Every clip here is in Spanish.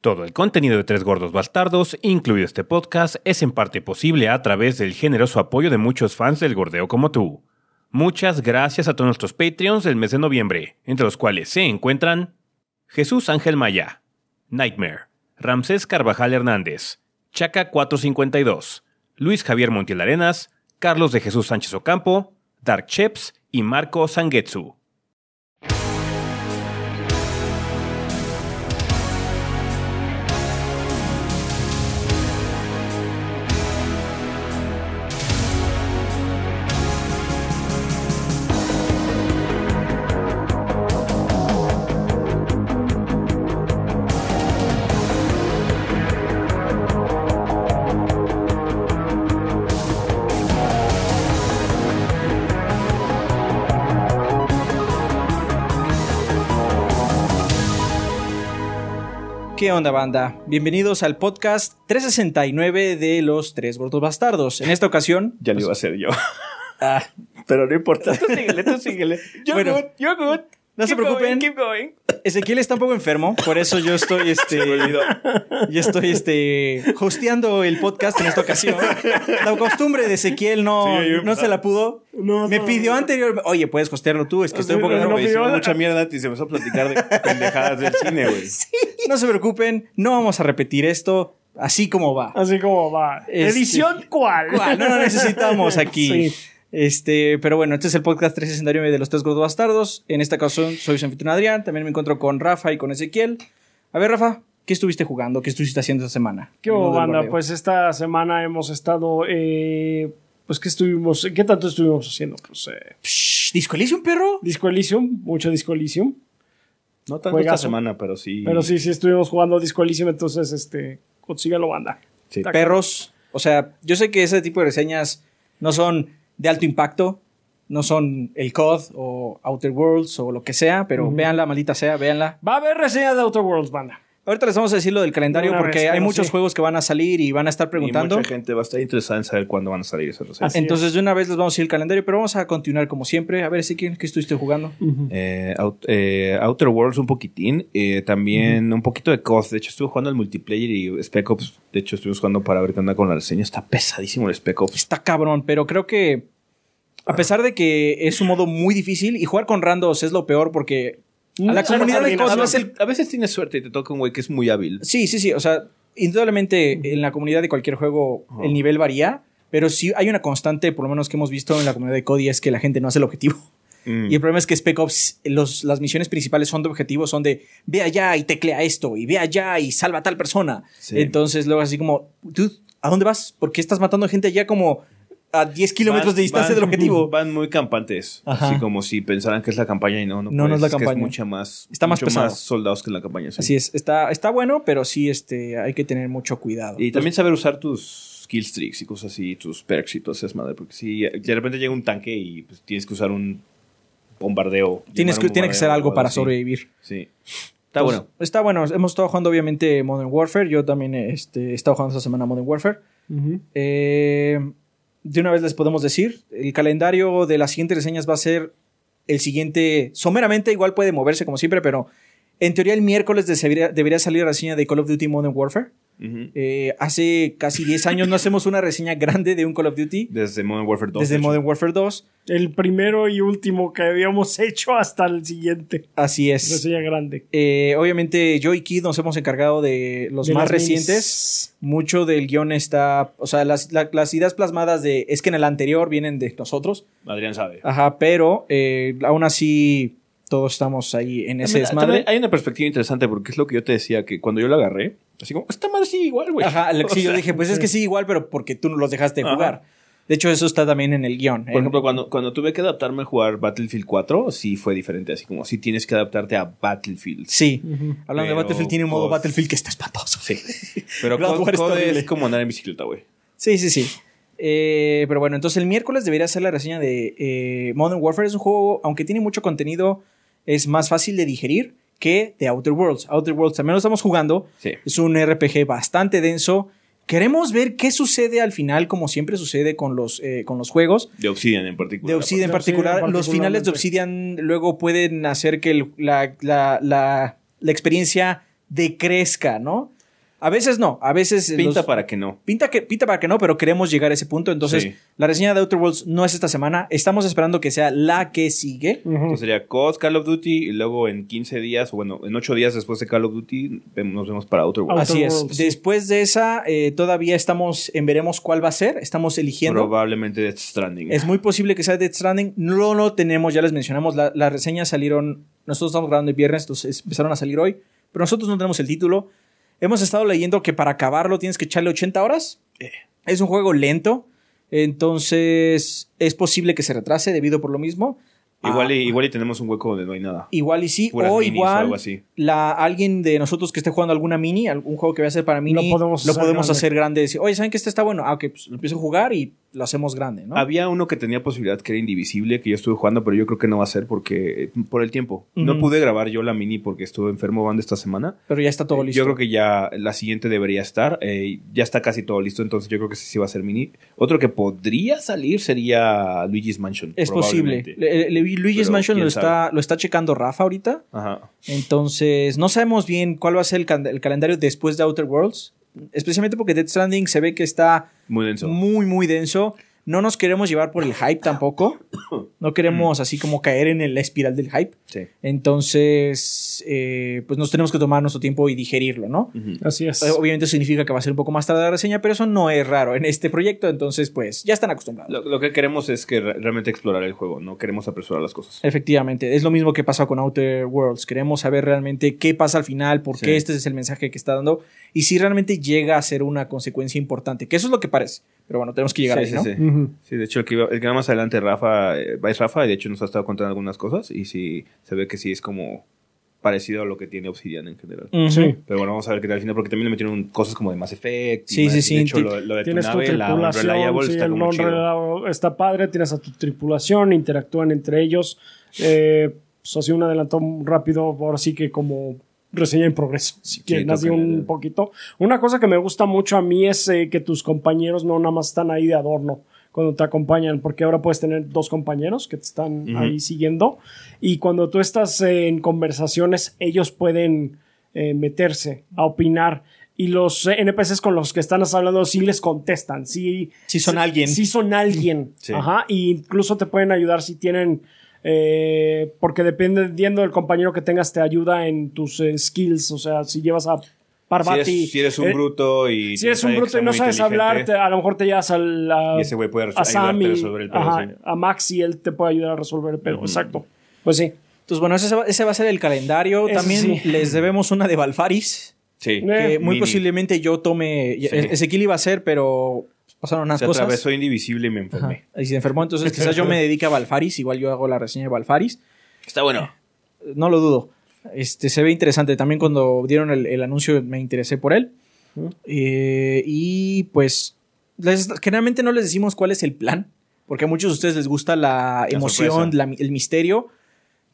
Todo el contenido de Tres Gordos Bastardos, incluido este podcast, es en parte posible a través del generoso apoyo de muchos fans del gordeo como tú. Muchas gracias a todos nuestros Patreons del mes de noviembre, entre los cuales se encuentran Jesús Ángel Maya, Nightmare, Ramsés Carvajal Hernández, Chaca 452, Luis Javier Montiel Arenas, Carlos de Jesús Sánchez Ocampo, Dark Cheps y Marco Sangetsu. Onda, banda? Bienvenidos al podcast 369 de los Tres Gordos Bastardos. En esta ocasión. Ya lo iba a hacer yo. Ah, Pero no importa. Tú síguele, tú síguele. You're Bueno. good, you're good. No se going, preocupen. keep going. Ezequiel está un poco enfermo, por eso yo estoy, este, yo estoy, este, hosteando el podcast en esta ocasión. La costumbre de Ezequiel no, Sí, yo- no se la pudo. No, Me no. pidió anteriormente, oye, puedes hostearlo tú, es que estoy un poco no, enfermo. pidió- mucha mierda y se empezó a platicar de pendejadas del cine, güey. No se preocupen, no vamos a repetir esto así como va. Así como va. Este- ¿Edición cuál? ¿Cuál? No lo necesitamos aquí. Sí. Este, pero bueno, este es el podcast 369 de los tres gordos bastardos. En esta ocasión soy su anfitrión Adrián. También me encuentro con Rafa y con Ezequiel. A ver, Rafa, ¿qué estuviste jugando? ¿Qué estuviste haciendo esta semana? ¿Qué banda? Pues esta semana hemos estado. Eh, pues, ¿qué estuvimos? ¿Qué tanto estuvimos haciendo? Pues, eh, Psh, ¿Disco Elysium, perro? Disco Elysium, mucho Disco Elysium. No tanto Juegazo. esta semana, pero sí. Pero sí, sí estuvimos jugando Disco Elysium, entonces, este, consíguelo, banda. Sí. Perros. O sea, yo sé que ese tipo de reseñas no son de alto impacto. No son el COD o Outer Worlds o lo que sea, pero Ujú. véanla, maldita sea, véanla. Va a haber reseña de Outer Worlds, banda. Ahorita les vamos a decir lo del calendario Una porque vez, hay muchos sí. juegos que van a salir y van a estar Y preguntando. mucha gente va a estar interesada en saber cuándo van a salir esas reseñas. Así Entonces, de una vez les vamos a decir el calendario, pero vamos a continuar como siempre. A ver, si ¿qué estuviste jugando? Eh, Out- eh, Outer Worlds un poquitín. eh, también un poquito de COD. De hecho, estuve jugando al multiplayer y Spec Ops. De hecho, estuvimos jugando para ver qué onda con la reseña. Está pesadísimo el Spec Ops. Está cabrón, pero creo que a pesar de que es un modo muy difícil y jugar con randos es lo peor porque a la comunidad de. COD A el... veces, a veces tienes suerte y te toca un güey que es muy hábil. Sí, sí, sí, o sea, indudablemente en la comunidad de cualquier juego el nivel varía, pero sí hay una constante, por lo menos que hemos visto en la comunidad de COD y es que la gente no hace el objetivo. Mm. Y el problema es que Spec Ops, los, las misiones principales son de objetivos, son de ve allá y teclea esto, y ve allá y salva a tal persona. Sí. Entonces luego así como, dude, ¿a dónde vas? ¿Por qué estás matando gente allá como a 10 kilómetros de distancia van- del objetivo? Van muy campantes. Ajá. Así como si pensaran que es la campaña y no. No, No, no es la que campaña. mucha más, Está más mucho pesado. soldados que en la campaña. sí. Así es, está, está bueno, pero sí este, hay que tener mucho cuidado. Y también saber usar tus skill streaks y cosas así, tus perks y todo eso es madre. Porque si de repente llega un tanque y pues, tienes que usar un bombardeo. Tienes que, un tiene que ser bombardeo algo para así. sobrevivir. Sí. Está Entonces, bueno. Está bueno. Hemos estado jugando, obviamente, Modern Warfare. Yo también este, he estado jugando esta semana Modern Warfare. Eh, de una vez les podemos decir, el calendario de las siguientes reseñas va a ser el siguiente, someramente igual puede moverse como siempre, pero en teoría el miércoles debería, debería salir la reseña de Call of Duty Modern Warfare. Eh, hace casi 10 años no hacemos una reseña grande de un Call of Duty. Desde Modern Warfare 2. Desde. Modern Warfare 2. El primero y último que habíamos hecho hasta el siguiente. Así es. Reseña grande. Eh, obviamente yo y Kid nos hemos encargado de los De más recientes. minis. Mucho del guion está, o sea, las, la- las ideas plasmadas de, es que en el anterior vienen de nosotros. Adrián sabe. Ajá, pero eh, aún así todos estamos ahí en ese También- desmadre. también hay una perspectiva interesante porque es lo que yo te decía, que cuando yo lo agarré, así como, esta madre sigue igual, güey. Ajá, lo que sí, O yo dije, pues es que sí, igual, pero porque tú no los dejaste Ajá. jugar. De hecho, eso está también en el guion. Por ejemplo, cuando, cuando tuve que adaptarme a jugar Battlefield 4, sí fue diferente. Así como, sí tienes que adaptarte a Battlefield. Sí. Hablando de Battlefield, tiene un modo Battlefield que está espantoso. Sí. Pero Ground COD, War está COD horrible. es como andar en bicicleta, güey. Sí, sí, sí. Eh, pero bueno, entonces el miércoles debería ser la reseña de eh, Modern Warfare. Es un juego, aunque tiene mucho contenido, es más fácil de digerir que de Outer Worlds. Outer Worlds también lo estamos jugando. Sí. Es un RPG bastante denso. Queremos ver qué sucede al final, como siempre sucede con los, eh, con los juegos. De Obsidian en particular. De Obsidian en Obsidian particular, los finales de. Obsidian luego pueden hacer que el- la, la- la- la experiencia decrezca, ¿no? A veces no, a veces... Pinta los- para que no. Pinta, que, pinta para que no, pero queremos llegar a ese punto. Entonces, Sí. la reseña de Outer Worlds no es esta semana. Estamos esperando que sea la que sigue. Entonces sería COD, Call of Duty y luego en 15 días, o bueno, en 8 días después de Call of Duty nos vemos para Outer Worlds. Así es. Worlds. Después de esa, eh, todavía estamos en veremos cuál va a ser. Estamos eligiendo. Probablemente Death Stranding. Es muy posible que sea Death Stranding. No lo tenemos, ya les mencionamos. la- Las reseñas salieron. Nosotros estamos grabando el viernes, entonces empezaron a salir hoy. Pero nosotros no tenemos el título. Hemos estado leyendo que para acabarlo tienes que echarle 80 horas. Es un juego lento. Entonces es posible que se retrase debido por lo mismo. Igual, Ah, y, igual y tenemos un hueco donde no hay nada. Igual y sí, Puras o minis o igual algo así. la, alguien de nosotros que esté jugando alguna mini, algún juego que vaya a ser para mini, Lo podemos hacer grande. hacer grande. Decir, Oye, ¿saben que este está bueno? Ah, ok, pues lo empiezo a jugar y lo hacemos grande, ¿no? Había uno que tenía posibilidad que era indivisible, que yo estuve jugando, pero yo creo que no va a ser porque por el tiempo. No pude grabar yo la mini porque estuve enfermo banda esta semana. Pero ya está todo Eh, listo. Yo creo que ya la siguiente debería estar. eh, ya está casi todo listo, entonces yo creo que sí, sí va a ser mini. Otro que podría salir sería Luigi's Mansion. es posible. probablemente. Le- le- Luigi's Pero Mansion lo está, lo está checando Rafa ahorita. Ajá. Entonces, no sabemos bien cuál va a ser el calendario después de Outer Worlds. Especialmente porque Death Stranding se ve que está Muy denso. muy, muy denso. No nos queremos llevar por el hype tampoco. No queremos así como caer en la espiral del hype. Sí. Entonces, eh, pues nos tenemos que tomar nuestro tiempo y digerirlo, ¿no? Así es. Eh, Obviamente eso significa que va a ser un poco más tarde la reseña, pero eso no es raro en este proyecto, entonces pues ya están acostumbrados. Lo, lo que queremos es que re- realmente explorar el juego, no queremos apresurar las cosas. Efectivamente, es lo mismo que pasa con Outer Worlds. Queremos saber realmente qué pasa al final, por Sí. qué este es el mensaje que está dando y si realmente llega a ser una consecuencia importante, que eso es lo que parece. Pero bueno, tenemos que llegar Sí, ¿no? sí. Sí, de hecho, el que, iba, el que va más adelante, Rafa, eh, es Rafa, y de hecho nos ha estado contando algunas cosas, y sí, se ve que sí es como parecido a lo que tiene Obsidian en general. Sí. Pero bueno, vamos a ver qué tal al final, porque también le metieron cosas como de Mass Effect. Sí, más- sí, sí. De hecho, lo, lo de tu Tienes tu nave, la Unreliable, sí, está el como chido. está padre, tienes a tu tripulación, interactúan entre ellos. Eh, pues así un adelanto rápido, ahora sí que como reseña en progreso, si quieren, así un poquito. Una cosa que me gusta mucho a mí es eh, que tus compañeros no nada más están ahí de adorno cuando te acompañan, porque ahora puedes tener dos compañeros que te están ahí siguiendo y cuando tú estás eh, en conversaciones ellos pueden eh, meterse a opinar y los NPCs con los que están hablando sí les contestan, sí, Sí son alguien. Sí son alguien. Sí. Ajá. Y incluso te pueden ayudar si tienen. eh, porque dependiendo del compañero que tengas, te ayuda en tus eh, skills. O sea, si llevas a Si Parvati. eres, si eres un eh, bruto y. si eres un bruto y no sabes hablar, te- a lo mejor te llevas al, a, Y ese güey puede a ayudarte a Sammy, resolver el pedo, ajá, sí. a Max y él te puede ayudar a resolver el pedo. Exacto. Pues sí. Entonces, bueno, ese va, ese va a ser el calendario. Ese También sí. les debemos una de Balfaris, Sí. Eh, que muy mini. posiblemente yo tome. Sí. Ezequiel iba a ser, pero pasaron unas Se cosas. atravesó indivisible y me enfermé. Ajá. Y se enfermó, entonces quizás yo me dedique a Balfaris, igual yo hago la reseña de Balfaris. Está bueno. No lo dudo. Este, se ve interesante. También cuando dieron el, el anuncio me interesé por él. Eh, y pues, les- generalmente no les decimos cuál es el plan, porque a muchos de ustedes les gusta la, emoción, sorpresa. la- el misterio.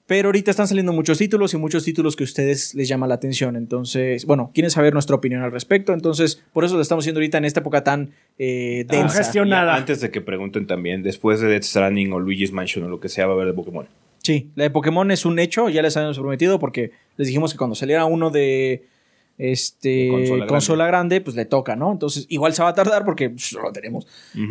Pero ahorita están saliendo muchos títulos y muchos títulos que a ustedes les llama la atención. Entonces, bueno, quieren saber nuestra opinión al respecto. Entonces, por eso lo estamos haciendo ahorita en esta época tan eh, densa. Congestión. Gestionada. Y Antes de que pregunten también, después de Death Stranding o Luigi's Mansion o lo que sea, va a haber de Pokémon. Sí, la de Pokémon es un hecho, ya les habíamos prometido porque les dijimos que cuando saliera uno de este Consola consola, grande. grande. pues le toca, ¿no? Entonces, igual se va a tardar porque pues, no lo tenemos.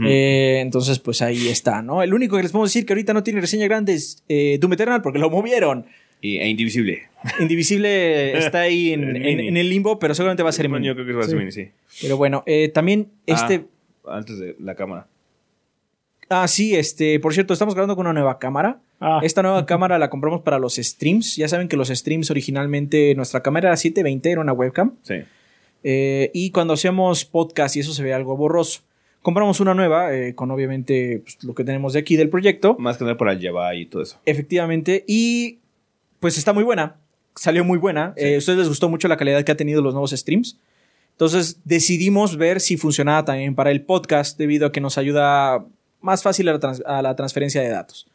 Eh, entonces, pues ahí está, ¿no? El único que les podemos decir que ahorita no tiene reseña grande es eh, Doom Eternal porque lo movieron. Y, e Indivisible. Indivisible está ahí en, En en- mini. en el limbo, pero seguramente va a ser en mini. Yo creo que va a ser Sí. mini, sí. Pero bueno, eh, también este... Ah, antes de la cámara. Ah, sí, este, por cierto, estamos grabando con una nueva cámara. Ah, Esta nueva cámara la compramos para los streams. Ya saben que los streams originalmente nuestra cámara era 720, era una webcam. Sí. Eh, y cuando hacemos podcast y eso se ve algo borroso. Compramos una nueva, eh, con obviamente pues, lo que tenemos de aquí del proyecto. Más que nada por el Java y todo eso. Efectivamente. Y pues está muy buena. Salió muy buena. Eh, a ustedes les gustó mucho la calidad que ha tenido los nuevos streams. Entonces decidimos ver si funcionaba también para el podcast debido a que nos ayuda más fácil a la, transferencia de datos.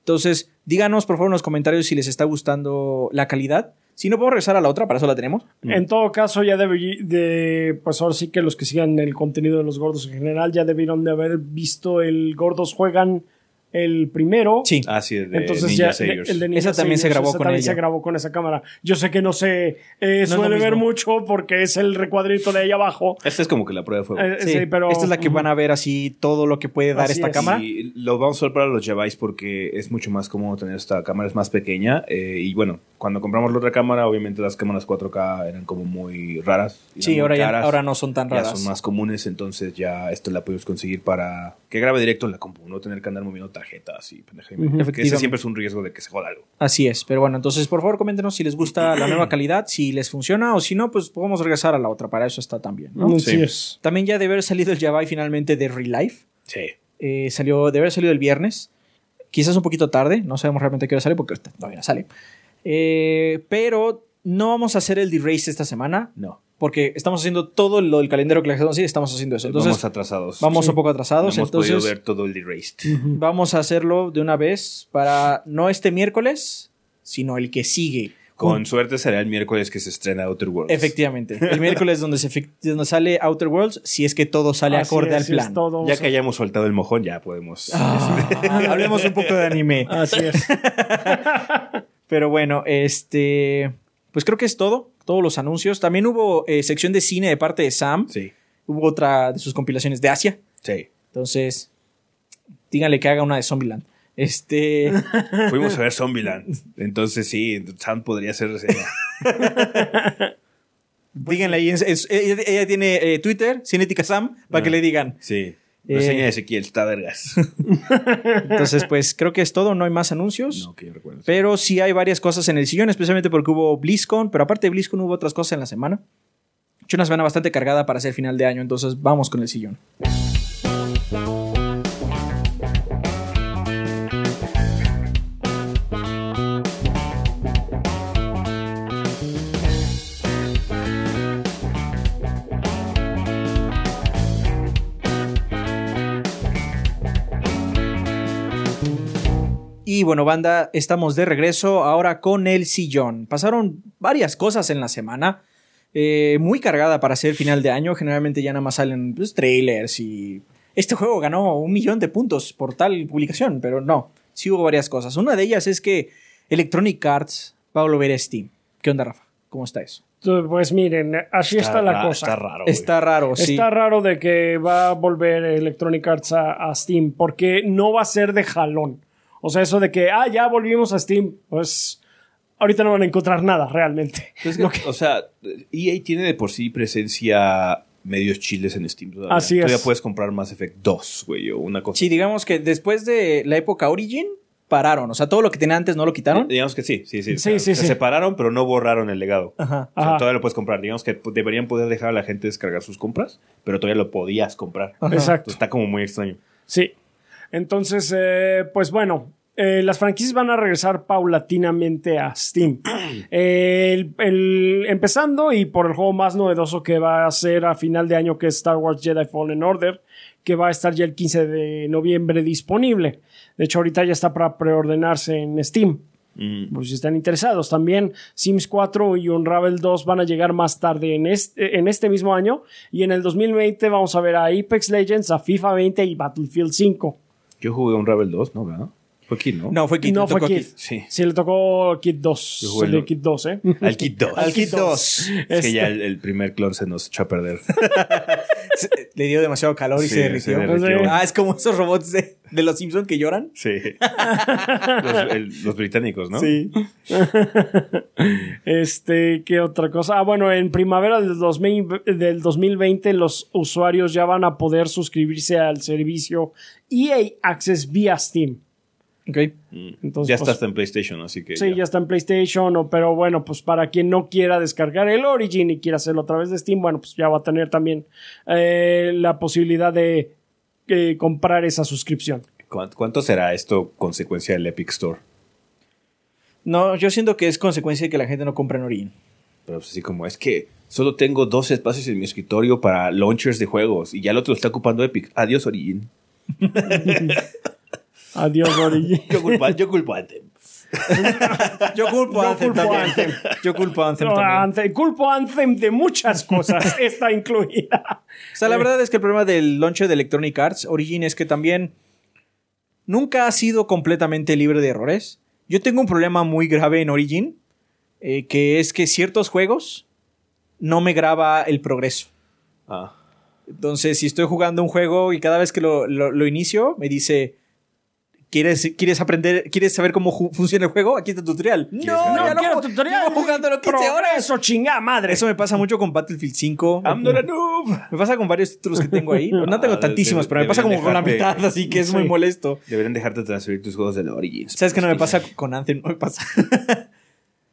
Entonces, díganos por favor en los comentarios si les está gustando la calidad. Si no, podemos regresar a la otra, para eso la tenemos. En todo caso, ya de, pues ahora sí que los que sigan el contenido de los gordos en general ya debieron de haber visto el Gordos Juegan el primero. Sí. Ah, sí, el de Entonces Ninja ya Saviors. el de Ninja Esa también se Saviors, grabó esa con también ella. se grabó con esa cámara. Yo sé que no se eh, lo suele ver mucho porque es el recuadrito de ahí abajo. Esta es como que la prueba de fuego. Eh, Sí, sí, pero esta es la que Ujú. van a ver así todo lo que puede dar Así esta es. cámara. Y lo vamos a usar para los Jedi porque es mucho más cómodo tener esta cámara, es más pequeña. eh, y bueno, cuando compramos la otra cámara, obviamente las cámaras 4K eran como muy raras. Sí, muy ahora, ya, caras. ahora no son tan Ya raras. son más comunes, entonces ya esto la podemos conseguir para que grabe directo en la compu, no tener que andar moviendo tarjetas y pendeja ese siempre es un riesgo de que se joda algo. Así es, pero bueno, entonces por favor coméntenos si les gusta la nueva calidad, si les funciona o si no, pues podemos regresar a la otra, para eso está también. ¿no? Así Sí. es. También ya de haber salido el Java finalmente de Real Life, Sí. eh, salió, de haber salido el viernes, quizás un poquito tarde, no sabemos realmente qué hora sale porque todavía sale, Eh, pero no vamos a hacer el D-Race esta semana No. Porque estamos haciendo todo lo del calendario que hacemos así, estamos haciendo eso. Entonces vamos atrasados. vamos Sí. un poco no atrasados, hemos entonces podido ver todo el erased. vamos a hacerlo de una vez para no este miércoles, sino el que sigue. Con suerte será el miércoles que se estrena Outer Worlds. Efectivamente. El miércoles donde, se, donde sale Outer Worlds, si es que todo sale Así acorde es, al plan. todo. Ya que hayamos soltado el mojón, ya podemos. Ah, hablemos un poco de anime. Así es. Pero bueno, este. Pues creo que es todo. Todos los anuncios. También hubo eh, sección de cine de parte de Sam. Sí, Hubo otra de sus compilaciones de Asia. sí. Entonces, díganle que haga una de Zombieland. Este. Fuimos a ver Zombieland. Entonces sí, Sam podría ser reseña. díganle ahí. es- ella, ella tiene eh, Twitter, Cinética Sam, para Ah. que le digan. Sí. Eh. Reseña de Ezequiel, está vergas. Entonces, pues creo que es todo. No hay más anuncios. No, que yo recuerdo. Pero sí hay varias cosas en el sillón, especialmente porque hubo BlizzCon, pero aparte de BlizzCon hubo otras cosas en la semana. He hecho una semana bastante cargada para hacer final de año, entonces vamos con el sillón. Bueno, banda, estamos de regreso ahora con el sillón. Pasaron varias cosas en la semana, eh, muy cargada para ser final de año. Generalmente ya nada más salen pues, trailers y... Este juego ganó un millón de puntos por tal publicación, pero no, sí hubo varias cosas. Una de ellas es que Electronic Arts va a volver a Steam. ¿Qué onda, Rafa? ¿Cómo está eso? Pues miren, así está, la ra- cosa. Está raro. güey. Está raro, sí. Está raro de que va a volver Electronic Arts a, a Steam, porque no va a ser de jalón. O sea, eso de que, ah, ya volvimos a Steam, pues ahorita no van a encontrar nada realmente. Es que, O sea, EA tiene de por sí presencia medios chiles en Steam. Todavía. Así es. Todavía puedes comprar Mass Effect 2, güey, o una cosa. Sí, digamos que después de la época Origin, pararon. O sea, todo lo que tenía antes no lo quitaron. Digamos que sí, sí, sí. Sí, o sea, sí, se sí. separaron, pero no borraron el legado. Ajá. O sea, Ajá. todavía lo puedes comprar. Digamos que deberían poder dejar a la gente descargar sus compras, pero todavía lo podías comprar. Ajá. Exacto. Entonces, está como muy extraño. Sí. Entonces, eh, pues bueno, eh, las franquicias van a regresar paulatinamente a Steam. El- el- empezando y por el juego más novedoso que va a ser a final de año, que es Star Wars Jedi Fallen Order, que va a estar ya el 15 de noviembre disponible. De hecho, ahorita ya está para preordenarse en Steam. Mm. Pues si están interesados. También Sims 4 y Unravel 2 van a llegar más tarde en este, en este mismo año. Y en el 2020 vamos a ver a Apex Legends, a FIFA 20 y Battlefield 5. Yo jugué un Rebel 2, ¿no? ¿verdad? Fue Kid, ¿no? No, fue Kid. no fue Kid. Sí. Sí, le tocó Kid 2. Yo jugué El de el- Kid 2, ¿eh? Al Kid 2. Al Kid 2. Es Este- que ya el, el primer clon se nos echó a perder. Le dio demasiado calor y Sí, se derritió. se derritió. Ah, es como esos robots de, de los Simpsons que lloran. Sí. los, el- los británicos, ¿no? Sí. Este, ¿qué otra cosa? Ah, bueno, en primavera del, 2000 del 2020 los usuarios ya van a poder suscribirse al servicio EA Access vía Steam. Ok. Entonces, ya pues, está hasta en PlayStation, así que. Sí, ya está en PlayStation, o- pero bueno, pues para quien no quiera descargar el Origin y quiera hacerlo a través de Steam, bueno, pues ya va a tener también eh, la posibilidad de eh, comprar esa suscripción. ¿Cuánto, cuánto será esto consecuencia del Epic Store? No, yo siento que es consecuencia de que la gente no compra en Origin. Pero pues así como, es que solo tengo dos espacios en mi escritorio para launchers de juegos y ya el otro lo está ocupando Epic. Adiós, Origin. Adiós, Origin. Yo culpo, yo culpo a Anthem. Yo culpo a Yo Anthem culpo a. Anthem. Yo culpo a Anthem No, también. Anthem- culpo a Anthem de muchas cosas, está incluida. O sea, la verdad es que el problema del launcher de Electronic Arts Origin es que también nunca ha sido completamente libre de errores. Yo tengo un problema muy grave en Origin, eh, que es que ciertos juegos no me graba el progreso. Ah. Entonces, si estoy jugando un juego y cada vez que lo, lo- lo inicio, me dice, ¿quieres, ¿quieres aprender, quieres saber cómo funciona el juego? Aquí está el tutorial. No, No, ya quiero tutorial. llevo jugándolo 15 horas. Eso, chingada madre. Eso me pasa mucho con Battlefield 5. I'm not a noob. Me pasa con varios títulos que tengo ahí. No tengo Ah, tantísimos, pero me pasa como con la mitad, así que es Sí. muy molesto. Deberían dejarte transferir tus juegos de la Origins. ¿Sabes qué no me pasa con Anthem? No me pasa.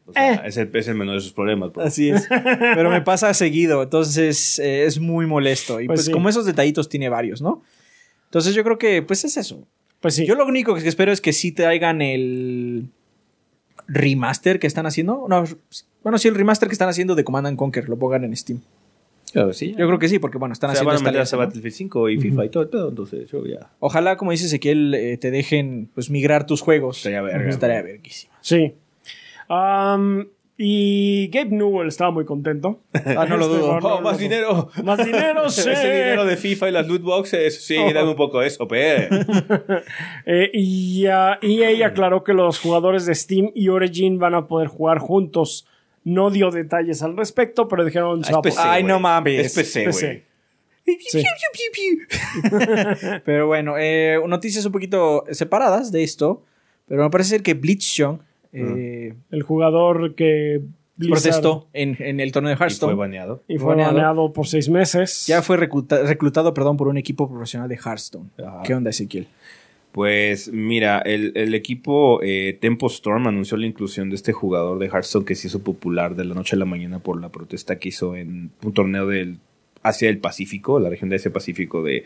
O sea, Eh. es, el, es el menor de sus problemas. bro. Así es. Pero me pasa seguido. Entonces eh, es muy molesto. Y Pues pues, sí. como esos detallitos tiene varios, ¿no? Entonces yo creo que pues es eso. Pues sí. Yo lo único que espero es que sí traigan el remaster que están haciendo. No, bueno, sí, el remaster que están haciendo de Command and Conquer lo pongan en Steam. Claro, sí. Yo creo que sí, porque bueno, están o sea, haciendo van. Battlefield 5 y FIFA y todo el pedo, entonces yo ya... Ojalá, como dice Ezequiel, eh, te dejen pues migrar tus juegos. Estaría verga. Estaría verguísima. Sí. Am, y Gabe Newell estaba muy contento. Ah, no lo dudo. ¡Oh, más dinero! Más dinero, sí. Ese dinero de FIFA y las loot boxes, sí, dame un poco eso, pe. Eh, y ah, EA aclaró que los jugadores de Steam y Origin van a poder jugar juntos. No dio detalles al respecto, pero dijeron... Ah, PC, Ay, no mames. Es PC, PC. Sí. Pero bueno, eh, noticias un poquito separadas de esto. Pero me parece ser que Blitzchung eh, El jugador que Blizzard- protestó en, en el torneo de Y fue Hearthstone. baneado. y fue baneado. baneado por seis meses. Ya fue recluta- reclutado perdón, por un equipo profesional de Hearthstone. Ajá. ¿Qué onda, Ezequiel? Pues mira, el, el equipo eh, Tempo Storm anunció la inclusión de este jugador de Hearthstone que se hizo popular de la noche a la mañana por la protesta que hizo en un torneo del Asia del Pacífico, la región de Asia Pacífico de,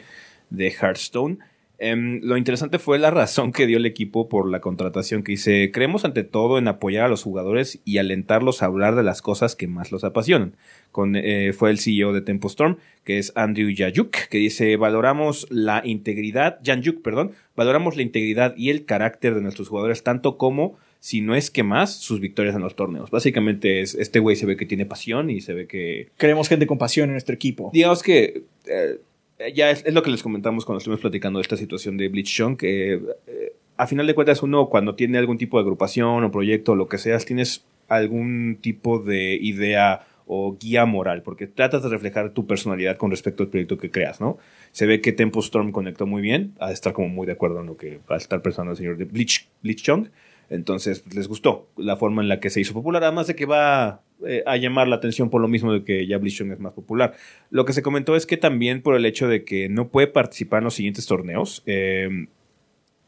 de Hearthstone. Em, lo interesante fue la razón que dio el equipo por la contratación que dice, creemos ante todo en apoyar a los jugadores y alentarlos a hablar de las cosas que más los apasionan. Con, eh, fue el CEO de Tempo Storm, que es Andrew Yayuk, que dice, valoramos la integridad, Yanyuk, perdón, valoramos la integridad y el carácter de nuestros jugadores tanto como, si no es que más, sus victorias en los torneos. Básicamente es, este güey se ve que tiene pasión y se ve que Queremos gente con pasión en nuestro equipo. digamos que eh, ya es, lo que les comentamos cuando estuvimos platicando de esta situación de Blitzchung, que eh, a final de cuentas uno cuando tiene algún tipo de agrupación o proyecto o lo que sea, tienes algún tipo de idea o guía moral, porque tratas de reflejar tu personalidad con respecto al proyecto que creas, ¿no? Se ve que Tempo Storm conectó muy bien, a estar como muy de acuerdo en lo que va a estar pensando el señor de Blitz, Blitzchung. Entonces, pues, les gustó la forma en la que se hizo popular, además de que va eh, a llamar la atención por lo mismo de que ya Blitzchung es más popular. Lo que se comentó es que también por el hecho de que no puede participar en los siguientes torneos, eh,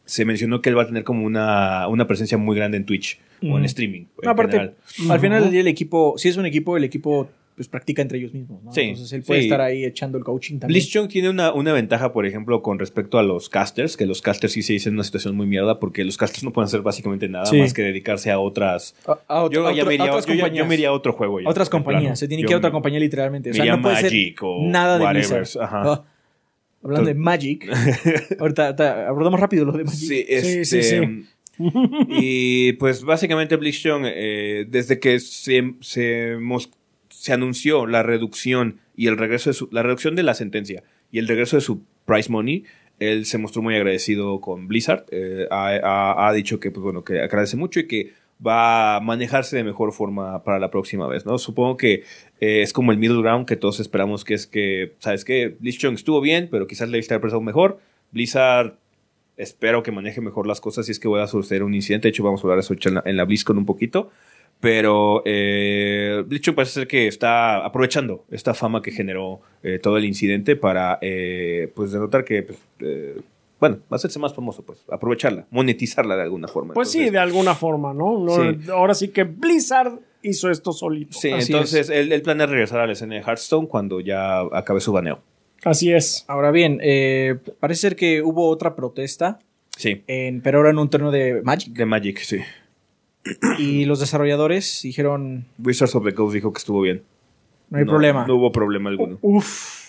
se mencionó que él va a tener como una, una presencia muy grande en Twitch o en Ujú. streaming. en No, aparte, general. al final del día el equipo, si es un equipo, el equipo pues practica entre ellos mismos, ¿no? Sí, Entonces él puede sí. estar ahí echando el coaching también. Blitzchung tiene una, una ventaja, por ejemplo, con respecto a los casters, que los casters sí se dicen en una situación muy mierda porque los casters no pueden hacer básicamente nada Sí. más que dedicarse a otras... a, a otro- Yo, a otro- me iría, a otras yo ya- yo compañías. me iría a otro juego. ya, otras plano. compañías, se tiene que ir a otra compañía literalmente. O me sea, iría no puede ser Magic o nada de whatever, ajá. Ah, hablando de Magic, ahorita, abordamos rápido lo de Magic. Sí, este, sí, sí. Y pues básicamente Blitzchung, eh, desde que se, se, mos- se anunció la reducción y el regreso de su, la reducción de la sentencia y el regreso de su prize money, él se mostró muy agradecido con Blizzard. Eh, ha, dicho que, pues bueno, que agradece mucho y que va a manejarse de mejor forma para la próxima vez, ¿no? Supongo que eh, es como el middle ground que todos esperamos que es que, ¿sabes qué? Blitzchung estuvo bien, pero quizás le estar pensado mejor. Blizzard espero que maneje mejor las cosas si es que voy a suceder un incidente. De hecho, vamos a hablar eso en la, en la BlizzCon un poquito. Pero eh, Blitzchung parece ser que está aprovechando esta fama que generó eh, todo el incidente para, eh, pues, denotar que, pues, eh, bueno, va a hacerse más famoso, pues, aprovecharla, monetizarla de alguna forma. Pues sí, de alguna forma, ¿no? No- Sí. Ahora sí que Blizzard hizo esto solito. Sí, Así entonces él, él planea regresar a la escena de Hearthstone cuando ya acabe su baneo. Así es. Ahora bien, eh, parece ser que hubo otra protesta, Sí, en, pero ahora en un torneo de Magic. de Magic, sí. Y los desarrolladores dijeron, Wizards of the Coast dijo que estuvo bien. no hay problema. No hubo problema alguno. Uf.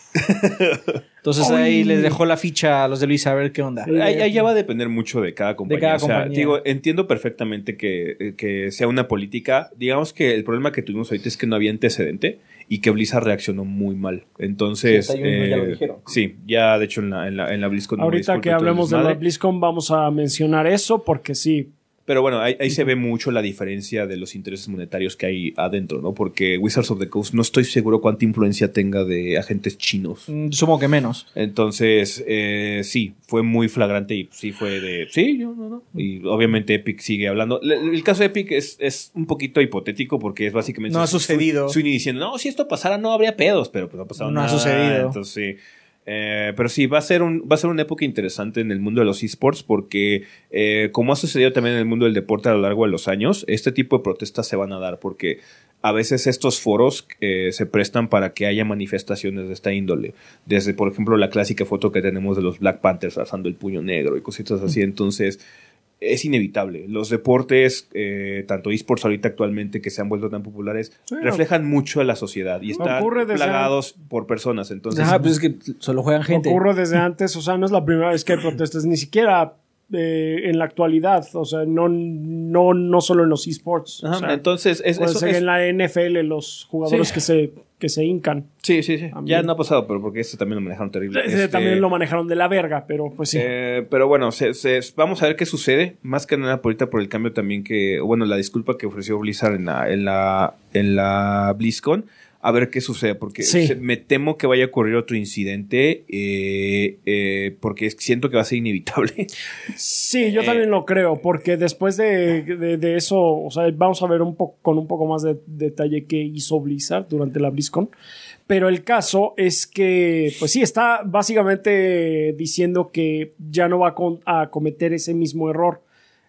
Entonces ahí les dejó la ficha a los de Luis a ver qué onda. Ahí, ahí ya va a depender mucho de cada compañía. cada o sea, compañía. digo, entiendo perfectamente que, que sea una política. Digamos que el problema que tuvimos ahorita es que no había antecedente y que Blizzard reaccionó muy mal. Entonces, Sí, ya lo eh, dijeron. sí, ya de hecho en la, en la, en la BlizzCon. Ahorita que de hablemos de la. BlizzCon vamos a mencionar eso porque sí. Pero bueno, ahí, ahí se ve mucho la diferencia de los intereses monetarios que hay adentro, ¿no? Porque Wizards of the Coast no estoy seguro cuánta influencia tenga de agentes chinos. Mm, Supongo que menos. Entonces, eh, sí, fue muy flagrante y sí fue de. Sí, yo no, no. Y obviamente Epic sigue hablando. Le- El, caso de Epic es, es un poquito hipotético porque es básicamente. No ha su- sucedido. Su, diciendo, no, si esto pasara no habría pedos, pero pues no ha pasado No ha nada. sucedido. Entonces, sí. Eh, pero sí, va a, ser un, va a ser una época interesante en el mundo de los esports porque, eh, como ha sucedido también en el mundo del deporte a lo largo de los años, este tipo de protestas se van a dar porque a veces estos foros eh, se prestan para que haya manifestaciones de esta índole. Desde, por ejemplo, la clásica foto que tenemos de los Black Panthers alzando el puño negro y cositas así. Entonces, es inevitable. Los deportes, eh, tanto esports ahorita actualmente que se han vuelto tan populares, Sí, reflejan mucho a la sociedad y están plagados por personas. Entonces, Ajá, pues es que solo juegan gente. Ocurre desde antes, o sea, no es la primera vez que hay protestas, ni siquiera eh, en la actualidad, o sea, no, no, no solo en los esports. o Ajá, sea, entonces es, puede eso ser es- en la NFL los jugadores Sí. que se que se hincan. Sí, sí, sí. También. Ya no ha pasado, pero porque este también lo manejaron terrible. Ese Este, También lo manejaron de la verga, pero pues sí. eh, pero bueno, se- se- vamos a ver qué sucede. Más que nada por ahorita por el cambio también que, bueno, la disculpa que ofreció Blizzard en la, en la, en la BlizzCon. A ver qué sucede, porque Sí. se- me temo que vaya a ocurrir otro incidente, eh, eh, porque siento que va a ser inevitable. Sí, yo Eh, también lo creo, porque después de, de- de eso, o sea, vamos a ver un poco con un poco más de detalle qué hizo Blizzard durante la BlizzCon. Pero el caso es que, pues sí, está básicamente diciendo que ya no va a, con- a cometer ese mismo error.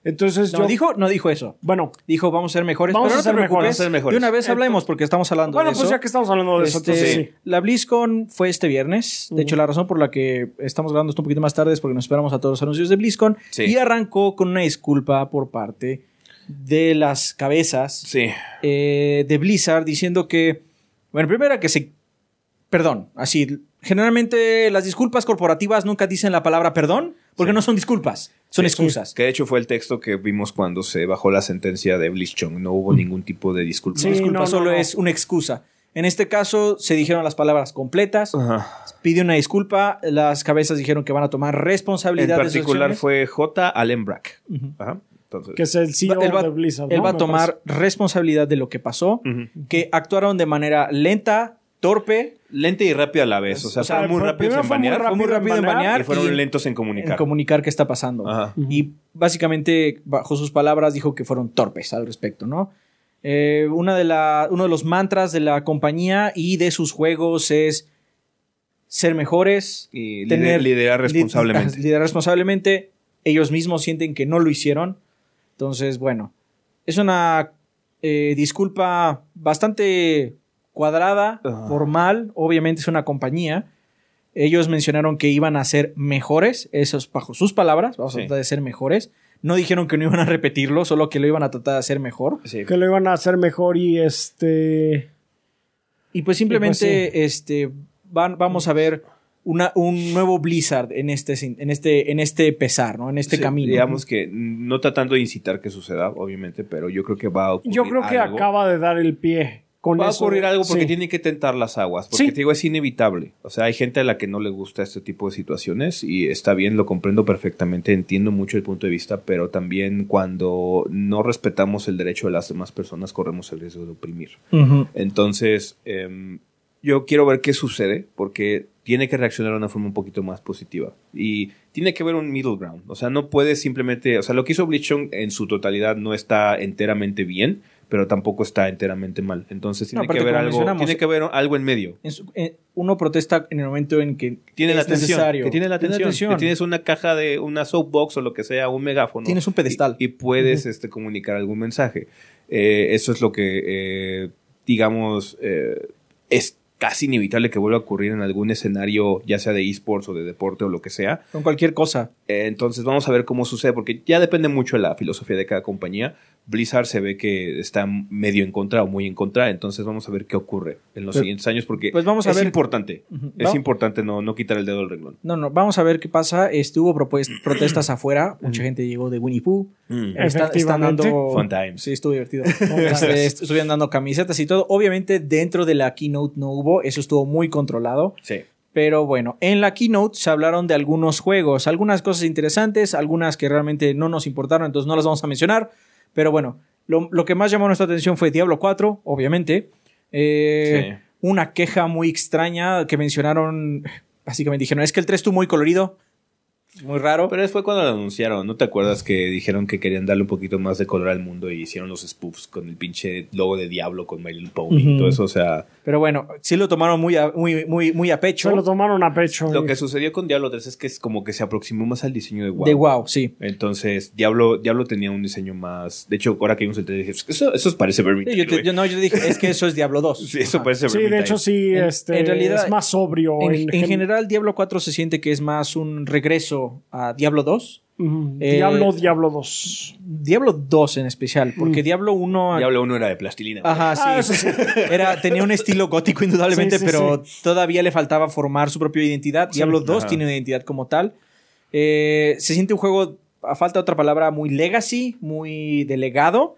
Entonces No yo dijo, no dijo eso. bueno, Dijo, vamos a ser mejores. Vamos pero a no te ser mejores, vamos a ser mejores. De una vez Entonces- hablemos porque estamos hablando bueno, de pues eso. ya que estamos hablando de eso, Este, entonces sí. La BlizzCon fue este viernes. De hecho, la razón por la que estamos grabando esto un poquito más tarde es porque nos esperamos a todos los anuncios de BlizzCon. Sí. Y arrancó con una disculpa por parte de las cabezas Sí. eh, de Blizzard diciendo que, bueno, primero que se, perdón, así, generalmente las disculpas corporativas nunca dicen la palabra perdón porque no son disculpas, son Sí. excusas. Que de hecho fue el texto que vimos cuando se bajó la sentencia de BlizzCon. No hubo ningún tipo de disculpa. Sí, disculpa no, no, solo no. es una excusa. En este caso se dijeron las palabras completas, Ajá. pidió una disculpa, las cabezas dijeron que van a tomar En responsabilidad de sus particular fue J. Allen Brack. Ajá. Entonces, que es el CEO él va, de Blizzard. él ¿no? va a tomar responsabilidad de lo que pasó, que actuaron de manera lenta, torpe, lenta y rápida a la vez. O sea, O sea, fueron muy rápidos en banear. fue muy rápido en banear y fueron lentos en comunicar. en comunicar qué está pasando. Ajá. Y básicamente, bajo sus palabras, dijo que fueron torpes al respecto, ¿no? Eh, una de la, uno de los mantras de la compañía y de sus juegos es ser mejores, Y tener- liderar li- responsablemente. liderar responsablemente. Ellos mismos sienten que no lo hicieron. Entonces, bueno, es una eh, disculpa bastante cuadrada, Ajá. formal. Obviamente es una compañía. Ellos mencionaron que iban a ser mejores, esos bajo sus palabras, vamos Sí. a tratar de ser mejores. No dijeron que no iban a repetirlo, solo que lo iban a tratar de hacer mejor. Sí. Que lo iban a hacer mejor y este. Y pues simplemente Y pues este, van, vamos a ver una, un nuevo Blizzard en este, en este, en este pesar, ¿no? En este Sí, camino. Digamos que no tratando de incitar que suceda, obviamente, pero yo creo que va a ocurrir Yo creo que algo. acaba de dar el pie. Con Va a ocurrir algo porque Sí. tiene que tentar las aguas. Porque Sí. te digo, es inevitable. O sea, hay gente a la que no le gusta este tipo de situaciones y está bien, lo comprendo perfectamente, entiendo mucho el punto de vista, pero también cuando no respetamos el derecho de las demás personas corremos el riesgo de oprimir. Entonces, em, yo quiero ver qué sucede porque tiene que reaccionar de una forma un poquito más positiva. Y tiene que haber un middle ground. O sea, no puede simplemente... O sea, lo que hizo Bleachon en su totalidad no está enteramente bien, pero tampoco está enteramente mal. Entonces tiene No, que haber algo... Tiene que haber algo en medio. En su- eh, uno protesta en el momento en que Tiene es la atención. necesario. Que tiene la atención. Que tienes una caja de una soapbox o lo que sea, un megáfono. Tienes un pedestal. Y, y puedes este, comunicar algún mensaje. Eh, eso es lo que, eh, digamos, eh, es casi inevitable que vuelva a ocurrir en algún escenario, ya sea de esports o de deporte o lo que sea. Con cualquier cosa. Entonces vamos a ver cómo sucede, porque ya depende mucho de la filosofía de cada compañía, Blizzard se ve que está medio en contra o muy en contra, entonces vamos a ver qué ocurre en los Pues- siguientes años porque pues vamos a es ver- importante. Ujú. Es Va- importante no, no quitar el dedo del renglón. No, no, vamos a ver qué pasa. Propues- protestas afuera. Mucha gente llegó de Winnie Pooh. Está- están dando. Fun times. Sí, estuvo divertido. Est- estuvieron dando camisetas y todo. Obviamente, dentro de la keynote no hubo. Eso estuvo muy controlado. Sí. Pero bueno, en la keynote se hablaron de algunos juegos, algunas cosas interesantes, algunas que realmente no nos importaron, entonces no las vamos a mencionar. Pero bueno, lo, lo que más llamó nuestra atención fue Diablo 4, obviamente. Eh, Una queja muy extraña que mencionaron, básicamente dijeron, es que el 3 estuvo muy colorido, muy raro. Pero fue cuando lo anunciaron, ¿no te acuerdas que dijeron que querían darle un poquito más de color al mundo y hicieron los spoofs con el pinche logo de Diablo con My Little Pony y todo eso? O sea, Pero bueno, sí lo tomaron muy a, muy, muy, muy a pecho. Se lo tomaron a pecho. lo y- que sucedió con Diablo 3 es que es como que se aproximó más al diseño de WoW. De wow, sí. Entonces, Diablo, Diablo tenía un diseño más. De hecho, ahora que vimos el 3 dije, eso, eso parece Vermintide. Sí, Yo, te- güey". yo- no, yo dije, es que eso es Diablo 2. Sí, eso parece Sí, de hecho sí, En- este, en realidad, es más sobrio. En, en en gen- general, Diablo 4 se siente que es más un regreso a Diablo 2. Ujú. eh, Diablo, Diablo 2. Diablo 2 en especial, porque Mm. Diablo 1... Diablo 1 era de plastilina. Ajá, sí. Ah, sí. Era, tenía un estilo gótico indudablemente, Sí, sí, pero todavía le faltaba formar su propia identidad. Sí. Diablo 2 Ajá. tiene una identidad como tal. Eh, se siente un juego, a falta de otra palabra, muy legacy, muy delegado.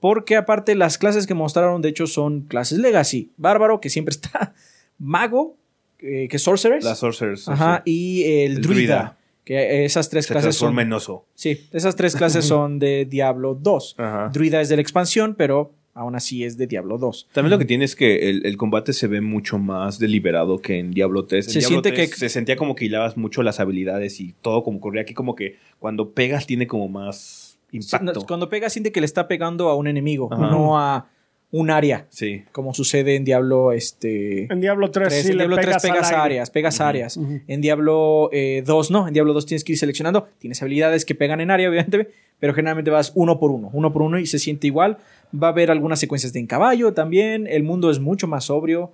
Porque aparte las clases que mostraron, de hecho, son clases legacy. Bárbaro, que siempre está. Mago, eh, que es Sorceress. Las Sorcerers. Ajá, sí. y el, El druida, druida. Que esas tres Se clases son. en oso. Sí, esas tres clases son de Diablo 2. Ajá. Druida es de la expansión, pero aún así es de Diablo 2. También lo que tiene es que el, el combate se ve mucho más deliberado que en Diablo 3. En Se Diablo siente 3 que- Se sentía como que hilabas mucho las habilidades y todo como corría aquí, como que cuando pegas tiene como más impacto. cuando pega, siente que le está pegando a un enemigo, Ajá. no a un área, Sí. como sucede en Diablo este, En Diablo 3 3. sí en le Diablo 3 pegas, áreas, pegas áreas. Ujú. En Diablo eh, 2 no, en Diablo 2 tienes que ir seleccionando, tienes habilidades que pegan en área, obviamente, pero generalmente vas uno por uno, uno por uno y se siente igual. Va a haber algunas secuencias de en caballo también, el mundo es mucho más sobrio.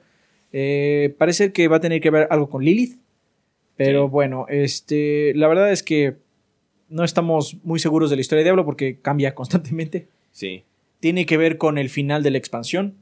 Eh, parece que va a tener que ver algo con Lilith, pero Sí. bueno, este, la verdad es que no estamos muy seguros de la historia de Diablo porque cambia constantemente Sí. Tiene que ver con el final de la expansión.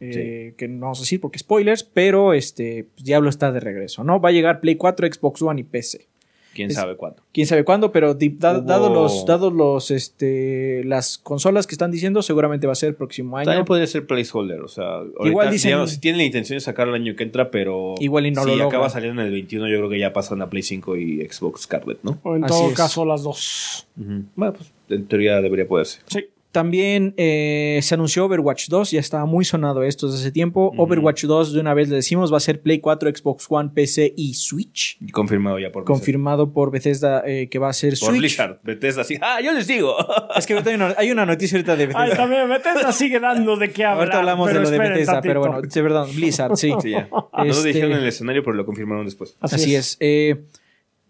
eh, Que no vamos a decir porque spoilers, pero este pues, Diablo está de regreso, ¿no? Va a llegar Play 4, Xbox One y PC. ¿Quién Es- sabe cuándo? Quién sabe cuándo, pero di- da- Hubo- dado los, dados los, este, las consolas que están diciendo, seguramente va a ser el próximo año. También podría ser placeholder, o sea, ahorita, Igual dicen- digamos, si tienen la intención de sacarlo el año que entra, pero Igual y no si lo acaba saliendo en el 21, yo creo que ya pasan a Play 5 y Xbox Scarlet, ¿no? O en Así todo es. caso las dos. Bueno, pues en teoría debería poderse. Sí. También eh, se anunció Overwatch 2, ya estaba muy sonado esto desde hace tiempo. Ujú. Overwatch 2, de una vez le decimos, va a ser Play 4, Xbox One, PC y Switch. Y confirmado ya por Confirmado por Bethesda eh, que va a ser Por Switch. Blizzard. Bethesda así, ¡ah, yo les digo! Es que hay una, hay una noticia ahorita de Bethesda. Ay, también Bethesda sigue dando de qué hablar. Ahorita hablamos de lo de Bethesda, pero bueno, sí, perdón, Blizzard, sí. Sí, ya. No lo Este- dijeron en el escenario, pero lo confirmaron después. Así, es. Eh,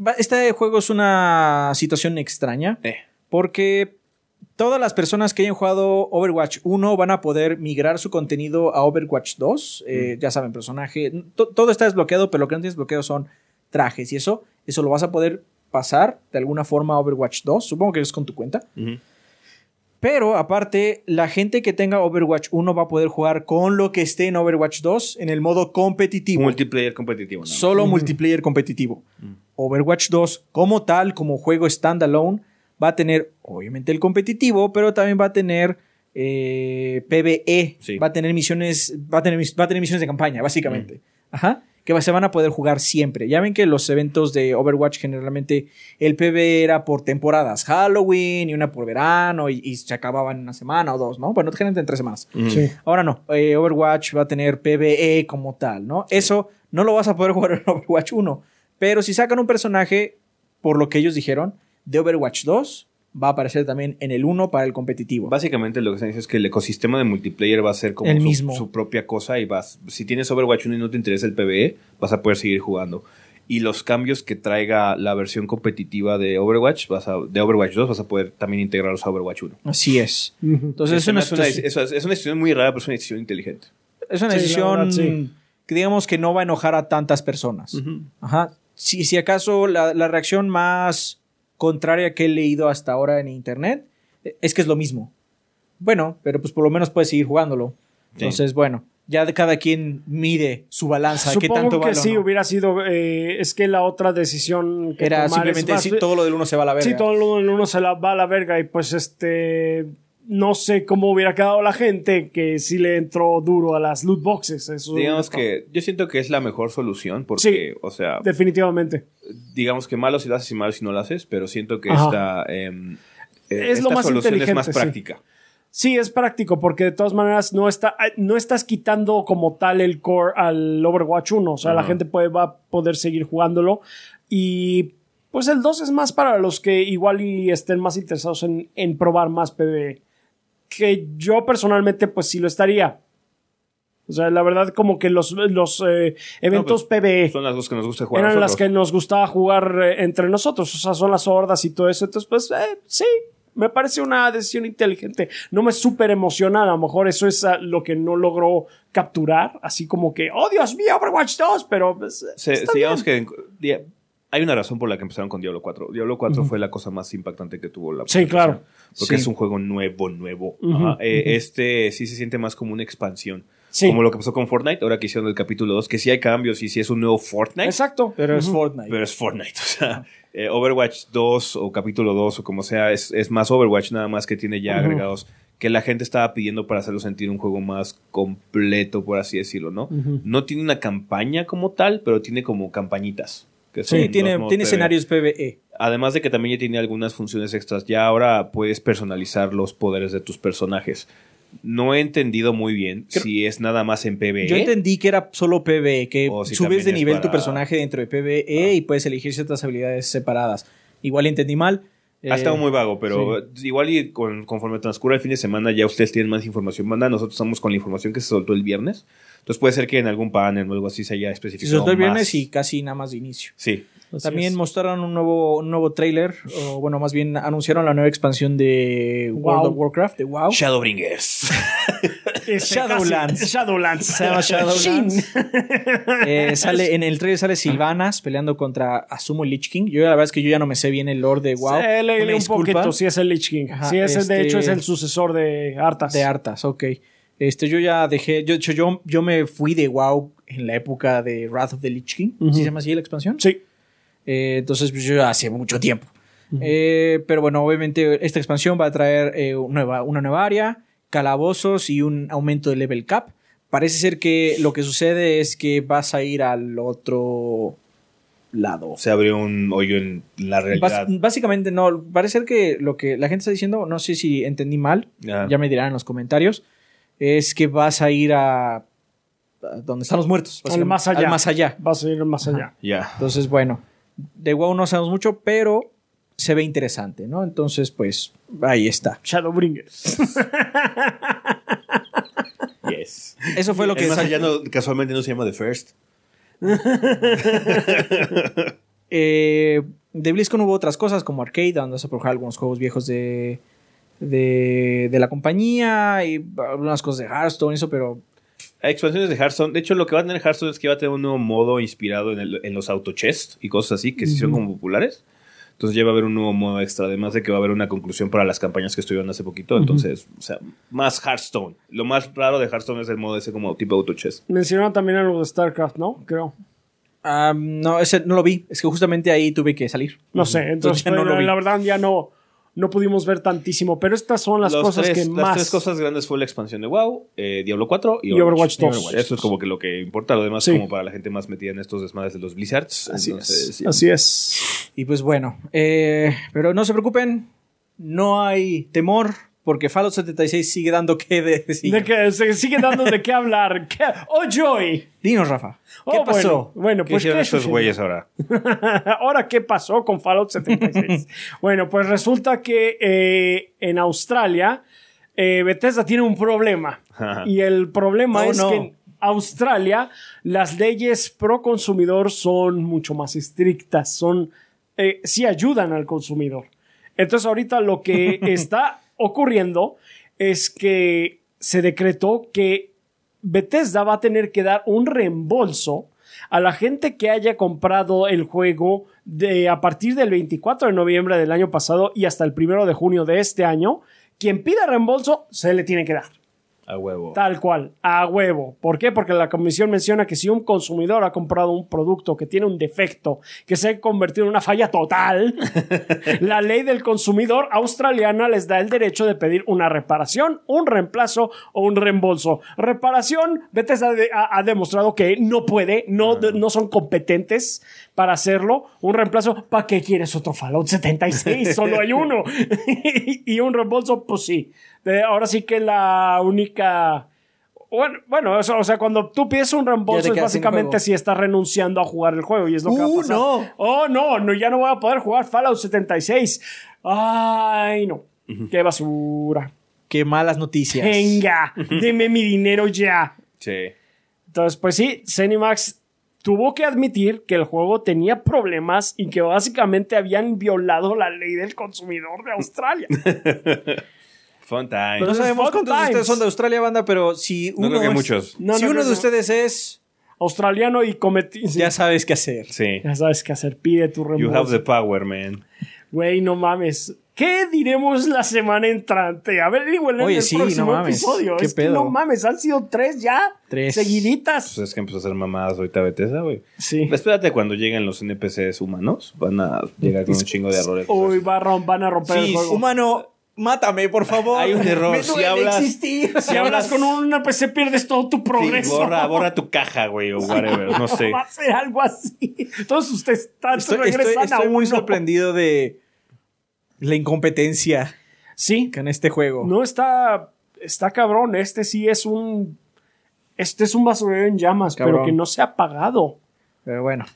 va- este juego es una situación extraña Eh. porque todas las personas que hayan jugado Overwatch 1 van a poder migrar su contenido a Overwatch 2. Eh, Ya saben, personaje. to- todo está desbloqueado, pero lo que no tienes desbloqueado son trajes y eso. Eso lo vas a poder pasar de alguna forma a Overwatch 2. Supongo que es con tu cuenta. Pero aparte, la gente que tenga Overwatch 1 va a poder jugar con lo que esté en Overwatch 2 en el modo competitivo. Multiplayer competitivo. más. Solo multiplayer competitivo. Overwatch 2, como tal, como juego standalone, va a tener, obviamente, el competitivo, pero también va a tener eh, PvE. Sí. Va a tener misiones. Va a tener, va a tener misiones de campaña, básicamente. Ajá. Que va- se van a poder jugar siempre. Ya ven que los eventos de Overwatch generalmente el PvE era por temporadas. Halloween y una por verano y, y se acababan en una semana o dos, ¿no? Bueno, generalmente en tres semanas. Sí. Ahora no, eh, Overwatch va a tener PvE como tal, ¿no? Eso no lo vas a poder jugar en Overwatch 1. Pero si sacan un personaje, por lo que ellos dijeron, de Overwatch 2, va a aparecer también en el 1 para el competitivo. Básicamente lo que están diciendo es que el ecosistema de multiplayer va a ser como El su, mismo. su propia cosa y vas, si tienes Overwatch 1 y no te interesa el PvE, vas a poder seguir jugando. Y los cambios que traiga la versión competitiva de Overwatch, vas a, de Overwatch 2, vas a poder también integrarlos a Overwatch 1. Así es. Entonces es Se una, hace una- es, es una decisión muy rara, pero es una decisión inteligente. es una Sí, decisión verdad, sí. que digamos que no va a enojar a tantas personas. Ajá. Si, si acaso la, la reacción más contraria que he leído hasta ahora en internet es que es lo mismo. Bueno, pero pues por lo menos puedes seguir jugándolo. Sí. Entonces, bueno, ya de cada quien mide su balanza, de qué Supongo tanto que vale sí no. hubiera sido. eh, es que la otra decisión que Era tomar es simplemente más- decir todo lo del uno se va a la verga. Sí, todo lo del uno se la va a la verga y pues este. No sé cómo hubiera quedado la gente que sí le entró duro a las loot boxes. Eso Digamos que yo siento que es la mejor solución porque, Sí. o sea, Definitivamente. digamos que malo si lo haces y malo si no lo haces, pero siento que Ajá. esta, em, eh, Es lo más solución es más práctica. Sí, es práctico porque de todas maneras no, está, no estás quitando como tal el core al Overwatch 1. O sea, la gente puede, va a poder seguir jugándolo. Y pues el 2 es más para los que igual y estén más interesados en, en probar más PvE. Que yo personalmente pues sí lo estaría. O sea, la verdad como que los, los eh, eventos No, pues, PvE Son las dos que nos gusta jugar. eran las que nos gustaba jugar eh, entre nosotros. O sea, son las hordas y todo eso. Entonces, pues eh, sí, me parece una decisión inteligente. No me súper emociona. A lo mejor eso es ah, lo que no logró capturar. Así como que, oh Dios mío, Overwatch 2. Pero pues, Se- está digamos bien. que hay una razón por la que empezaron con Diablo 4. Diablo 4 fue la cosa más impactante que tuvo la Sí, claro. Porque Sí. es un juego nuevo, nuevo. Ajá. Eh. Este sí se siente más como una expansión. Sí. Como lo que pasó con Fortnite, ahora que hicieron el capítulo 2, que sí hay cambios y sí es un nuevo Fortnite. Exacto. Pero es. Fortnite. Pero es Fortnite. O sea, eh, Overwatch 2 o capítulo 2 o como sea, es, es más Overwatch nada más que tiene ya agregados que la gente estaba pidiendo para hacerlo sentir un juego más completo, por así decirlo, ¿no? No tiene una campaña como tal, pero tiene como campañitas. Que Sí, tiene, tiene escenarios PvE. Además de que también ya tiene algunas funciones extras. Ya ahora puedes personalizar los poderes de tus personajes. No he entendido muy bien si es nada más en PvE. Yo entendí que era solo PvE, que si subes de nivel tu personaje dentro de PvE y puedes elegir ciertas habilidades separadas. Igual entendí mal. Ha Eh, estado muy vago, pero igual y con- conforme transcurra el fin de semana ya ustedes tienen más información. Manda, nosotros estamos con la información que se soltó el viernes. Entonces puede ser que en algún panel o algo así se haya Se especificado soltó el viernes más. y casi nada más de inicio. Sí. Así También es. mostraron un nuevo, un nuevo trailer, o bueno, más bien anunciaron la nueva expansión de World Wow. of Warcraft, de WoW. Shadowbringers. Este, Shadowlands. casi- Shadowlands. Se llama Shadowlands. Eh, sale, en el trailer sale Silvanas peleando contra Asumo Lich King. Yo la verdad es que yo ya no me sé bien el lore de WoW. Sí, leí Una un poquito, sí es el Lich King. Ajá, sí, es el- de este- hecho es el sucesor de Arthas. De Arthas, ok. Este, yo ya dejé, yo, de hecho, yo, yo me fui de WoW en la época de Wrath of the Lich King. Ujú. ¿Sí se llama así la expansión? Sí. Eh, entonces, pues, yo hace mucho tiempo. Eh, pero bueno, obviamente esta expansión va a traer eh, una, nueva, una nueva área, calabozos y un aumento de level cap. Parece ser que lo que sucede es que vas a ir al otro lado. Se abrió un hoyo en la realidad. Básicamente no, parece ser que lo que la gente está diciendo, no sé si entendí mal, Ah. ya me dirán en los comentarios, es que vas a ir a, a donde están los muertos. Al más allá. Al más allá. Vas a ir más allá. Ya. Entonces, bueno, de WoW no sabemos mucho, pero se ve interesante, ¿no? Entonces, pues, ahí está. Shadowbringers. Yes. Eso fue lo que... Más allá no- casualmente no se llama The First. Eh, de BlizzCon hubo otras cosas como Arcade, donde se probar algunos juegos viejos de, de, de la compañía y algunas cosas de Hearthstone, eso, pero expansiones de Hearthstone. De hecho, lo que va a tener Hearthstone es que va a tener un nuevo modo inspirado en, el- en los autochest y cosas así que se hicieron como populares. Entonces ya va a haber un nuevo modo extra, además de que va a haber una conclusión para las campañas que estuvieron hace poquito. Entonces, o sea, más Hearthstone. Lo más raro de Hearthstone es el modo ese como tipo autochest. Mencionaron también algo de StarCraft, ¿no? Creo. ah, no, ese no lo vi. Es que justamente ahí tuve que salir. No sé. Entonces, ya no lo vi. la verdad ya no, no pudimos ver tantísimo. Pero estas son las Los cosas tres- que Las más. tres cosas grandes fue la expansión de WoW, eh, Diablo 4 y Y Overwatch 2. Eso es como que lo que importa. Lo demás Sí. como para la gente más metida en estos desmadres de los Blizzards. Así Entonces, es. sí. Así es. Y pues bueno, eh, pero no se preocupen, no hay temor porque Fallout 76 sigue dando decir. De que se sigue dando de qué hablar. ¿Qué? ¡Oh, Joy! Dinos, Rafa, ¿qué Oh, pasó? Bueno, bueno, ¿Qué pues hicieron ¿qué estos güeyes ahora? Ahora, ¿qué pasó con Fallout 76? bueno, pues resulta que eh, en Australia eh, Bethesda tiene un problema. y el problema Oh, es no. que en Australia las leyes pro consumidor son mucho más estrictas. Son, eh, sí ayudan al consumidor. Entonces ahorita lo que está ocurriendo es que se decretó que Bethesda va a tener que dar un reembolso a la gente que haya comprado el juego de a partir del 24 de noviembre del año pasado y hasta el 1 de junio de este año, quien pida reembolso se le tiene que dar. A huevo. Tal cual, a huevo. ¿Por qué? Porque la comisión menciona que si un consumidor ha comprado un producto que tiene un defecto que se ha convertido en una falla total, la ley del consumidor australiana les da el derecho de pedir una reparación, un reemplazo o un reembolso. Reparación, Bethesda de- ha, ha demostrado que no puede, no, de- no son competentes para hacerlo. Un reemplazo, ¿para qué quieres otro Fallout 76? Solo hay uno. y un reembolso, pues sí. De- ahora sí que la única... Bueno, bueno, eso, o sea, cuando tú pides un reembolso es básicamente si estás renunciando a jugar el juego y es lo que va a Uh, pasar. no. Oh, no, no, ya no voy a poder jugar Fallout 76. Ay, no. Qué basura. Qué malas noticias. Venga, deme mi dinero ya. Sí. Entonces, pues sí, Zenimax tuvo que admitir que el juego tenía problemas y que básicamente habían violado la ley del consumidor de Australia. Fun time. No sabemos Fun cuántos de ustedes son de Australia, banda, pero si No uno, creo que es- muchos. No, si no, uno no, de no. ustedes es, Australiano y cometí. ya sabes qué hacer. Sí. Ya sabes qué hacer, pide tu You have reembolso. the power, man. Güey, no mames. ¿Qué diremos la semana entrante? A ver, digo, en Oye, el sí, próximo no mames. episodio. ¿Qué es que pedo? no mames, han sido tres ya. Tres. Seguiditas. Pues es que empezó a hacer mamadas ahorita Bethesda, güey. Sí. Espérate cuando lleguen los NPCs humanos. Van a llegar con un chingo de errores. Uy, va a rom- van a romper el Sí, juego. humano, mátame, por favor. Hay un error. Me Si hablas- existir. Si hablas con un PC pierdes todo tu Sí, progreso. borra, borra tu caja, güey, o whatever. No sé. Va a ser algo así. Todos ustedes están Estoy, regresan estoy- a estoy muy uno. sorprendido de la incompetencia Sí, que en este juego. no está está cabrón. Este sí es un este es un basurero en llamas, pero que no se ha apagado. Pero bueno,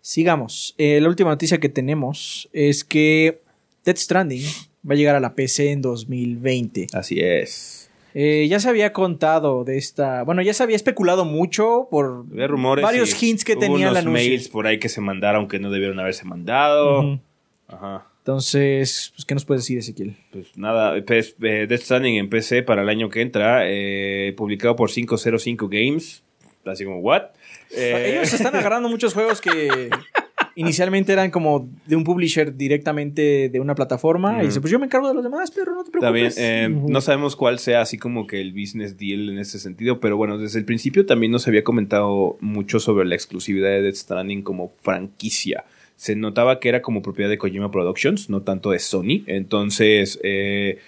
sigamos. Eh, la última noticia que tenemos es que Death Stranding va a llegar a la PC en 2020. Así es. Eh, ya se había contado de esta. Bueno, ya se había especulado mucho por Había rumores. varios hints que tenía anuncio. mails por ahí que se mandaron que no debieron haberse mandado. Ajá. Entonces, pues, ¿qué nos puedes decir, Ezequiel? Pues nada, pues, eh, Death Stranding en PC para el año que entra, eh, publicado por 505 Games. Así como, ¿what? Eh, Ellos están agarrando muchos juegos que inicialmente eran como de un publisher directamente de una plataforma. Y dice, pues yo me encargo de los demás, pero no te Está bien, preocupes. eh, Ujú. no sabemos cuál sea así como que el business deal en ese sentido, pero bueno, desde el principio también nos había comentado mucho sobre la exclusividad de Death Stranding como franquicia. Se notaba que era como propiedad de Kojima Productions, no tanto de Sony. Entonces, eh,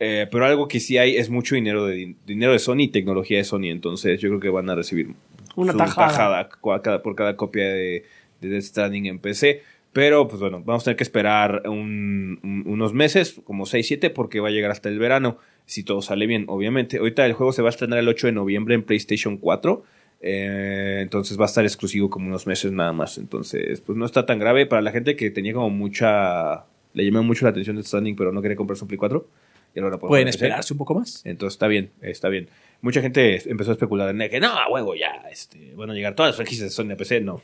eh, pero algo que sí hay es mucho dinero de, din- dinero de Sony y tecnología de Sony. Entonces, yo creo que van a recibir Una su tajada. cada- por cada copia de, de Death Stranding en PC. Pero, pues bueno, vamos a tener que esperar un- un- unos meses, como 6, 7, porque va a llegar hasta el verano, si todo sale bien, obviamente. Ahorita el juego se va a estrenar el 8 de noviembre en PlayStation 4. eh, entonces va a estar exclusivo como unos meses nada más. Entonces, pues no está tan grave para la gente que tenía como mucha. Le llamó mucho la atención Death Stranding, pero no quería comprar su Play 4. Y ahora Pueden esperarse un poco más. Entonces está bien, está bien. Mucha gente empezó a especular en que no, a huevo, ya, este, van a llegar todas las franquicias de Sony a PC. No.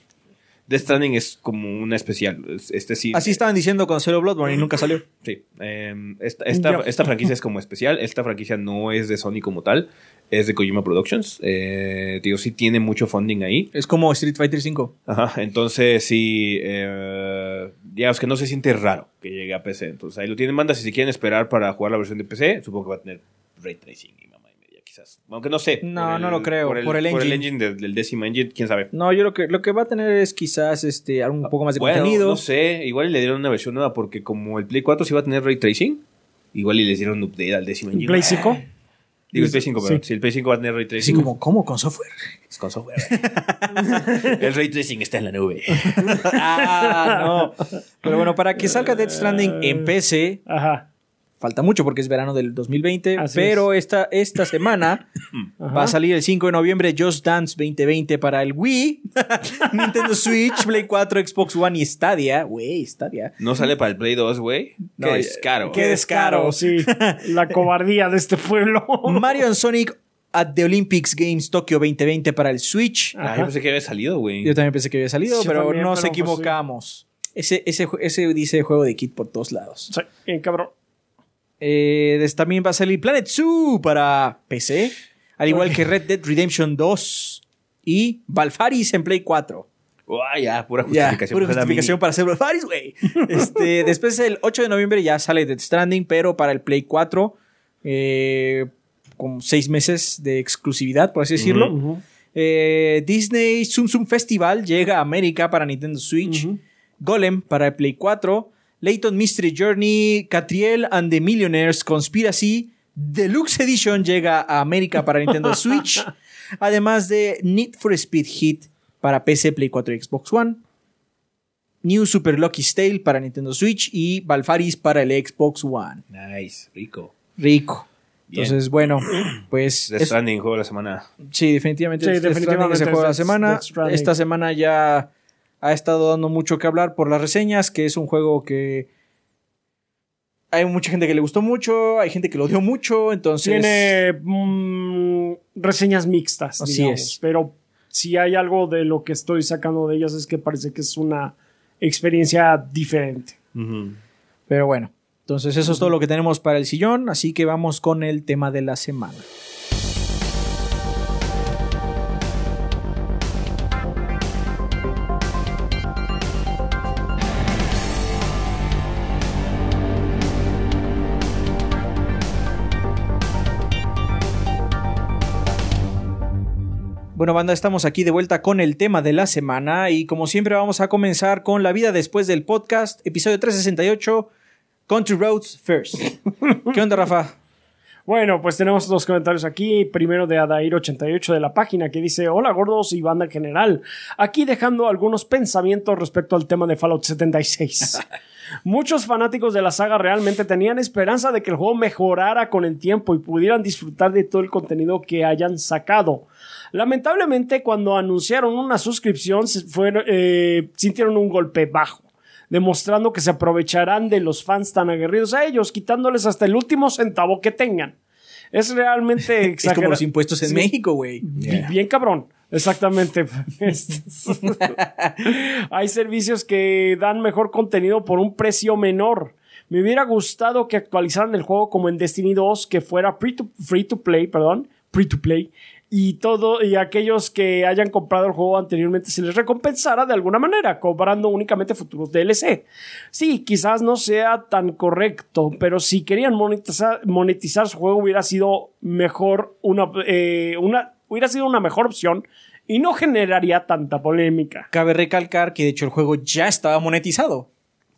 Death Stranding es como una especial. es- Este sí. Así estaban diciendo con Zero Bloodborne y nunca salió. Sí. eh, esta, esta, Ya. esta franquicia es como especial. Esta franquicia no es de Sony como tal. Es de Kojima Productions. Eh, digo, sí tiene mucho funding ahí. Es como Street Fighter 5. Ajá, entonces sí, eh, digamos que no se siente raro que llegue a PC. Entonces ahí lo tienen, manda si se quieren esperar para jugar la versión de PC, supongo que va a tener ray tracing y quizás. Aunque no sé. No, no lo creo, Por el, por el por el engine. engine del, décimo engine, quién sabe. No, yo lo que, lo que va a tener es quizás este, un poco más de Bueno, contenido. no sé, igual le dieron una versión nueva porque como el Play 4 sí va a tener ray tracing, igual y les dieron un update al décimo engine. Play 5. Digo, el Play 5, pero Sí. si el Play 5 va a tener ray Así tracing. como, ¿cómo? ¿Con software? Es con software. el ray tracing está en la nube. ah, no. Pero bueno, para que salga Death Stranding en PC, Ajá. Falta mucho porque es verano del 2020. Así pero esta, esta semana va a salir el 5 de noviembre Just Dance 2020 para el Wii, Nintendo Switch, Play 4, Xbox One y Stadia. Güey, Stadia. No sale para el Play 2, güey. No, Qué descaro. qué descaro. Sí. La cobardía de este pueblo. Mario and Sonic at the Olympics Games Tokyo 2020 para el Switch. Ah, yo pensé que había salido, güey. Yo también pensé que había salido, pero también, nos pero, pues, equivocamos. Ese, ese, ese dice juego de kit por todos lados. Sí, bien cabrón. Eh, también va a salir Planet Zoo para PC, al igual que Red Dead Redemption 2 y Valfaris en Play 4. Ah, ya, pura Ya, justificación. pura justificación para hacer Valfaris, güey. Este, después el 8 de noviembre ya sale Death Stranding, pero para el Play 4 eh, con seis meses de exclusividad, por así decirlo. Eh, Disney Zoom Zoom Festival llega a América para Nintendo Switch. Golem para el Play 4. Layton Mystery Journey, Catriel and the Millionaires Conspiracy. Deluxe Edition llega a América para Nintendo Switch. Además de Need for Speed Hit para PC, Play 4 y Xbox One. New Super Lucky Tale para Nintendo Switch y Valfaris para el Xbox One. Nice, rico. Rico. Bien. Entonces, bueno, pues. Es- Stranding, juego de la semana. Sí, definitivamente. Sí, Death Stranding definitivamente es el juego de la es semana. Esta semana ya ha estado dando mucho que hablar por las reseñas, que es un juego que hay mucha gente que le gustó mucho, hay gente que lo odió mucho, entonces Tiene mm, reseñas mixtas, Así digamos, es. Pero si hay algo de lo que estoy sacando de ellas es que parece que es una experiencia diferente. pero bueno. Entonces eso es todo lo que tenemos para el sillón, así que vamos con el tema de la semana. Bueno, banda, estamos aquí de vuelta con el tema de la semana y como siempre vamos a comenzar con la vida después del podcast, episodio 368, Country Roads First. ¿Qué onda, Rafa? Bueno, pues tenemos dos comentarios aquí. Primero de Adair88 de la página que dice: Hola gordos y banda en general. Aquí dejando algunos pensamientos respecto al tema de Fallout 76. Muchos fanáticos de la saga realmente tenían esperanza de que el juego mejorara con el tiempo y pudieran disfrutar de todo el contenido que hayan sacado. Lamentablemente, cuando anunciaron una suscripción, fueron, eh, sintieron un golpe bajo demostrando que se aprovecharán de los fans tan aguerridos a ellos, quitándoles hasta el último centavo que tengan. Es realmente Es como los impuestos en Sí. México, güey. Bi- Bien cabrón. Exactamente. Hay servicios que dan mejor contenido por un precio menor. Me hubiera gustado que actualizaran el juego como en Destiny 2, que fuera free to, free to play, perdón, free to play, y todo, y aquellos que hayan comprado el juego anteriormente se les recompensara de alguna manera, cobrando únicamente futuros DLC. Sí, quizás no sea tan correcto, pero si querían monetizar, monetizar su juego hubiera sido mejor una, eh, una, hubiera sido una mejor opción y no generaría tanta polémica. Cabe recalcar que de hecho el juego ya estaba monetizado.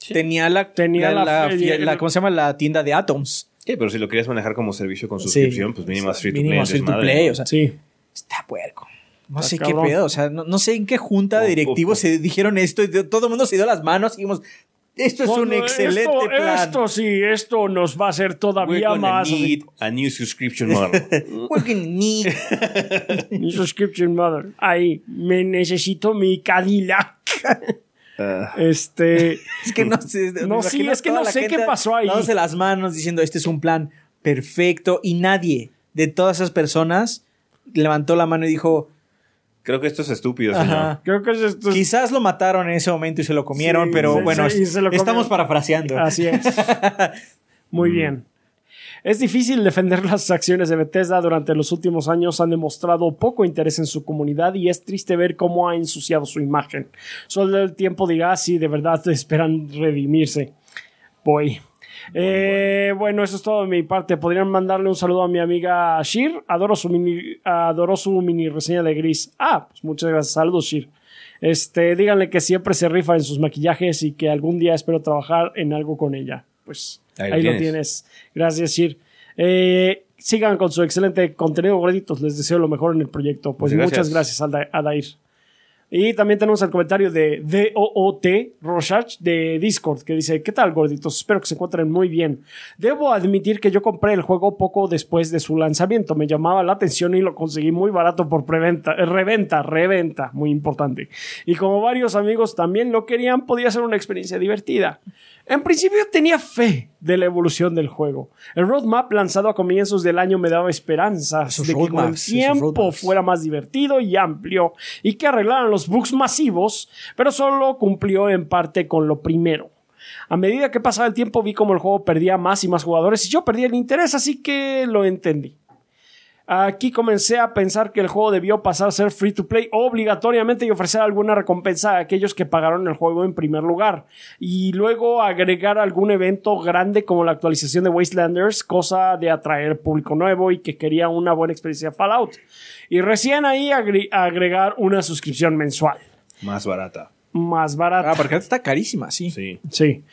Tenía la, Tenía la, la- la- el- la- ¿cómo se llama? La tienda de Atoms. Sí, pero si lo querías manejar como servicio con Sí. suscripción, pues mínimo es free to play. Mínimo es free to play, o sea, Sí. está puerco. No Está sé cabrón. qué pedo, o sea, no, no sé en qué junta de directivos se dijeron esto y todo el mundo se dio las manos y dijimos, esto es un excelente esto, plan. Esto sí, esto nos va a hacer We're todavía gonna más. need a new subscription model. We're gonna need- subscription mother. Ahí, me necesito mi Cadillac. Este. Es que no sé. No, sí, es que no sé qué pasó ahí. Dándose las manos diciendo, este es un plan perfecto. Y nadie de todas esas personas levantó la mano y dijo, creo que esto es estúpido, señor. Ajá. Creo que es esto. Quizás lo mataron en ese momento y se lo comieron, Sí, pero sí, bueno, se lo estamos parafraseando. Así es. Muy bien. Es difícil defender las acciones de Bethesda durante los últimos años han demostrado poco interés en su comunidad y es triste ver cómo ha ensuciado su imagen. Solo el tiempo dirá si de verdad esperan redimirse. Voy. Eh, bueno, eso es todo de mi parte. Podrían mandarle un saludo a mi amiga Shir. Adoro su mini, adoró su mini reseña de Gris. Ah, pues muchas gracias. Saludos, Shir. Este, díganle que siempre se rifa en sus maquillajes y que algún día espero trabajar en algo con ella. Pues Ahí ahí, lo lo tienes. Gracias, Shir. Eh, sigan con su excelente contenido, gorditos. Les deseo lo mejor en el proyecto. Pues Muchas muchas gracias, Adair. Y también tenemos el comentario de DOOT Roshach de Discord que dice: ¿Qué tal, gorditos? Espero que se encuentren muy bien. Debo admitir que yo compré el juego poco después de su lanzamiento. Me llamaba la atención y lo conseguí muy barato por preventa, eh, reventa, reventa, muy importante. Y como varios amigos también lo querían, podía ser una experiencia divertida. En principio tenía fe de la evolución del juego. El roadmap lanzado a comienzos del año me daba esperanzas Esos de que con el tiempo fuera más divertido y amplio y que arreglaran los bugs masivos, pero solo cumplió en parte con lo primero. A medida que pasaba el tiempo vi como el juego perdía más y más jugadores y yo perdía el interés, así que lo entendí. Aquí comencé a pensar que el juego debió pasar a ser free to play obligatoriamente y ofrecer alguna recompensa a aquellos que pagaron el juego en primer lugar. Y luego agregar algún evento grande como la actualización de Wastelanders, cosa de atraer público nuevo y que quería una buena experiencia de Fallout. Y recién ahí agre- agregar una suscripción mensual. Más barata. Más barata. Ah, porque está carísima, sí. Sí. Sí.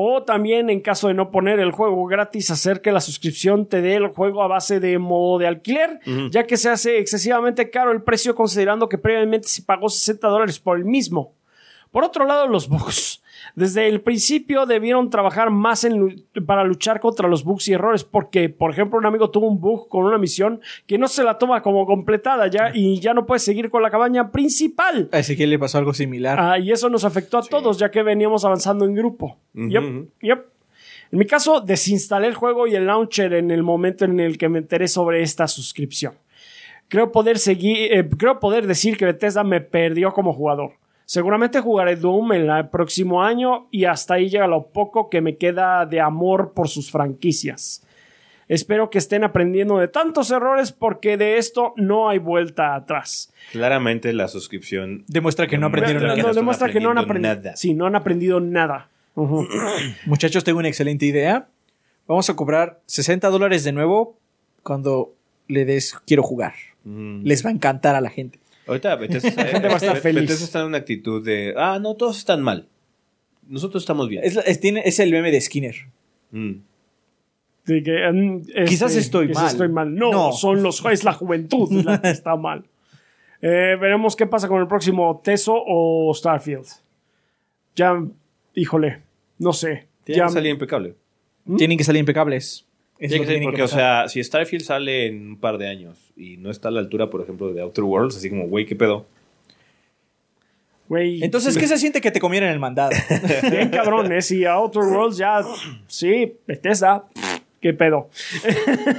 O también, en caso de no poner el juego gratis, hacer que la suscripción te dé el juego a base de modo de alquiler, ya que se hace excesivamente caro el precio considerando que previamente se pagó 60 dólares por el mismo. Por otro lado, los bugs. Desde el principio debieron trabajar más en para luchar contra los bugs y errores, porque, por ejemplo, un amigo tuvo un bug con una misión que no se la toma como completada ya y ya no puede seguir con la cabaña principal. A Ezequiel le pasó algo similar. Ah, y eso nos afectó a todos, ya que veníamos avanzando en grupo. Yep, yep. En mi caso, desinstalé el juego y el launcher en el momento en el que me enteré sobre esta suscripción. Creo poder seguir, eh, creo poder decir que Bethesda me perdió como jugador. Seguramente jugaré Doom el eh, próximo año y hasta ahí llega lo poco que me queda de amor por sus franquicias. Espero que estén aprendiendo de tantos errores porque de esto no hay vuelta atrás. Claramente la suscripción Demuestra que no aprendieron nada. no No, están demuestra que no han aprendido nada. Sí, no han aprendido nada. Muchachos, tengo una excelente idea. Vamos a cobrar 60 dólares de nuevo cuando le des quiero jugar. Mm. Les va a encantar a la gente. Ahorita Bethesda, gente va a estar feliz. Bethesda está en una actitud de, ah, no, todos están mal. Nosotros estamos bien. Es, la- es- tiene- es el meme de Skinner. Mm. Que, mm, este, Quizás estoy quizás mal. estoy mal. No, No. son los es la juventud la que está mal. Eh, veremos qué pasa con el próximo Teso o Starfield. Ya, híjole, no sé. Tiene Ya, que salir impecable. Tienen que salir impecables. Es Tiene lo que salir tiene porque, o sea, si Starfield sale en un par de años y no está a la altura, por ejemplo, de Outer Worlds, así como, güey, ¿qué pedo? güey, Entonces, ¿qué se siente que te comieran el mandado? bien cabrón, ¿eh? Si Outer Worlds ya, sí, Bethesda, qué pedo.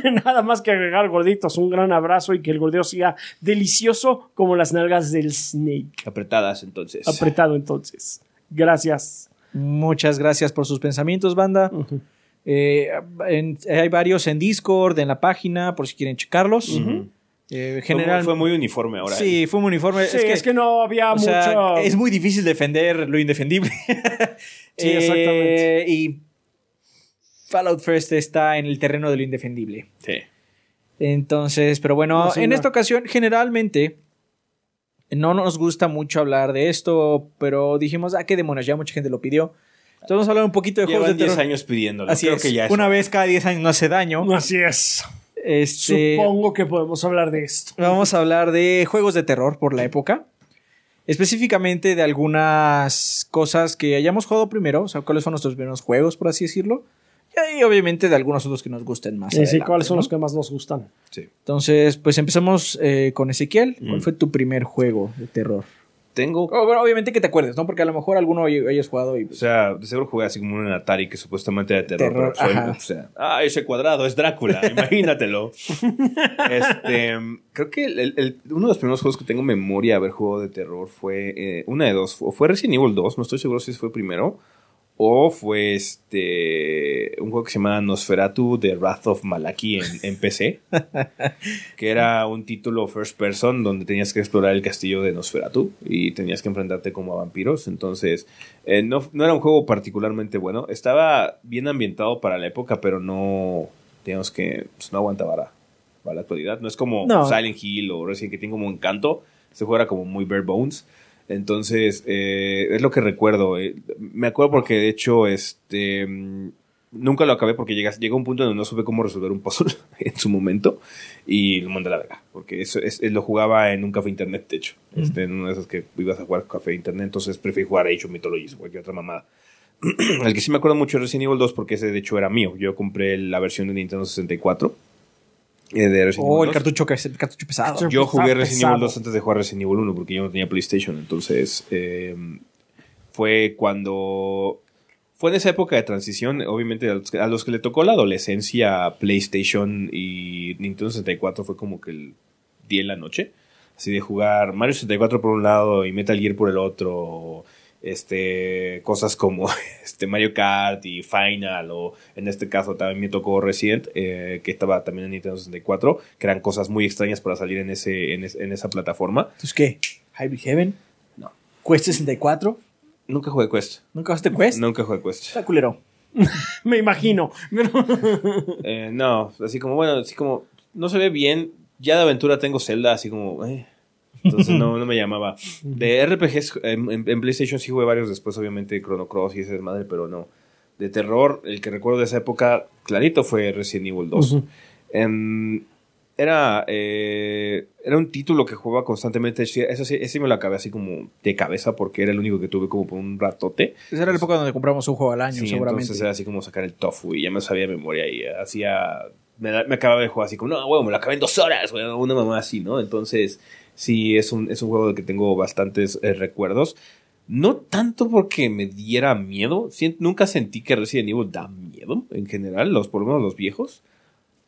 Nada más que agregar gorditos, un gran abrazo y que el gordeo siga delicioso como las nalgas del Snake. Apretadas, entonces. Apretado entonces. Gracias. Muchas gracias por sus pensamientos, banda. Eh, en- hay varios en Discord, en la página, por si quieren checarlos. Eh, Fue general, muy- fue muy uniforme ahora. Sí, fue un uniforme. Sí, es que, no había o sea, mucho. es muy difícil defender lo indefendible. Sí, Eh, exactamente. y Fallout First está en el terreno de lo indefendible. Sí. Entonces, pero bueno, No, sí, en no. esta ocasión, generalmente, no nos gusta mucho hablar de esto, pero dijimos, ah, qué demonios, ya mucha gente lo pidió. Entonces vamos a hablar un poquito de juegos de 10 terror. años pidiéndolo. Así Creo es, que ya es una vez cada 10 años no hace daño. Así es. Este, Supongo que podemos hablar de esto. Vamos a hablar de juegos de terror por la época. Específicamente de algunas cosas que hayamos jugado primero, o sea, cuáles son nuestros primeros juegos, por así decirlo. Y obviamente de algunos otros que nos gusten más. Sí, sí, ¿cuáles son ¿no? los que más nos gustan? Sí. Entonces, pues empezamos eh, con Ezequiel. ¿Cuál Mm. fue tu primer juego de terror? Tengo. Oh, bueno, obviamente que te acuerdes, ¿no? Porque a lo mejor alguno hay- hayas jugado y... O sea, de seguro jugué así como un Atari que supuestamente era de terror. Terror, pero soy- ajá. o sea, ah, ese cuadrado es Drácula, imagínatelo. este, creo que el- el- uno de los primeros juegos que tengo memoria de haber jugado de terror fue eh, una de dos. O fue Resident Evil 2, no estoy seguro si fue primero. O fue este un juego que se llamaba Nosferatu de Wrath of Malaki en, en PC. que era un título first person donde tenías que explorar el castillo de Nosferatu y tenías que enfrentarte como a vampiros. Entonces, eh, no, no era un juego particularmente bueno. Estaba bien ambientado para la época, pero no, digamos que pues, no aguantaba para, para la actualidad. No es como No. Silent Hill o Resident que tiene como encanto. Este juego era como muy bare bones. Entonces, eh, es lo que recuerdo. eh. Me acuerdo porque, de hecho, este... mm, Nunca lo acabé porque llegas, llega un punto donde no supe cómo resolver un puzzle en su momento y lo mandé a la verga. Porque eso es, lo jugaba en un café internet, de hecho. Este, en una de esas que ibas a jugar café internet, entonces preferí jugar Age of Mythologies o cualquier otra mamada. El que sí me acuerdo mucho es Resident Evil 2 porque ese de hecho era mío. Yo compré la versión de Nintendo 64 eh, de Resident Oh, Evil el 2. cartucho, que- el cartucho pesado. Yo jugué Resident Evil pesado. 2 antes de jugar Resident Evil 1 porque yo no tenía PlayStation. Entonces, eh, fue cuando. Fue en esa época de transición, obviamente a los, que, a los que le tocó la adolescencia, PlayStation y Nintendo 64 fue como que el día y la noche. Así de jugar Mario 64 por un lado y Metal Gear por el otro. Este, cosas como este, Mario Kart y Final, o en este caso también me tocó Resident, eh, que estaba también en Nintendo 64, que eran cosas muy extrañas para salir en, ese, en, es- en esa plataforma. ¿Entonces qué? ¿Hybrid Heaven? No. ¿Quest 64? Nunca jugué Quest. ¿Nunca jugaste Quest? Nunca jugué Quest. Está culero. Me imagino. Eh, no, así como, bueno, así como, no se ve bien. Ya de aventura tengo Zelda, así como, eh. Entonces no, no me llamaba. De RPGs en, PlayStation sí jugué varios después, obviamente, Chrono Cross y ese desmadre, pero no. De terror, el que recuerdo de esa época, clarito, fue Resident Evil 2. Ujú. Em, era, eh, era un título que jugaba constantemente. Eso sí, ese me lo acabé así como de cabeza porque era el único que tuve como por un ratote. Esa era la época donde compramos un juego al año, Sí, seguramente. entonces era así como sacar el tofu y ya me sabía de memoria y hacía... Me acababa de jugar así como, no, huevo, me lo acabé en dos horas, güey, una mamá así, ¿no? Entonces, sí, es un, es un juego del que tengo bastantes eh, recuerdos. No tanto porque me diera miedo, nunca sentí que Resident Evil da miedo en general, los, por lo menos los viejos.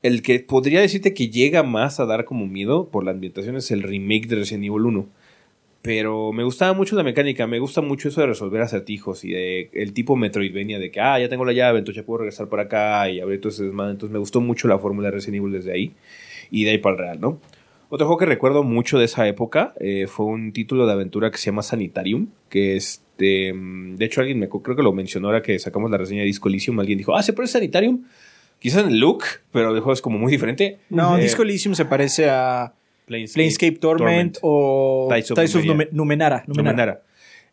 El que podría decirte que llega más a dar como miedo por la ambientación es el remake de Resident Evil 1. Pero me gustaba mucho la mecánica, me gusta mucho eso de resolver acertijos y de el tipo Metroidvania de que, ah, ya tengo la llave, entonces ya puedo regresar por acá y abrir todo ese desmadre. Entonces me gustó mucho la fórmula de Resident Evil desde ahí y de ahí para el real, ¿no? Otro juego que recuerdo mucho de esa época eh, fue un título de aventura que se llama Sanitarium, que este, mm, de hecho alguien me creo que lo mencionó ahora que sacamos la reseña de Disco Elysium, alguien dijo, ah, se parece Sanitarium, quizás en el look, pero el juego es como muy diferente. No, Eh, Disco Elysium se parece a Planescape, Planescape Torment, o Tides of Tides Numenara. Numenara. Numenara.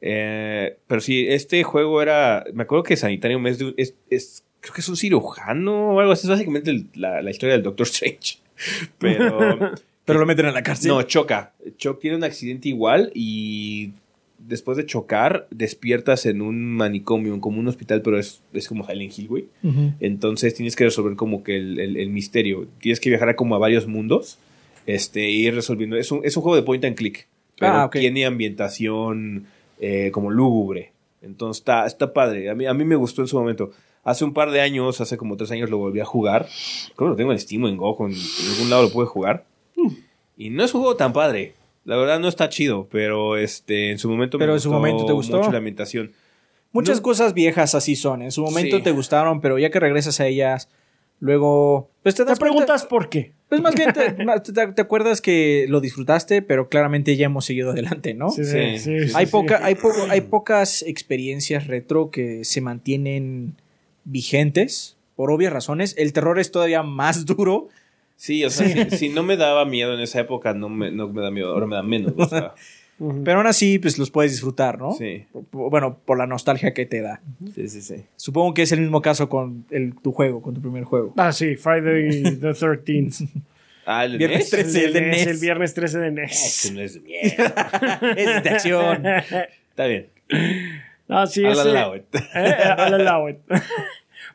Eh, pero sí, este juego era. Me acuerdo que Sanitarium es, de es, es- Creo que es un cirujano o algo así. Es básicamente el- la, la historia del Doctor Strange. Pero. Pero lo meten en la cárcel. no, choca. Choc tiene un accidente igual y. Después de chocar, despiertas en un manicomio, como un hospital, pero es, es como Silent Hill, güey. Entonces tienes que resolver como que el, el- el misterio. Tienes que viajar a como a varios mundos este, e ir resolviendo. Es un, es un juego de point and click, pero Ah, tiene ambientación eh, como lúgubre. Entonces está, está padre. A mí, a mí me gustó en su momento. Hace un par de años, hace como tres años, lo volví a jugar. Creo que lo tengo en Steam o en Go, en, en algún lado lo pude jugar. Y no es un juego tan padre. La verdad no está chido, pero este en su momento Pero me en su gustó momento te gustó. mucho la ambientación. Muchas No- cosas viejas así son. En su momento Sí. te gustaron, pero ya que regresas a ellas, luego. Pues te Te das cuenta- preguntas por qué. Pues más bien te, ma- te- te acuerdas que lo disfrutaste, pero claramente ya hemos seguido adelante, ¿no? Sí, Sí, sí, sí, hay, sí. poca, hay, poco, hay pocas experiencias retro que se mantienen vigentes por obvias razones. El terror es todavía más duro. Sí, o sea, Si, si no me daba miedo en esa época, no me, no me da miedo. Ahora me da menos. o sea. Pero aún así, pues los puedes disfrutar, ¿no? sí, Bueno, por la nostalgia que te da. sí, sí, sí. Supongo que es el mismo caso con el, tu juego, con tu primer juego. Ah, sí, Friday the 13th. Ah, el Viernes NES? 13. el de NES, NES. el viernes 13 de Ah, NES. ese no es de mierda. es de acción. Está bien. Ah, sí, I'll ese- allow it. Eh, I'll allow it.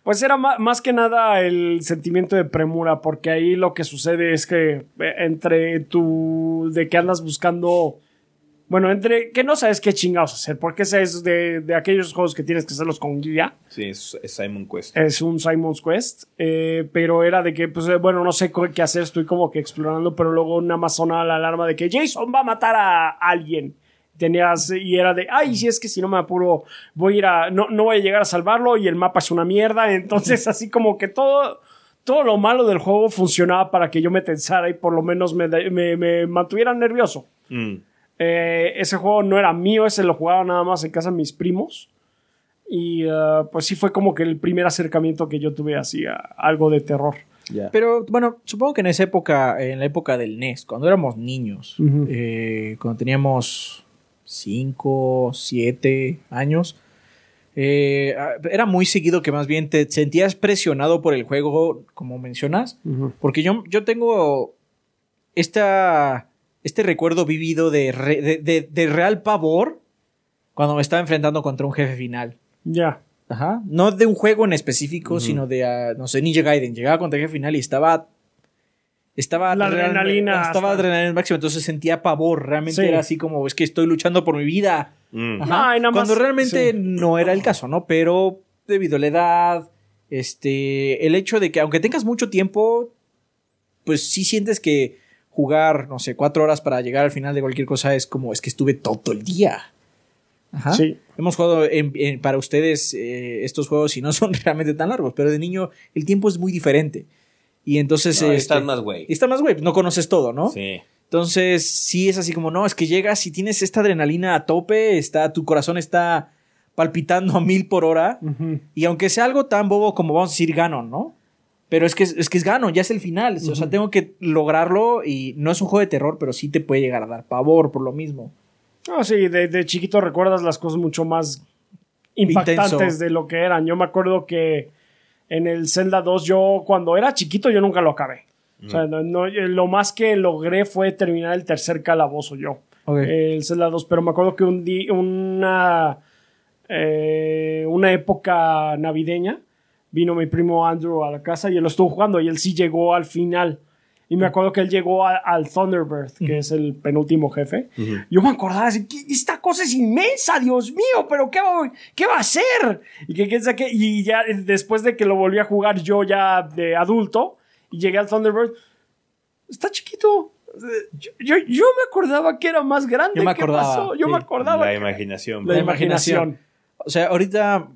Pues era más que nada el sentimiento de premura, porque ahí lo que sucede es que eh, entre tu. de que andas buscando. Bueno, entre que no sabes qué chingados hacer, porque ese es de, de aquellos juegos que tienes que hacerlos con guía. Sí, es, es Simon Quest. Es un Simon's Quest, eh, pero era de que, pues, eh, bueno, no sé qué hacer, estoy como que explorando, pero luego una más sonaba la alarma de que Jason va a matar a alguien. Tenías, y era de, ay, si es que si no me apuro, voy a ir a, no, no voy a llegar a salvarlo y el mapa es una mierda. Entonces, así como que todo, todo lo malo del juego funcionaba para que yo me tensara y por lo menos me, me, me mantuviera nervioso. Mm. Eh, ese juego no era mío, ese lo jugaba nada más en casa de mis primos. Y eh, pues sí fue como que el primer acercamiento que yo tuve así a algo de terror. Ya. Pero bueno, supongo que en esa época, en la época del NES, cuando éramos niños, Ujú. eh, cuando teníamos 5, 7 años, eh, era muy seguido que más bien te sentías presionado por el juego, como mencionas, porque yo, yo tengo esta, este recuerdo vivido de, re- de, de- de real pavor cuando me estaba enfrentando contra un jefe final. Ya. Ajá. No de un juego en específico, sino de, ah, no sé, Ninja Gaiden. Llegaba contra el jefe final y estaba. Estaba. La adrenalina Estaba hasta- adrenalina al máximo, entonces sentía pavor. Realmente Sí. era así como, es que estoy luchando por mi vida. Mm. Ajá. Más- Cuando realmente sí. no era el caso, ¿no? Pero debido a la edad, este, el hecho de que aunque tengas mucho tiempo, pues sí sientes que jugar, no sé, cuatro horas para llegar al final de cualquier cosa es como, es que estuve todo el día. Ajá. Sí. Hemos jugado en- en- para ustedes eh, estos juegos y no son realmente tan largos, pero de niño el tiempo es muy diferente. Y entonces... No, este, están más güey. y están más, güey, no conoces todo, ¿no? Sí. Entonces, sí es así como, no, es que llegas y tienes esta adrenalina a tope, está, tu corazón está palpitando a mil por hora. Y aunque sea algo tan bobo como vamos a decir Ganon, ¿no? Pero es que es, es que es Ganon, ya es el final. O sea, tengo que lograrlo y no es un juego de terror, pero sí te puede llegar a dar pavor por lo mismo. Ah, sí, de, de chiquito recuerdas las cosas mucho más impactantes Intenso. de lo que eran. Yo me acuerdo que en el Zelda 2, yo cuando era chiquito, yo nunca lo acabé. O sea, no- no, eh, lo más que logré fue terminar el tercer calabozo yo. El Zelda 2, pero me acuerdo que un día, una, eh, una época navideña, vino mi primo Andrew a la casa y él lo estuvo jugando y él sí llegó al final. Y me acuerdo que él llegó a- al Thunderbird, que es el penúltimo jefe. Yo me acordaba así, "¿Qué- esta cosa es inmensa, Dios mío, pero ¿qué va, qué va a hacer? Y, que, que y ya después de que lo volví a jugar yo ya de adulto y llegué al Thunderbird, está chiquito. Yo, yo, yo me acordaba que era más grande. Yo me ¿Qué acordaba, pasó? Yo sí. me acordaba. La imaginación. la La imaginación. imaginación. O sea, ahorita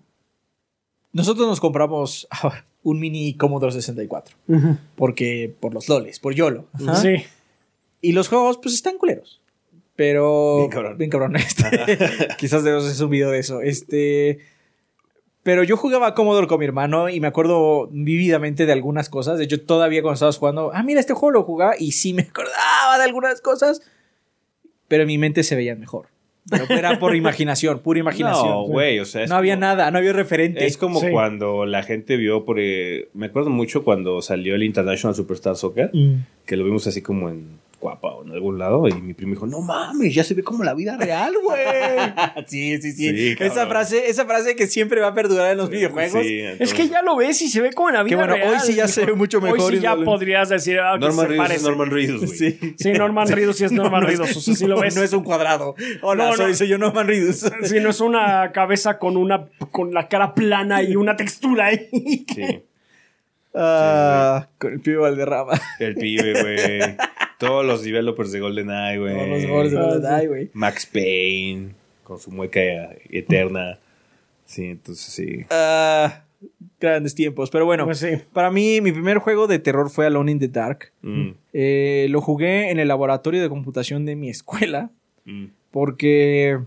nosotros nos compramos un mini Commodore 64. Ujú. Porque, por los loles, por YOLO. Ajá. Sí. Y los juegos, pues están culeros. Pero. Bien cabrón. Bien cabrón. Este, quizás debemos hacer un video de eso. Este. Pero yo jugaba Commodore con mi hermano y me acuerdo vívidamente de algunas cosas. De hecho, todavía cuando estabas jugando, ah, mira, este juego lo jugaba y sí me acordaba de algunas cosas. Pero en mi mente se veían mejor. Pero era por imaginación, pura imaginación. No, güey, o sea. no había nada, no había referente. Es como Sí. cuando la gente vio, por, eh, me acuerdo mucho cuando salió el International Superstar Soccer, Mm. que lo vimos así como en Guapa o en algún lado, y mi primo dijo, no mames, ya se ve como la vida real, güey. sí, sí, sí. Sí, esa, frase, esa frase que siempre va a perdurar en los videojuegos. Sí, Es que ya lo ves y se ve como en la vida Que bueno, real. hoy sí ya se ve mucho mejor Hoy sí ya no- podrías decir ah, Norman Reedus es parece. Norman Reedus, güey. Sí. Sí, Norman Reedus sí es Norman No, no Reedus. O sea, sí lo no, ves. no es un cuadrado. Hola, No, no. soy, soy yo Norman Reedus. Sí, no es una cabeza con una con la cara plana y una textura ahí. Sí. Ah, con el pibe Valderrama. El pibe, güey. Todos los developers de GoldenEye, güey. Todos los goles de Ah, GoldenEye, güey. Max Payne, con su mueca eterna. Sí, entonces sí. Ah, grandes tiempos. Pero bueno, Pues sí. para mí, mi primer juego de terror fue Alone in the Dark. Mm, Eh, lo jugué en el laboratorio de computación de mi escuela. mm. Porque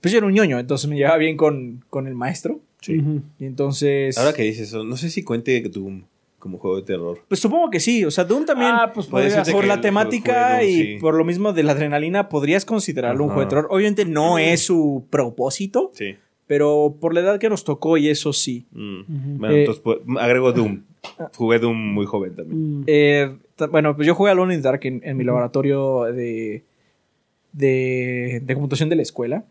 pues yo era un ñoño, entonces me llevaba bien con, con el maestro. Sí. Y entonces. Ahora que dices eso, no sé si cuente Doom como juego de terror. Pues supongo que sí. O sea, Doom también. Ah, pues podría por la temática y sí. por lo mismo de la adrenalina, podrías considerarlo un juego de terror. Obviamente no es su propósito, Sí. pero por la edad que nos tocó y eso sí. Mm. Bueno, Eh, entonces pues, agrego Doom. Jugué Doom muy joven también. Mm. Eh, bueno, pues yo jugué Alone in the Dark en, en mi laboratorio de, de, de computación de la escuela.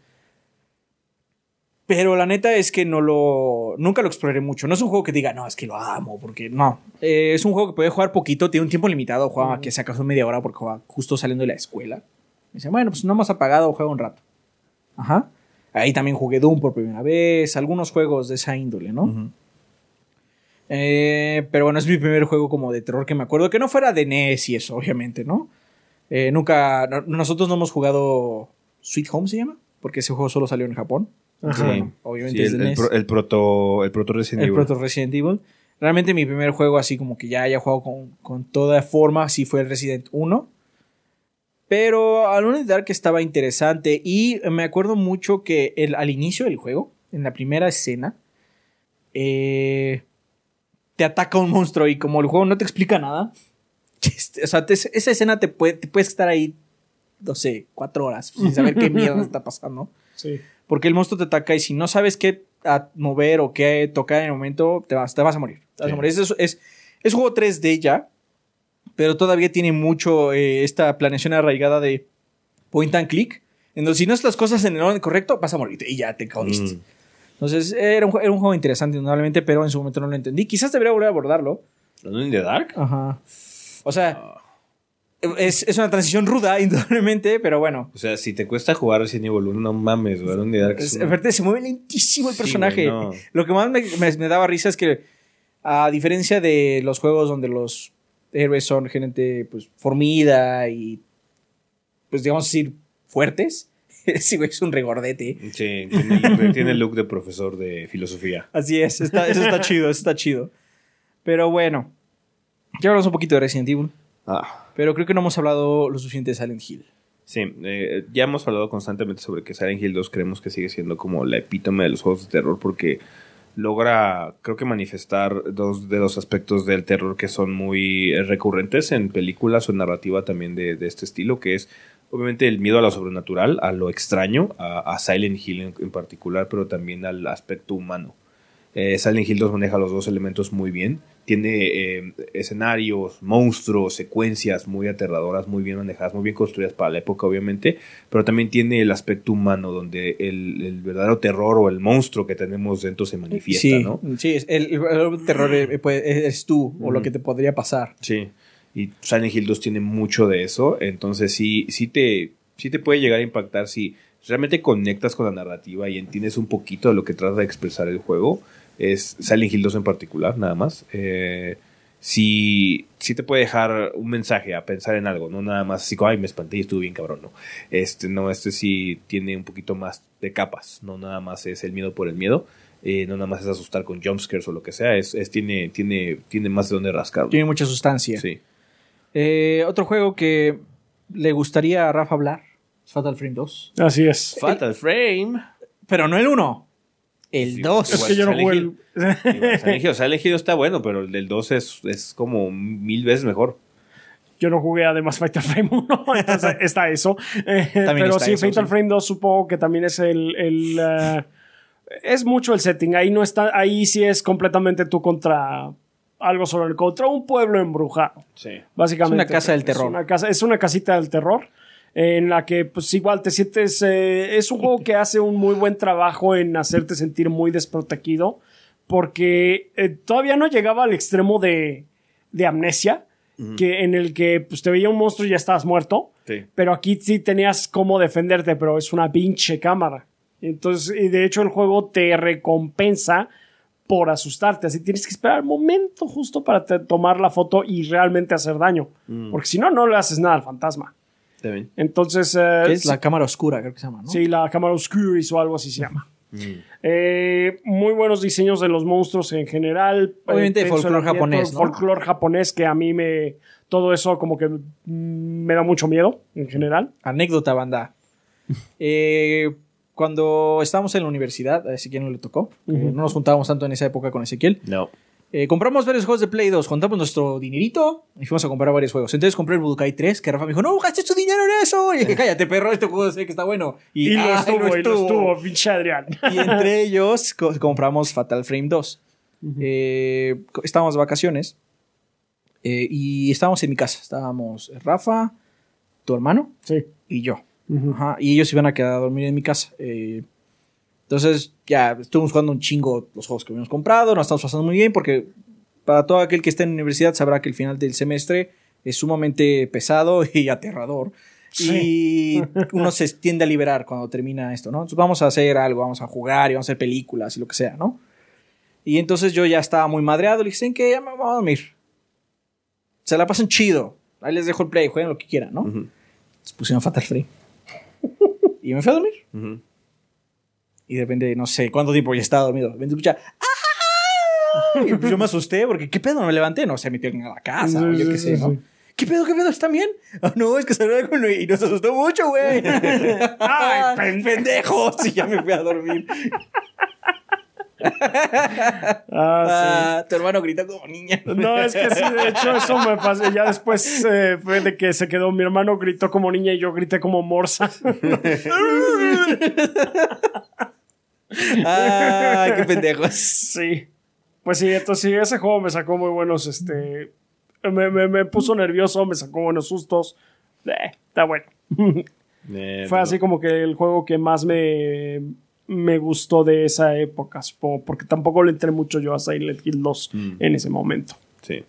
Pero la neta es que no lo. Nunca lo exploré mucho. No es un juego que diga, no, es que lo amo, porque no. Eh, es un juego que puede jugar poquito, tiene un tiempo limitado. Jugaba que se acaso media hora porque jugaba justo saliendo de la escuela. Me dice, bueno, pues no hemos apagado, juega un rato. Ajá. Ahí también jugué Doom por primera vez, algunos juegos de esa índole, ¿no? Eh, pero bueno, es mi primer juego como de terror que me acuerdo. Que no fuera de NES y eso, obviamente, ¿no? Eh, nunca. no- nosotros no hemos jugado Sweet Home, se llama. Porque ese juego solo salió en Japón. Ajá. Bueno, obviamente Sí, es el, de el pro- el proto, el proto Resident el Evil. proto Resident Evil. Realmente mi primer juego así como que ya haya jugado con, con toda forma, sí fue el Resident 1. Pero in the Dark estaba interesante y me acuerdo mucho que el, al inicio del juego, en la primera escena, eh, te ataca un monstruo y como el juego no te explica nada, este, o sea, te- esa escena te, puede, te puedes estar ahí, no sé, cuatro horas sin saber qué mierda está pasando. Sí. Porque el monstruo te ataca y si no sabes qué a- mover o qué tocar en el momento, te vas, te vas a morir. Te vas a morir. Es, es, es un juego 3D ya, pero todavía tiene mucho eh, esta planeación arraigada de point and click. Entonces, si no haces las cosas en el orden correcto, vas a morir y ya te caudiste. Mm. Entonces, era un, jue- era un juego interesante, indudablemente, pero en su momento no lo entendí. Quizás debería volver a abordarlo. ¿Alone in the Dark? Ajá. O sea, es, es una transición ruda, indudablemente, pero bueno. O sea, si te cuesta jugar Resident Evil 1, no mames, güey. The Dark es un- aparte, se mueve lentísimo el personaje. no. Lo que más me, me- me daba risa es que, a diferencia de los juegos donde los héroes son gente pues, formida y, pues digamos decir, fuertes, Sí, güey, es un regordete. Sí, tiene el, look, tiene el look de profesor de filosofía. Así es, está, eso está chido, eso está chido. Pero bueno, ya hablamos un poquito de Resident Evil, Ah, pero creo que no hemos hablado lo suficiente de Silent Hill. sí, eh, ya hemos hablado constantemente sobre que Silent Hill 2 creemos que sigue siendo como la epítome de los juegos de terror porque logra, creo que manifestar dos de los aspectos del terror que son muy eh, recurrentes en películas o en narrativa también de, de este estilo, que es obviamente el miedo a lo sobrenatural, a lo extraño, a, Silent Hill en, en particular, pero también al aspecto humano. Eh, Silent Hill 2 maneja los dos elementos muy bien. Tiene eh, escenarios, monstruos, secuencias muy aterradoras, muy bien manejadas, muy bien construidas para la época, obviamente. Pero también tiene el aspecto humano, donde el, el verdadero terror o el monstruo que tenemos dentro se manifiesta, sí, ¿no? sí, es- el, el terror eh, pues, eres tú o lo que te podría pasar. Sí. Y Silent Hill 2 tiene mucho de eso. Entonces sí, sí te, sí te puede llegar a impactar si realmente conectas con la narrativa y entiendes un poquito de lo que trata de expresar el juego. Es Silent Hill 2 en particular, nada más. Eh, sí, sí te puede dejar un mensaje a pensar en algo, no nada más así como, ay, me espanté y estuve bien cabrón, no. Este, no, este sí tiene un poquito más de capas, no nada más es el miedo por el miedo. eh, no nada más es asustar con jumpscares o lo que sea, es, es- tiene, tiene, tiene más de dónde rascar. Tiene mucha sustancia. Sí. Eh, otro juego que le gustaría a Rafa hablar es Fatal Frame 2. Así es. Fatal Frame. Pero no el 1, el Sí, 2. Es que yo no jugué el... Hill, o sea, Hill está bueno, pero el del 2 es, es como mil veces mejor. Yo no jugué además Fatal Frame 1, entonces está eso. Eh, pero está sí, eso, Fatal sí. Frame 2 supongo que también es el... el, eh, es mucho el setting, ahí no está, ahí sí es completamente tú contra algo sobre el contra un pueblo embrujado. Sí. Básicamente. Es una casa del terror. Es una, casa, es una casita del terror en la que pues igual te sientes... eh, es un juego que hace un muy buen trabajo en hacerte sentir muy desprotegido porque eh, todavía no llegaba al extremo de, de amnesia, que, en el que pues, te veía un monstruo y ya estabas muerto. Sí. Pero aquí sí tenías cómo defenderte, pero es una pinche cámara. Entonces, y de hecho el juego te recompensa por asustarte. Así tienes que esperar el momento justo para te- tomar la foto y realmente hacer daño. Porque si no, no le haces nada al fantasma. Bien. Entonces, eh, Es la cámara oscura, creo que se llama, ¿no? sí, la cámara Oscuris o algo así se llama. Eh, muy buenos diseños de los monstruos en general. Obviamente Eh, folclore japonés, ¿no? Folclore japonés que a mí me... Todo eso como que mm, me da mucho miedo en general. Anécdota, banda. Eh, cuando estábamos en la universidad, a Ezequiel no le tocó. no nos juntábamos tanto en esa época con Ezequiel. No. Eh, compramos varios juegos de Play 2, juntamos nuestro dinerito y fuimos a comprar varios juegos. Entonces compré el Budokai 3, que Rafa me dijo, no, gastes tu dinero en eso. Y dije, cállate, perro, este juego sé que está bueno. Y, lo "Ay, estuvo, y lo estuvo, pinche Adrián. Y entre ellos co- compramos Fatal Frame 2. Eh, estábamos de vacaciones eh, y estábamos en mi casa. Estábamos Rafa, tu hermano Sí. y yo. Ajá, y ellos iban a quedar a dormir en mi casa. Eh, entonces, ya estuvimos jugando un chingo los juegos que habíamos comprado, nos estamos pasando muy bien porque para todo aquel que esté en la universidad sabrá que el final del semestre es sumamente pesado y aterrador. Y uno se tiende a liberar cuando termina esto, ¿no? Entonces vamos a hacer algo, vamos a jugar y vamos a hacer películas y lo que sea, ¿no? Y entonces yo ya estaba muy madreado, le dije, ¿saben qué? Ya me voy a dormir. Se la pasan chido. Ahí les dejo el play, jueguen lo que quieran, ¿no? Ujú. Entonces pusieron Fatal Frame. y me fui a dormir. Ujú. Y de repente, no sé cuánto tiempo ya estaba dormido. De repente escucha. ¡Ah! Y pues yo me asusté porque, ¿qué pedo? No me levanté. No sé, metí alguien a la casa o Sí, sí, qué sé, sí, ¿no? sí. ¿Qué pedo? ¿Qué pedo? ¿Están bien? Ah, no, es que salió algo y nos asustó mucho, güey. Ay, pendejos! Y ya me fui a dormir. Ah, Ah, tu hermano gritó como niña. No, es que sí, de hecho, eso me pasó. Ya después eh, fue de que se quedó. Mi hermano gritó como niña y yo grité como morsa. Ay, qué pendejos. Sí. Pues sí, entonces sí, ese juego me sacó muy buenos, este... Me, me- me puso nervioso, me sacó buenos sustos. Eh, está bueno. Eh, Fue no. así como que el juego que más me, me gustó de esa época, porque tampoco le entré mucho yo a Silent Hill 2 Mm. en ese momento. Sí.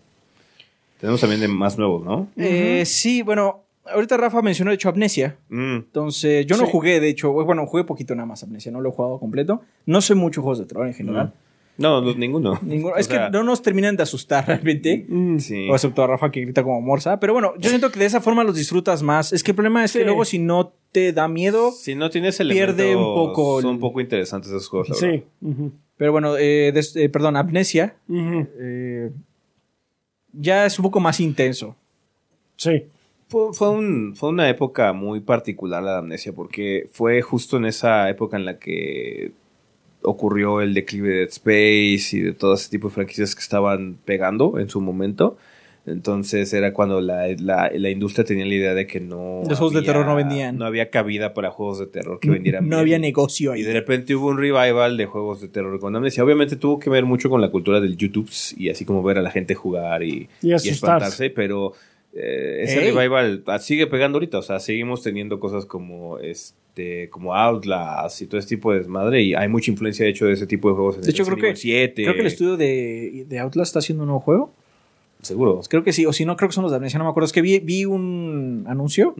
Tenemos también de más nuevos, ¿no? Eh, sí, bueno, ahorita Rafa mencionó de hecho Amnesia. Mm. Entonces, yo no Sí. jugué, de hecho, bueno, jugué poquito nada más Amnesia, no lo he jugado completo. No sé mucho juegos de terror en general. No, no, ninguno. Ninguno. Es sea, que no nos terminan de asustar realmente. Sí. O excepto a Rafa que grita como morsa. Pero bueno, yo siento que de esa forma los disfrutas más. Es que el problema es Sí. que luego si no te da miedo. Si no tienes Pierde un poco Son un poco interesantes esos juegos, la verdad. Sí. ujú, Pero bueno, eh, des- eh, perdón, Amnesia eh, ya es un poco más intenso. Sí. Fue, fue un- fue una época muy particular la de Amnesia, porque fue justo en esa época en la que ocurrió el declive de Dead Space y de todo ese tipo de franquicias que estaban pegando en su momento. Entonces era cuando la, la- la industria tenía la idea de que no. Los juegos de terror no vendían. No había cabida para juegos de terror que vendieran. No bien. había negocio ahí. Y de repente hubo un revival de juegos de terror con Amnesia. Obviamente tuvo que ver mucho con la cultura del YouTube y así como ver a la gente jugar y, Y asustarse. espantarse, pero eh, ese Ey. revival ah, sigue pegando ahorita. O sea, seguimos teniendo cosas como este como Outlast y todo ese tipo de desmadre y hay mucha influencia de hecho de ese tipo de juegos en De hecho, creo Resident que, Evil 7. creo que el estudio de, de Outlast está haciendo un nuevo juego. Seguro. Creo que sí, o si no, creo que son los de Amnesia, no me acuerdo. Es que vi, vi un anuncio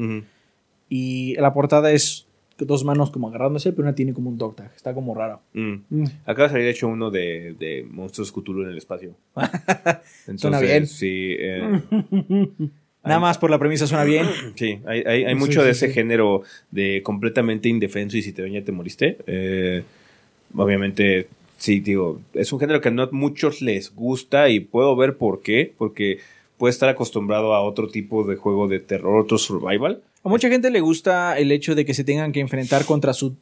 y la portada es dos manos como agarrándose, pero una tiene como un dog tag. Está como raro. Mm. Mm. Acaba de salir hecho uno de, de monstruos Cthulhu en el espacio. Entonces, Suena bien. Sí, eh, Nada más por la premisa suena bien. Sí, hay, hay, mucho sí, de ese sí. género de completamente indefenso y si te ya te moriste. Eh, obviamente, sí, digo, es un género que no a muchos les gusta y puedo ver por qué, porque puede estar acostumbrado a otro tipo de juego de terror, otro survival. A mucha gente le gusta el hecho de que se tengan que enfrentar contra su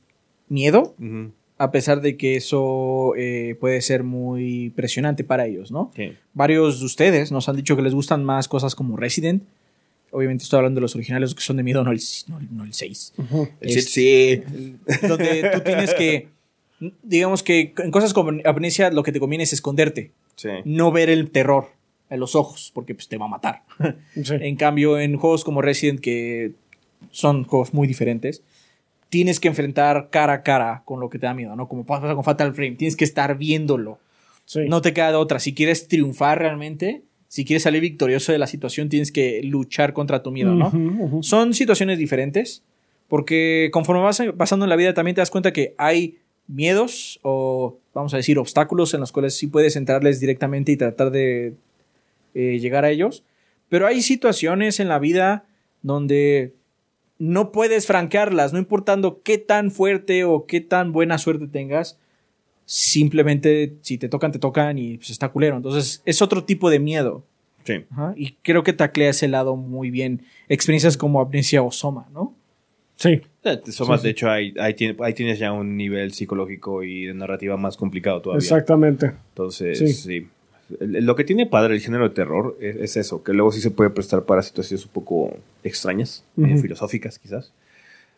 miedo, Ujú, a pesar de que eso eh, puede ser muy presionante para ellos, ¿no? sí. Varios de ustedes nos han dicho que les gustan más cosas como Resident. Obviamente estoy hablando de los originales, los que son de miedo, no el, no, no el 6. Ujú. El sí, Este, sí. Donde tú tienes que, digamos que en cosas como amnesia lo que te conviene es esconderte, Sí. no ver el terror en los ojos, porque pues, te va a matar. Sí. En cambio, en juegos como Resident, que son juegos muy diferentes, tienes que enfrentar cara a cara con lo que te da miedo, ¿no? Como pasa con Fatal Frame, tienes que estar viéndolo. Sí. No te queda de otra. Si quieres triunfar realmente, si quieres salir victorioso de la situación, tienes que luchar contra tu miedo, ¿no? Son situaciones diferentes, porque conforme vas pasando en la vida también te das cuenta que hay miedos o, vamos a decir, obstáculos en los cuales sí puedes entrarles directamente y tratar de eh, llegar a ellos. Pero hay situaciones en la vida donde no puedes franquearlas, no importando qué tan fuerte o qué tan buena suerte tengas. Simplemente si te tocan, te tocan y pues está culero. Entonces es otro tipo de miedo. Sí. Ajá, Y creo que taclea ese lado muy bien. Experiencias como Amnesia o Soma, ¿no? Sí. Eh, Soma, Sí, sí. de hecho, ahí, ahí, tiene- ahí tienes ya un nivel psicológico y de narrativa más complicado todavía. Exactamente. Entonces, Sí. sí. Lo que tiene padre el género de terror es, es eso, que luego sí se puede prestar para situaciones un poco extrañas, Ujú. filosóficas quizás.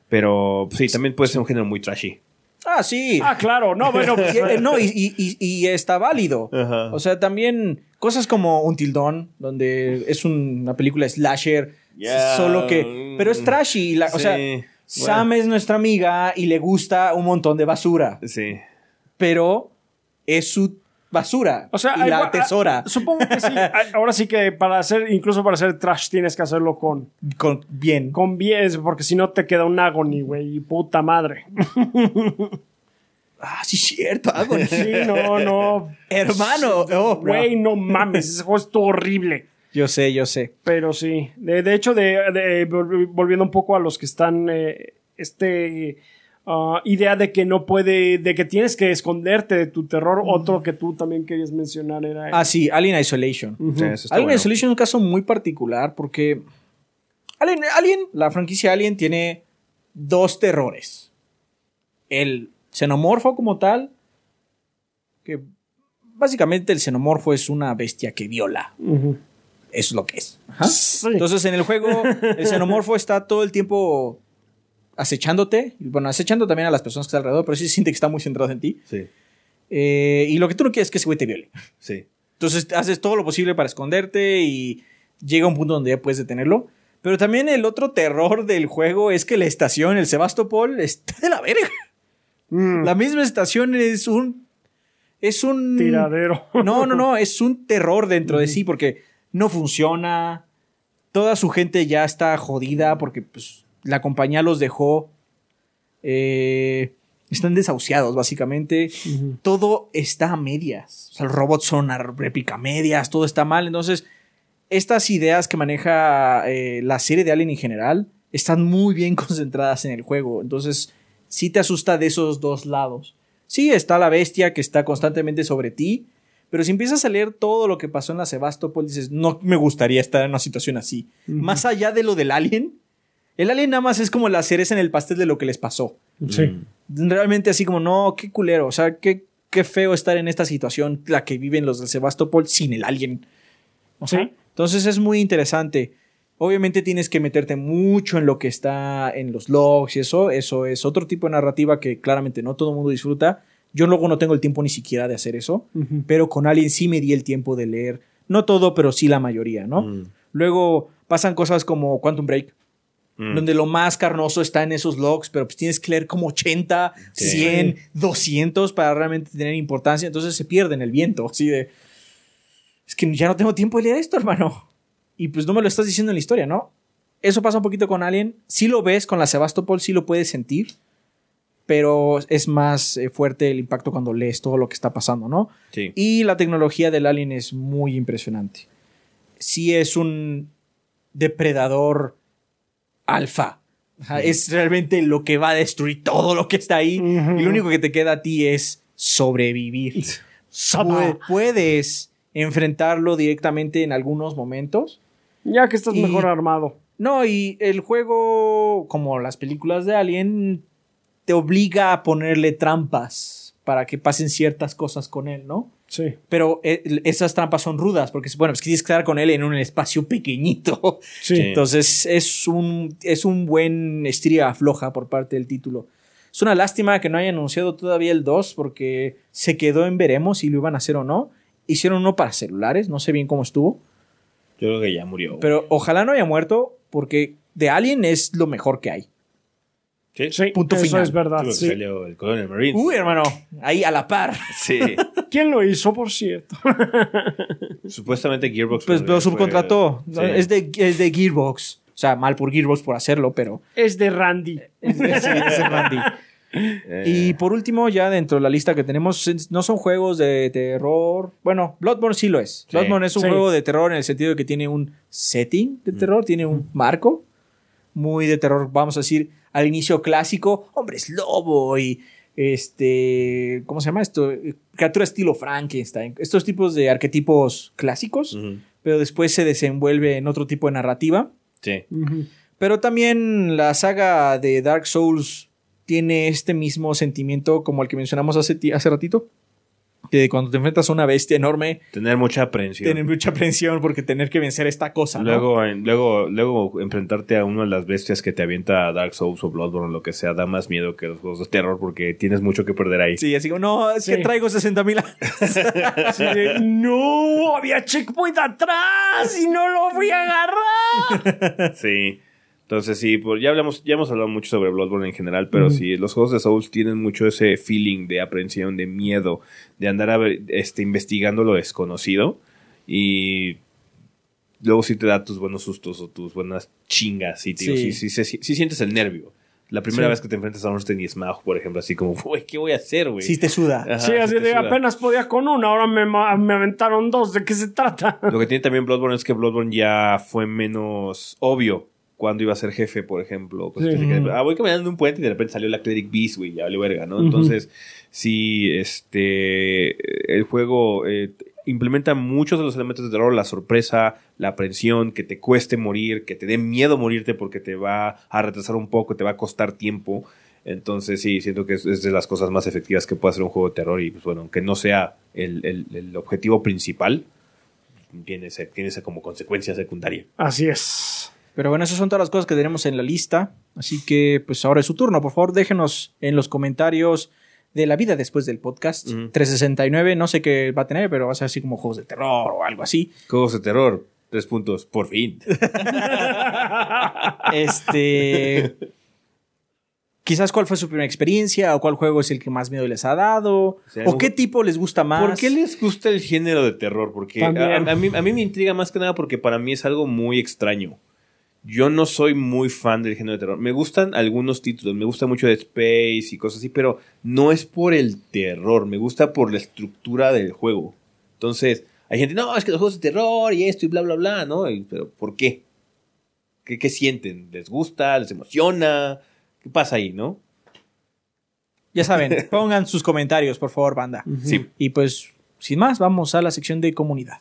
Pero sí, también puede ser un género muy trashy. Ah, sí. Ah, claro. No, bueno. pues, Y, eh, no, y, y- y- y está válido. Ajá. O sea, también cosas como Un Tildón, donde es un- una película slasher, Ya. solo que... Pero es trashy. y la- O sea, Sí, Sam es nuestra amiga y le gusta un montón de basura, Sí. pero es su basura O sea, y la ah, atesora Supongo que sí. Ah, Ahora sí que para hacer, incluso para hacer trash, tienes que hacerlo con, con bien. con bien, porque si no te queda un agony, güey, y puta madre. Ah, sí, cierto, algo. Sí, no, no. Hermano, oh, Güey, no mames, ese juego es todo horrible. Yo sé, yo sé. Pero sí. De, de hecho, de, de- volvi- volviendo un poco a los que están. eh, este. Ah, idea de que no puede. de que tienes que esconderte de tu terror. Otro que tú también querías mencionar era. Ah, sí, Alien Isolation. Sí, Alien bueno. Isolation es un caso muy particular porque Alien, Alien, la franquicia Alien tiene dos terrores. El xenomorfo como tal, que básicamente el xenomorfo es una bestia que viola. Eso es lo que es. Ajá. Sí. Entonces en el juego el xenomorfo está todo el tiempo acechándote. Bueno, acechando también a las personas que están alrededor, pero sí se siente que está muy centrado en ti. Sí. Eh, y lo que tú no quieres es que ese güey te viole. Sí. Entonces haces todo lo posible para esconderte y llega un punto donde ya puedes detenerlo. Pero también el otro terror del juego es que la estación, el Sebastopol, está de la verga. Mm, La misma estación es un. Es un. tiradero. No, no, no, es un terror dentro de sí porque no funciona. Toda su gente ya está jodida porque pues, la compañía los dejó. Eh, están desahuciados, básicamente todo está a medias. O sea, los robots son a réplica medias, todo está mal. Entonces, estas ideas que maneja eh, la serie de Alien en general están muy bien concentradas en el juego. Entonces, sí te asusta de esos dos lados. Sí, está la bestia que está constantemente sobre ti, pero si empiezas a leer todo lo que pasó en la Sebastopol, dices, no me gustaría estar en una situación así. Más allá de lo del alien, el alien nada más es como la cereza en el pastel de lo que les pasó. Sí. Realmente así como, no, qué culero, o sea, qué, qué feo estar en esta situación, la que viven los de Sebastopol sin el alien. O sea, Sí. Entonces es muy interesante. Obviamente tienes que meterte mucho en lo que está en los logs y eso. Eso es otro tipo de narrativa que claramente no todo el mundo disfruta. Yo luego no tengo el tiempo ni siquiera de hacer eso. Pero con Alien sí me di el tiempo de leer. No todo, pero sí la mayoría, ¿no? Mm. Luego pasan cosas como Quantum Break, Mm. donde lo más carnoso está en esos logs, pero pues tienes que leer como 80, Sí. 100, 200 para realmente tener importancia. Entonces se pierde en el viento, así de... Es que ya no tengo tiempo de leer esto, hermano. Y pues no me lo estás diciendo en la historia, ¿no? Eso pasa un poquito con Alien. Sí lo ves con la Sebastopol, sí lo puedes sentir. Pero es más eh, fuerte el impacto cuando lees todo lo que está pasando, ¿no? Sí. Y la tecnología del Alien es muy impresionante. Sí es un depredador alfa. Ajá, Es realmente lo que va a destruir todo lo que está ahí. Y lo único que te queda a ti es sobrevivir. Pu- puedes enfrentarlo directamente en algunos momentos. Ya que estás Y- mejor armado. No, y el juego, como las películas de Alien, te obliga a ponerle trampas para que pasen ciertas cosas con él, ¿no? Sí. Pero eh, esas trampas son rudas, porque bueno, pues que tienes que estar con él en un espacio pequeñito. Sí. Entonces es un, es un buen estría floja por parte del título. Es una lástima que no hayan anunciado todavía el 2 porque se quedó en veremos si lo iban a hacer o no. Hicieron uno para celulares, no sé bien cómo estuvo. Yo creo que ya murió. Pero ojalá no haya muerto porque de Alien es lo mejor que hay. sí. Sí, Punto eso final. es verdad. Que sí. salió el Colonel Marine. Uy, hermano, ahí a la par. Sí. ¿Quién lo hizo, por cierto? Supuestamente Gearbox. Pues lo subcontrató. sí. Es, de, es de Gearbox. O sea, mal por Gearbox por hacerlo, pero es de Randy. es, es- es el Randy. Eh, Y por último, ya dentro de la lista que tenemos, es- no son juegos de terror. Bueno, Bloodborne sí lo es. Sí. Bloodborne es un Sí. juego de terror en el sentido de que tiene un setting de terror, tiene un marco muy de terror, vamos a decir, al inicio clásico, hombres lobo y este, ¿cómo se llama esto? Criatura estilo Frankenstein. Estos tipos de arquetipos clásicos, pero después se desenvuelve en otro tipo de narrativa. Sí. Pero también la saga de Dark Souls tiene este mismo sentimiento como el que mencionamos hace, hace ratito. Que cuando te enfrentas a una bestia enorme, Tener mucha aprensión. tienes mucha aprensión porque tener que vencer esta cosa. ¿no? Luego, en- luego, luego enfrentarte a una de las bestias que te avienta Dark Souls o Bloodborne o lo que sea da más miedo que los juegos de terror porque tienes mucho que perder ahí. Sí, así como, no, es que Sí. traigo 60 mil. Sí, no, había checkpoint atrás y no lo fui a agarrar. Sí. Entonces sí, pues ya hablamos, ya hemos hablado mucho sobre Bloodborne en general, pero sí, los juegos de Souls tienen mucho ese feeling de aprensión, de miedo, de andar a ver- este, investigando lo desconocido y luego sí te da tus buenos sustos o tus buenas chingas, sí, tío, Sí. sí, sí, sí, sí sientes el nervio. La primera Sí. vez que te enfrentas a Ornstein y Smaug, por ejemplo, así como, güey, ¿qué voy a hacer, güey? Sí, te suda. Ajá, sí, así de apenas podía con una, ahora me, me aventaron dos. ¿De qué se trata? Lo que tiene también Bloodborne es que Bloodborne ya fue menos obvio cuando iba a ser jefe, por ejemplo. Pues, Sí. que- que- ah, voy caminando en un puente y de repente salió la Cleric Beast, güey, ya vale verga, ¿no? Entonces, sí, este, el juego eh, implementa muchos de los elementos de terror, la sorpresa, la aprensión, que te cueste morir, que te dé miedo morirte porque te va a retrasar un poco, te va a costar tiempo. Entonces, sí, siento que es, es de las cosas más efectivas que puede hacer un juego de terror y, pues bueno, aunque no sea el, el- el objetivo principal, tiene, ese- tiene esa como consecuencia secundaria. Así es. Pero bueno, esas son todas las cosas que tenemos en la lista. Así que, pues ahora es su turno. Por favor, déjenos en los comentarios de la vida después del podcast. Ujú. 369, no sé qué va a tener, pero va a ser así como juegos de terror o algo así. Juegos de terror, tres puntos, por fin. Este. Quizás cuál fue su primera experiencia o cuál juego es el que más miedo les ha dado. sea, o qué tipo les gusta más. ¿Por qué les gusta el género de terror? Porque a mí, a mí me intriga más que nada porque para mí es algo muy extraño. Yo no soy muy fan del género de terror. Me gustan algunos títulos, me gusta mucho de Space y cosas así, pero no es por el terror, me gusta por la estructura del juego. Entonces, hay gente, no, es que los juegos de terror y esto y bla, bla, bla, ¿no? Y- pero ¿por qué? ¿Qué, qué sienten? ¿Les gusta? ¿Les emociona? ¿Qué pasa ahí, no? Ya saben, pongan sus comentarios, por favor, banda. Sí. Y pues, sin más, vamos a la sección de comunidad.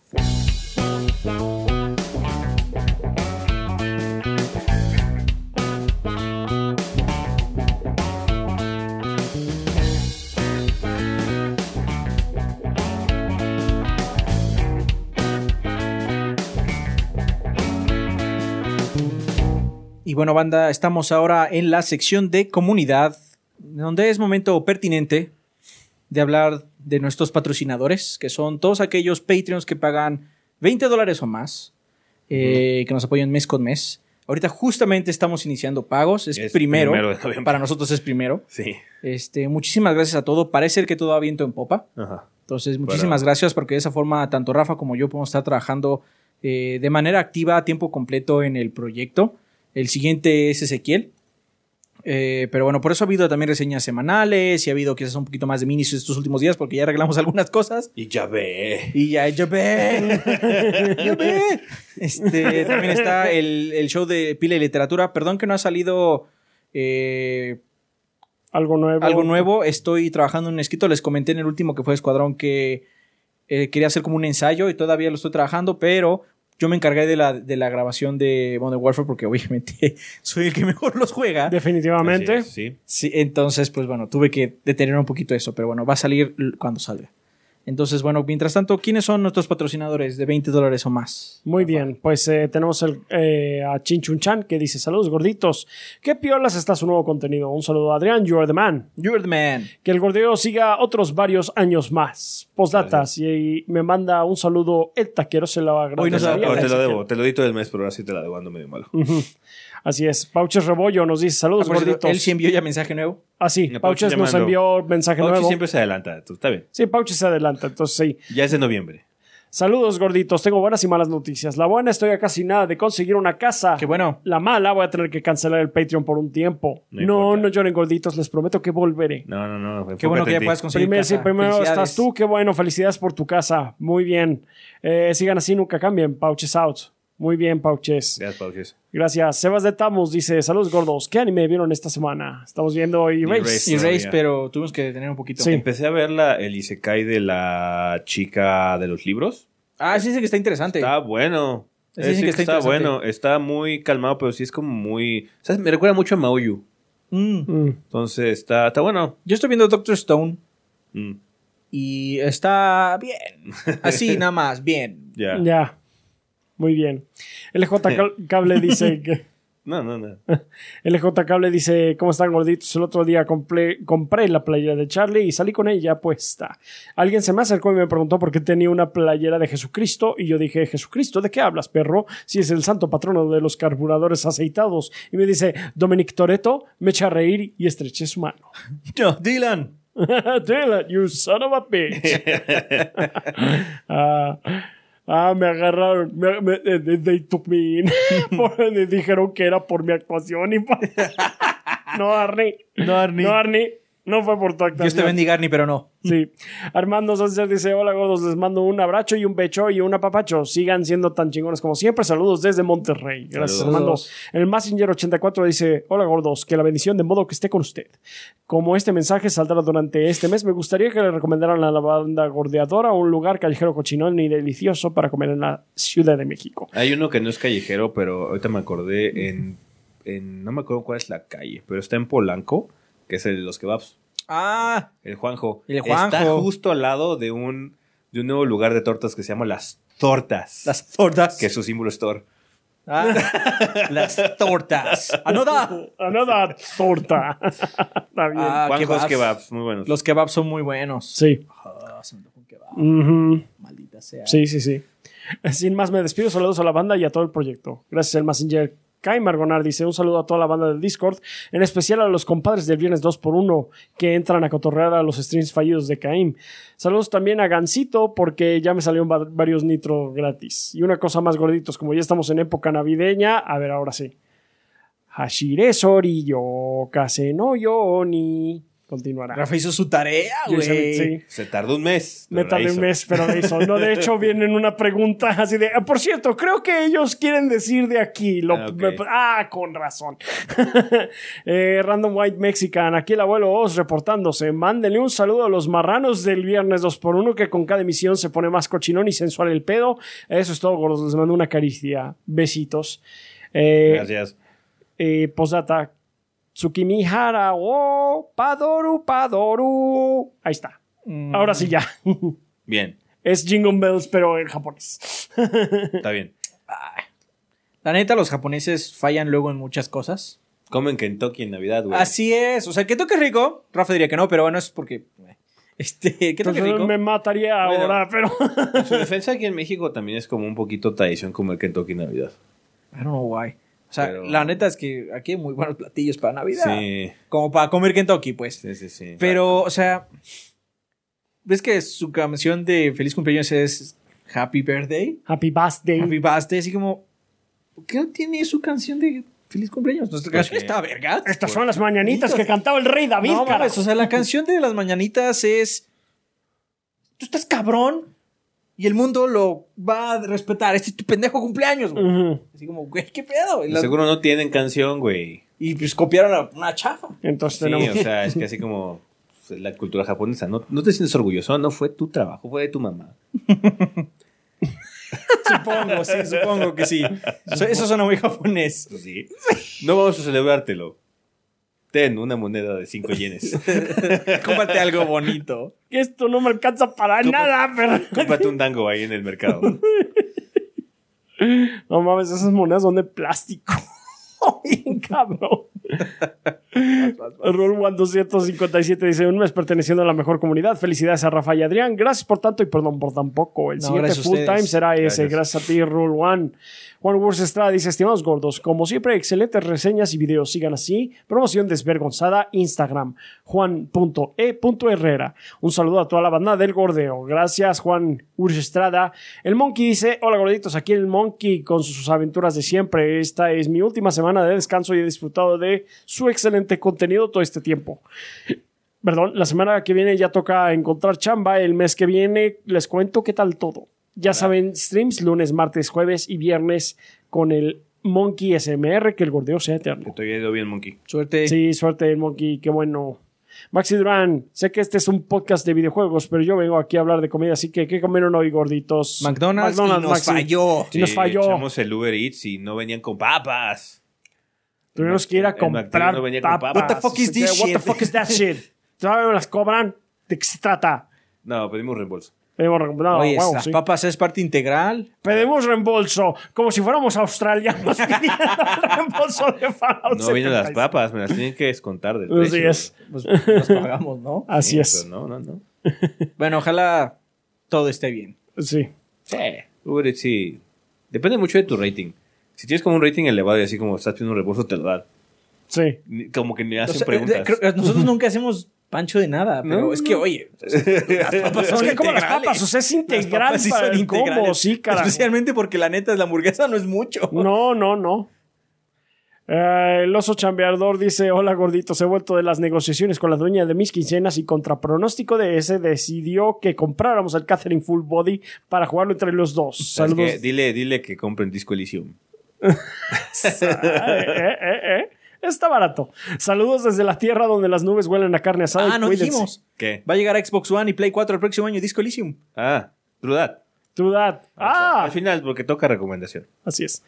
Y bueno, banda, estamos ahora en la sección de comunidad, donde es momento pertinente de hablar de nuestros patrocinadores, que son todos aquellos Patreons que pagan 20 dólares o más, eh, que nos apoyan mes con mes. Ahorita justamente estamos iniciando pagos, es, Es primero, para nosotros es primero. Sí. Este, muchísimas gracias a todo, parece que todo va viento en popa. Ajá. Entonces, muchísimas gracias porque de esa forma tanto Rafa como yo podemos estar trabajando eh, de manera activa a tiempo completo en el proyecto. El siguiente es Ezequiel. Eh, pero bueno, por eso ha habido también reseñas semanales y ha habido quizás un poquito más de minis estos últimos días porque ya arreglamos algunas cosas. Y ya ve. Y ya, ya ve. ya ve. Este, también está el, el show de Pila y Literatura. Perdón que no ha salido eh, Algo nuevo. algo nuevo. Estoy trabajando en un escrito. Les comenté en el último que fue Escuadrón que eh, quería hacer como un ensayo y todavía lo estoy trabajando, pero yo me encargué de la, de la grabación de Modern Warfare porque obviamente soy el que mejor los juega. Definitivamente. Es, sí. Sí, entonces, pues bueno, tuve que detener un poquito eso, pero bueno, va a salir cuando salga. Entonces, bueno, mientras tanto, ¿quiénes son nuestros patrocinadores de 20 dólares o más? Muy bien, pues eh, tenemos el, eh, a Chinchun Chan que dice: Saludos gorditos. ¿Qué piolas está su nuevo contenido? Un saludo a Adrián, you are the man. You're the man. Que el gordeo siga otros varios años más. Postdatas. Y, y me manda un saludo el taquero, se lo Hoy nos agradecería. Ahora te lo debo. Te lo di todo el mes, pero ahora sí te la debo ando medio malo. Así es. Pauches Rebollo nos dice: Saludos Ah, gorditos. Él sí envió ya mensaje nuevo. Ah, sí. No, Pauches Pauches nos envió mensaje Pauchi nuevo. siempre se adelanta. tú, Está bien. Sí, Pauches se adelanta. Entonces, sí. Ya es de noviembre. Saludos gorditos. Tengo buenas y malas noticias. La buena, estoy a casi nada de conseguir una casa. Qué bueno. La mala, voy a tener que cancelar el Patreon por un tiempo. No No, no, lloren gorditos, les prometo que volveré. No, no, no. Qué bueno que ya puedas conseguir Primero, sí, casa. primero Felicidades. estás tú, qué bueno, felicidades por tu casa. Muy bien. Eh, sigan así, nunca cambien. Pauches out. Muy bien, Pauches. Gracias, Pauches. Gracias. Sebas de Tamus dice: Saludos gordos. ¿Qué anime vieron esta semana? Estamos viendo Erase. Erase. Pero tuvimos que detener un poquito. Sí. Empecé a ver la, el Isekai de la chica de los libros. Ah, sí, dice que está interesante. Está bueno. Sí, dicen que está bueno. Está muy calmado, pero sí es como muy. ¿Sabes? Me recuerda mucho a Maoyu. Mm. Mm. Entonces está, está bueno. Yo estoy viendo Doctor Stone Mm, y está bien. Así, nada más, bien. ya. Ya. Muy bien. LJ Cable dice que. No, no, no. LJ Cable dice, ¿cómo están gorditos? El otro día compré, compré la playera de Charlie y salí con ella puesta. Alguien se me acercó y me preguntó por qué tenía una playera de Jesucristo y yo dije, Jesucristo, ¿de qué hablas, perro? Si es el santo patrono de los carburadores aceitados. Y me dice, Dominic Toretto, me echa a reír y estreché su mano. No, Dylan. Dylan, you son of a bitch. ah, ah, me agarraron. Me, me- they, took me in. Dijeron que era por mi actuación. Y por- no, Arnie. No, Arnie. No, Arnie. No fue por tu actuación. Dios te bendiga, Arnie, pero no. Sí. Armando Sánchez dice: Hola, gordos, les mando un abrazo y un pecho y un apapacho. Sigan siendo tan chingones como siempre. Saludos desde Monterrey. Gracias, Saludos. Armando. El Messenger 84 dice: Hola, gordos, que la bendición de modo que esté con usted. Como este mensaje saldrá durante este mes, me gustaría que le recomendaran a la banda gordeadora un lugar callejero cochinón y delicioso para comer en la Ciudad de México. Hay uno que no es callejero, pero ahorita me acordé en, en- No me acuerdo cuál es la calle, pero está en Polanco, que es el de los kebabs. Ah, El Juanjo. El Juanjo. Está justo al lado de un, de un nuevo lugar de tortas que se llama Las Tortas. las tortas. Que su símbolo es Thor. Ah, las tortas. Anoda. Another torta. Está bien. Ah, Juanjo's kebabs. kebabs. muy buenos. Los kebabs son muy buenos. sí. Ah, se me un kebab. Maldita sea. Sí, sí, sí. Sin más, me despido. Saludos a la banda y a todo el proyecto. Gracias, el Messenger. Kai Margonar dice un saludo a toda la banda del Discord, en especial a los compadres del viernes 2x1 que entran a cotorrear a los streams fallidos de Caim. Saludos también a Gansito porque ya me salieron va- varios nitro gratis. Y una cosa más gorditos, como ya estamos en época navideña, a ver ahora sí. Hashire Sori yo Kase no Yoni. Continuará. Rafa hizo su tarea, güey. sí. Se tardó un mes. Me la tardé un hizo. mes, pero de eso. No, de hecho, viene una pregunta así de. "Ah, por cierto, creo que ellos quieren decir de aquí. Lo- Ah, me- ah, con razón. Eh, Random White Mexican, aquí el abuelo Oz reportándose. Mándenle un saludo a los marranos del viernes 2x1 que con cada emisión se pone más cochinón y sensual el pedo. Eso es todo, gordos. Les mando una caricia. Besitos. Eh, Gracias. eh, postdata. Tsukimihara o Padoru Padoru. Ahí está. Mm. Ahora sí ya. Bien. Es Jingle Bells, pero en japonés. Está bien. La neta, los japoneses fallan luego en muchas cosas. Comen Kentucky en Navidad, güey. Así es. O sea, que toque rico. Rafa diría que no, pero bueno, es porque. Este, que toque Entonces rico. me mataría Bueno. ahora, pero. En su defensa aquí en México también es como un poquito tradición comer Kentucky en Navidad. I don't know why. O sea, Pero- la neta es que aquí hay muy buenos platillos para Navidad. Sí. Como para comer Kentucky, pues. Sí, sí, sí. Pero, o sea. ¿Ves que su canción de feliz cumpleaños es Happy Birthday? Happy Birthday. Happy Birthday, así como. ¿Por qué no tiene su canción de feliz cumpleaños? Nuestra Porque- canción está verga. Estas son las mañanitas que cantaba el rey David, No cara. mames, o sea, la canción de las mañanitas es. Tú estás cabrón y el mundo lo va a respetar. Este es tu pendejo cumpleaños, güey. Así como, güey, ¿qué pedo? Y, Seguro no tienen canción, güey. y, pues copiaron a una chafa. Entonces Sí, tenemos. o sea, es que así como pues, la cultura japonesa. No, no te sientes orgulloso, no fue tu trabajo, fue de tu mamá. Supongo, sí, supongo que sí. Eso, eso suena muy japonés. Pues sí. No vamos a celebrártelo. Ten una moneda de 5 yenes. Cómprate algo bonito. Que esto no me alcanza para nada, pero. Cómprate un dango ahí en el mercado. No mames, esas monedas son de plástico. Bien cabrón. One 257 dice: Un mes perteneciendo a la mejor comunidad. Felicidades a Rafa y Adrián. Gracias por tanto y perdón por tan poco. El No, siguiente full time será ese. Gracias. Gracias a ti, Roll One. Juan Wurst Estrada dice: Estimados gordos, como siempre, excelentes reseñas y videos. Sigan así. Promoción desvergonzada. Instagram. Juan.e.herrera. Un saludo a toda la banda del gordeo. Gracias, Juan Wurst Estrada. El Monkey dice: Hola gorditos, aquí el Monkey con sus aventuras de siempre. Esta es mi última semana de descanso y he disfrutado de su excelente contenido todo este tiempo. Perdón, la semana que viene ya toca encontrar chamba. El mes que viene les cuento qué tal todo. Ya saben, streams lunes, martes, jueves y viernes con el Monkey SMR, que el gordeo sea Que eterno. te haya ido bien, Monkey. Suerte. Sí, suerte, Monkey, qué bueno. Maxi Durán, sé que este es un podcast de videojuegos, pero yo vengo aquí a hablar de comida, así que ¿qué comieron hoy, gorditos? McDonald's, y nos Maxi. falló. Y nos Sí, falló. Echamos el Uber Eats y no venían con papas. Tuvimos que ir a comprar no venía con papas. papas. What the fuck is this What the shit? fuck is that shit? Todavía me las cobran. ¿De qué se trata? No, pedimos reembolso. Oye, huevo, las sí. papas es parte integral. Pedimos reembolso, como si fuéramos australianos pidiendo reembolso de Fallout No vienen las 76. papas, me las tienen que descontar del Así precio. es, Pues nos pagamos, ¿no? así Sí, es. pero No, no, no. Bueno, ojalá todo esté bien. Sí. Sí. Uber Eats sí. Depende mucho de tu rating. Si tienes como un rating elevado y así como estás pidiendo un reembolso, te lo dan. Sí. Ni- Como que O hacen sea, preguntas. eh, creo- nosotros nunca hacemos pancho de nada, pero No, es no. que, oye, las papas Es son que como las papas, o sea, es Las integral papas sí para son el combo, integrales. sí, carajo. Especialmente porque la neta, la hamburguesa no es mucho. No, no, no. Eh, el oso chambeador dice: Hola gorditos, he vuelto de las negociaciones con la dueña de mis quincenas y contra pronóstico de ese decidió que compráramos el Catherine Full Body para jugarlo entre los dos. ¿Sabes Saludos. Dile, dile que compren Disco Elysium. Eh, eh, eh, eh. Está barato. Saludos desde la tierra donde las nubes huelen a carne asada. Ah, y no cuídense. dijimos. ¿Qué? Va a llegar a Xbox One y Play 4 el próximo año, Disco Elysium. Ah. True that. Ah, Al final, porque toca recomendación. así es.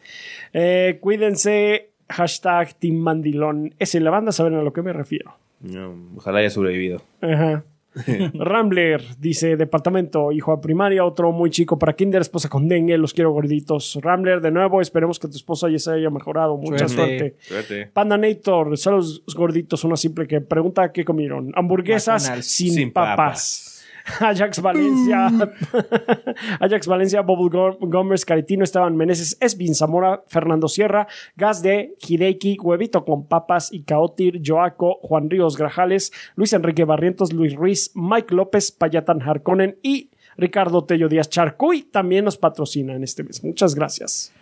Eh, cuídense. Hashtag Team Mandilón. Es en la banda, saben a lo que me refiero. No, ojalá haya sobrevivido. Ajá. Rambler dice departamento, hijo a primaria, otro muy chico para kinder, esposa con dengue, los quiero gorditos. Rambler, de nuevo, esperemos que tu esposa ya se haya mejorado. Mucha Suerte. suerte. Suerte. Pandanator, saludos gorditos, una simple que pregunta qué comieron. Hamburguesas sin, Sin papas. papas. Ajax Valencia, Ajax Valencia, Bob Gom- Gómez, Caritino, Esteban Meneses, Esvin Zamora, Fernando Sierra, Gas de Hideki, Huevito con Papas y Caotir, Joaco, Juan Ríos Grajales, Luis Enrique Barrientos, Luis Ruiz, Mike López, Payatan Harkonnen y Ricardo Tello Díaz Charcuy también nos patrocinan este mes. Muchas gracias.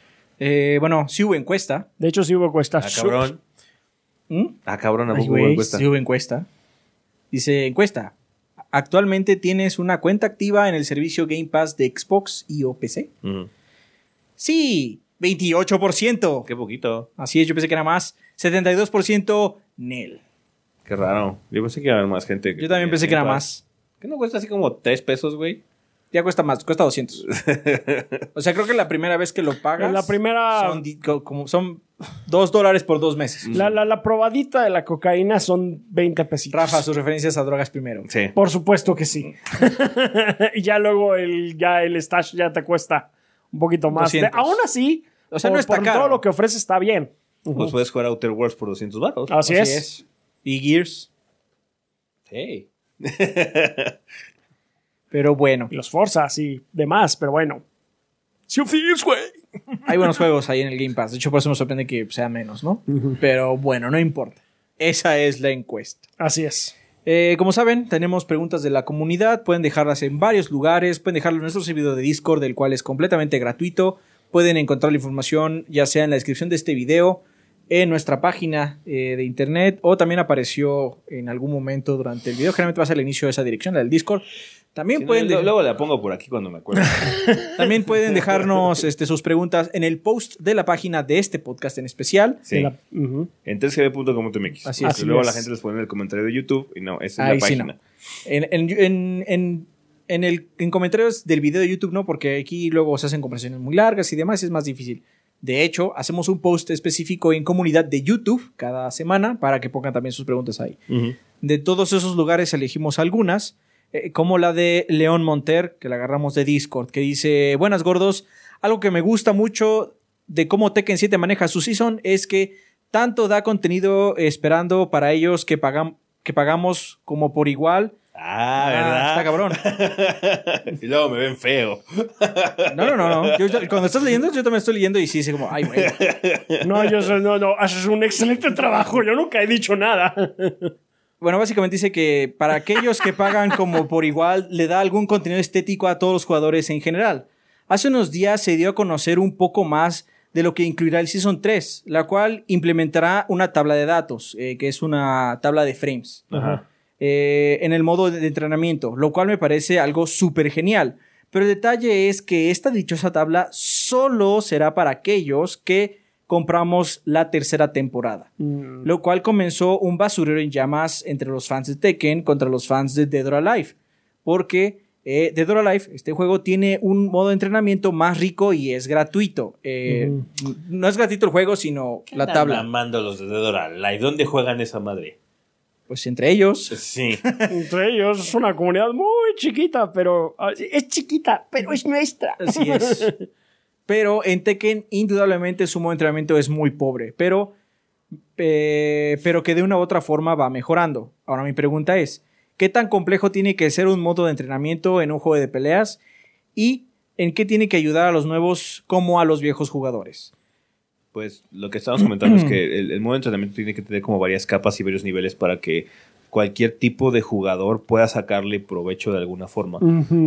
Eh, bueno, sí hubo encuesta. De hecho, sí hubo encuesta. Ah, cabrón. ¿Mm? Ah, cabrón, a Ay, poco güey, encuesta. sí hubo encuesta. Dice encuesta. ¿Actualmente tienes una cuenta activa en el servicio Game Pass de Xbox y o PC? Ujú. Sí, 28%. Qué poquito. Así es, yo pensé que era más. 72% Nel. Qué raro. Yo pensé que iba a haber más gente. Yo también pensé que era más. ¿Qué no cuesta así como 3 pesos, güey? Ya cuesta más, cuesta 200. o sea, creo que la primera vez que lo pagas. La primera- Son, como, son 2 dólares por dos meses. La, la, la probadita de la cocaína son 20 pesitos. Rafa, sus referencias a drogas primero. Sí. Por supuesto que sí. y ya luego el, ya el stash ya te cuesta un poquito más. 200. aún así, O sea, por, no está por caro. todo lo que ofrece está bien. Pues puedes jugar Outer Worlds por 200 baros. Así, es. Y Gears. Hey. Pero bueno, Y los Forzas y demás, pero bueno. Sea of Thieves, güey. hay buenos juegos ahí en el Game Pass. De hecho, por eso me sorprende que sea menos, ¿no? Pero bueno, no importa. Esa es la encuesta. Así es. Eh, como saben, tenemos preguntas de la comunidad. Pueden dejarlas en varios lugares. Pueden dejarlo en nuestro servidor de Discord, el cual es completamente gratuito. Pueden encontrar la información ya sea en la descripción de este video, en nuestra página eh, de internet, o también apareció en algún momento durante el video. Generalmente va a ser el inicio de esa dirección, la del Discord. También, Si no, pueden, de- luego la pongo por aquí cuando me acuerdo. también pueden dejarnos este, sus preguntas en el post de la página de este podcast en especial. Sí. La- ujú. En 3gb.com.mx. Así Porque es. Así luego es. la gente les pone en el comentario de YouTube y no, esa es Ahí la sí página. no. En, en, en, en, en el, en comentarios del video de YouTube no, porque aquí luego se hacen conversaciones muy largas y demás, y es más difícil. De hecho, hacemos un post específico en comunidad de YouTube cada semana para que pongan también sus preguntas ahí. Ujú. De todos esos lugares elegimos algunas, eh, como la de León Monter, que la agarramos de Discord, que dice, buenas gordos, algo que me gusta mucho de cómo Tekken 7 maneja su season es que tanto da contenido esperando para ellos que, pagam- que pagamos como por igual. Ah, Ah, ¿verdad? está cabrón. y luego me ven feo. No, no, no, no. Yo- yo- cuando estás leyendo, yo también estoy leyendo y sí, dice como, ay, güey. No, yo sé- no, no, haces un excelente trabajo. Yo nunca he dicho nada. Bueno, básicamente dice que para aquellos que pagan como por igual, le da algún contenido estético a todos los jugadores en general. Hace unos días se dio a conocer un poco más de lo que incluirá el Season 3, la cual implementará una tabla de datos, eh, que es una tabla de frames, Ajá. eh, en el modo de entrenamiento, lo cual me parece algo súper genial. Pero el detalle es que esta dichosa tabla solo será para aquellos que compramos la tercera temporada Mm, lo cual comenzó un basurero en llamas entre los fans de Tekken contra los fans de Dead or Alive, porque eh, Dead or Alive, este juego tiene un modo de entrenamiento más rico y es gratuito. Eh, No es gratuito el juego, sino la tabla. mamando los de Dedora Live. ¿Dónde juegan esa madre? Pues entre ellos, Sí. Entre ellos es una comunidad muy chiquita, pero ah, es chiquita, pero es nuestra. así es. Pero en Tekken, indudablemente su modo de entrenamiento es muy pobre, pero, eh, pero que de una u otra forma va mejorando. Ahora mi pregunta es, ¿qué tan complejo tiene que ser un modo de entrenamiento en un juego de peleas? ¿Y en qué tiene que ayudar a los nuevos como a los viejos jugadores? Pues lo que estábamos comentando es que el, el modo de entrenamiento tiene que tener como varias capas y varios niveles para que cualquier tipo de jugador pueda sacarle provecho de alguna forma.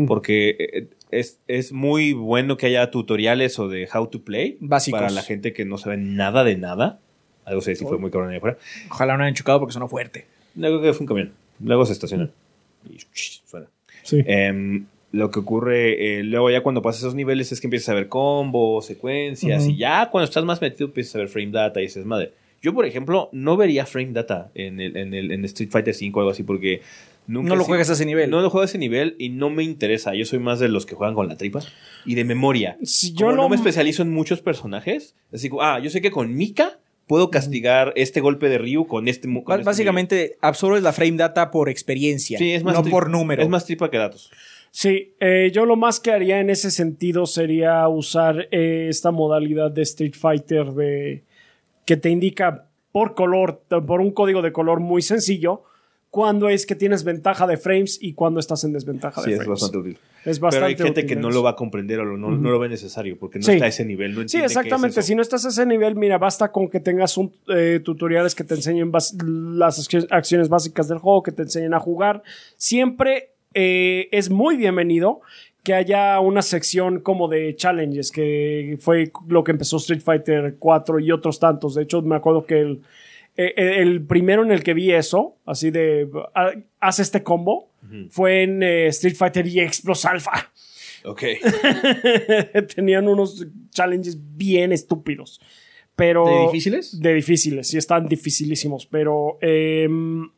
Porque eh, es, es muy bueno que haya tutoriales o de how to play Básicos. para la gente que no sabe nada de nada. Algo sé si fue muy cabrón ahí afuera. Ojalá no hayan chocado porque sonó fuerte. Luego que fue un camión. Luego se estaciona. Y suena. Sí. Em, lo que ocurre eh, luego ya cuando pasas esos niveles es que empiezas a ver combos, secuencias y ya cuando estás más metido empiezas a ver frame data y dices, madre. Yo, por ejemplo, no vería frame data en, el, en, el, en Street Fighter 5 o algo así porque nunca... No lo juegas a ese nivel. No lo juego a ese nivel y no me interesa. Yo soy más de los que juegan con la tripa y de memoria. Si yo Como no no- me especializo en muchos personajes, así como, ah, yo sé que con Mika puedo castigar este golpe de Ryu con este... con este Básicamente absorbes la frame data por experiencia, Sí, es más no por número. Es más tripa que datos. Sí, eh, yo lo más que haría en ese sentido sería usar eh, esta modalidad de Street Fighter de que te indica por color, por un código de color muy sencillo, cuándo es que tienes ventaja de frames y cuándo estás en desventaja Sí, de es frames. bastante útil. Es Pero bastante hay gente útil que no lo va a comprender o no, no lo ve necesario porque no Sí. está a ese nivel. No Sí, es exactamente. Si no estás a ese nivel, mira, basta con que tengas un, eh, tutoriales que te enseñen las acci- acciones básicas del juego, que te enseñen a jugar. Siempre eh, es muy bienvenido que haya una sección como de challenges, que fue lo que empezó Street Fighter 4 y otros tantos. De hecho, me acuerdo que el, eh, eh, el primero en el que vi eso, así de ah, haz este combo, fue en eh, Street Fighter EX Plus Alpha. Ok. Tenían unos challenges bien estúpidos. Pero, ¿De difíciles? De difíciles, sí, están dificilísimos. Pero, em,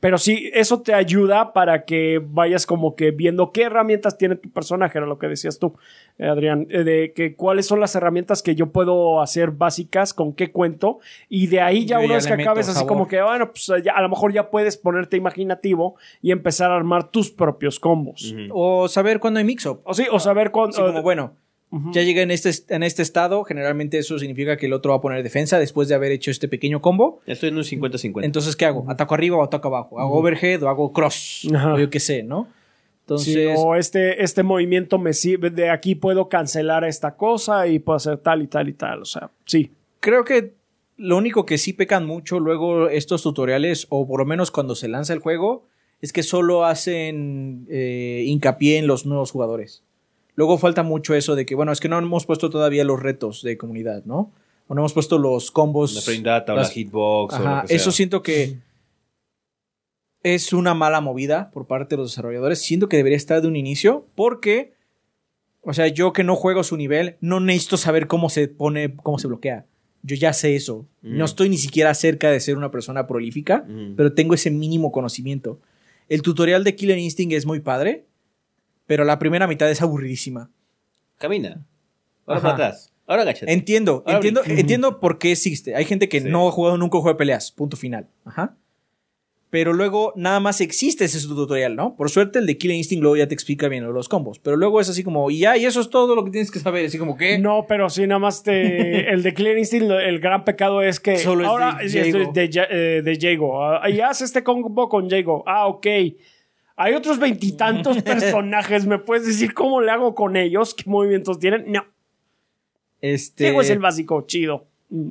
pero sí, eso te ayuda para que vayas como que viendo qué herramientas tiene tu personaje, era lo que decías tú, eh, Adrián, eh, de que cuáles son las herramientas que yo puedo hacer básicas, con qué cuento, y de ahí ya Yo una ya vez que acabes así sabor. como que, bueno, pues ya- a lo mejor ya puedes ponerte imaginativo y empezar a armar tus propios combos. O saber cuándo hay mix-up. O sí, o saber cuándo... Así como, bueno, ya llegué en este, en este estado, generalmente eso significa que el otro va a poner defensa después de haber hecho este pequeño combo. Estoy en un 50-50. Entonces, ¿qué hago? ¿Ataco arriba o ataco abajo? ¿Hago overhead o hago cross? Ajá. O yo qué sé, ¿no? Entonces, Sí, o este, este movimiento me sirve, de aquí puedo cancelar esta cosa y puedo hacer tal y tal y tal. O sea, sí. creo que lo único que sí pecan mucho luego estos tutoriales, o por lo menos cuando se lanza el juego, es que solo hacen eh, hincapié en los nuevos jugadores. Luego falta mucho eso de que, bueno, es que no hemos puesto todavía los retos de comunidad, ¿no? O no hemos puesto los combos. La frame data o las- la hitbox o Ajá, lo que sea. eso siento que es una mala movida por parte de los desarrolladores. Siento que debería estar de un inicio porque, o sea, yo que no juego su nivel, no necesito saber cómo se pone, cómo se bloquea. Yo ya sé eso. Mm. No estoy ni siquiera cerca de ser una persona prolífica, Mm. pero tengo ese mínimo conocimiento. El tutorial de Killer Instinct es muy padre, pero la primera mitad es aburridísima. Camina. Ahora Ajá. para atrás. Ahora agáchate. Entiendo, Ahora entiendo, brinca. entiendo por qué existe. Hay gente que Sí. no ha jugado nunca un juego de peleas, punto final. Ajá. Pero luego nada más existe ese tutorial, ¿no? Por suerte el de Killer Instinct luego ya te explica bien los combos. Pero luego es así como, y ya, y eso es todo lo que tienes que saber. Así como que. No, pero sí, nada más te, el de Clear Instinct, el gran pecado es que Solo es ahora de es de, Jago. de, eh, de Jago. Ah, y haz este combo con Jago. Ah, ok. Hay otros veintitantos personajes. ¿Me puedes decir cómo le hago con ellos? ¿Qué movimientos tienen? No. Este, Jago es el básico, chido.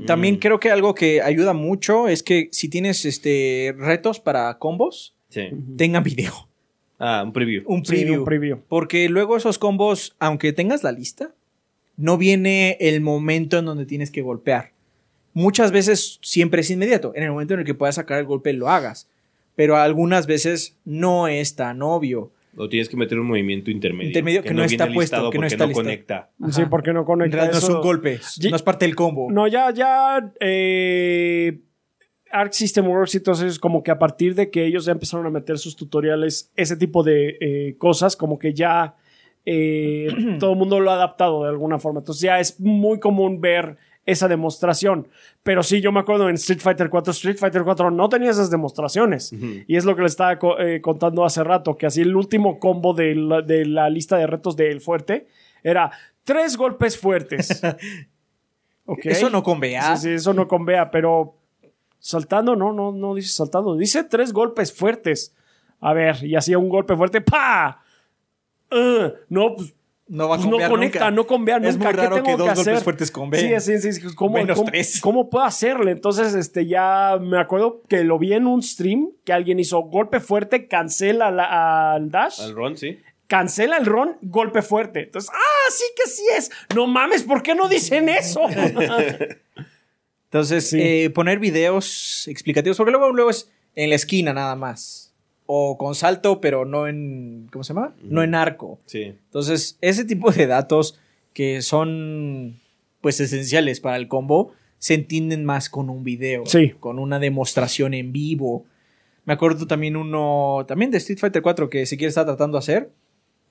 También Mm. creo que algo que ayuda mucho es que si tienes este retos para combos, Sí. tengan video. Ah, un preview. Un Sí, preview. un preview. Porque luego esos combos, aunque tengas la lista, no viene el momento en donde tienes que golpear. Muchas veces siempre es inmediato. En el momento en el que puedas sacar el golpe, lo hagas. Pero algunas veces no es tan obvio. O tienes que meter un movimiento intermedio. Intermedio que no está viene puesto, listado que no porque está no listado. conecta. Sí, porque no En conecta no es un golpe, no es parte del combo. No, ya, ya. Eh, Arc System Works y todo eso es como que a partir de que ellos ya empezaron a meter sus tutoriales, ese tipo de eh, cosas, como que ya eh, todo el mundo lo ha adaptado de alguna forma. Entonces ya es muy común ver esa demostración. Pero sí, yo me acuerdo en Street Fighter 4, Street Fighter 4 no tenía esas demostraciones. Y es lo que les estaba eh, contando hace rato, que así el último combo de la, de la lista de retos del fuerte era tres golpes fuertes. Ok. Eso no con BA. Sí, sí, eso no convea, pero saltando, no, no, no dice saltando. Dice tres golpes fuertes. A ver, y hacía un golpe fuerte, ¡pa! Ah, no, pues, No va a pues no conecta, nunca. no convea nunca. Es muy ¿Qué raro tengo que dos hacer? golpes fuertes conveen. Sí, sí, sí. ¿Cómo, Menos cómo, tres. cómo puedo hacerle? Entonces, este, ya me acuerdo que lo vi en un stream que alguien hizo golpe fuerte, cancela la- al dash Al Ron, sí. cancela el ron, golpe fuerte. Entonces, ah, sí que sí es. No mames, ¿por qué no dicen eso? Entonces, Sí. eh, poner videos explicativos, porque luego, luego es en la esquina nada más. O con salto, pero no en. ¿Cómo se llama? No en arco. Sí. Entonces, ese tipo de datos que son pues esenciales para el combo se entienden más con un video, Sí. con una demostración en vivo. Me acuerdo también uno, también de Street Fighter 4 que siquiera estaba tratando de hacer,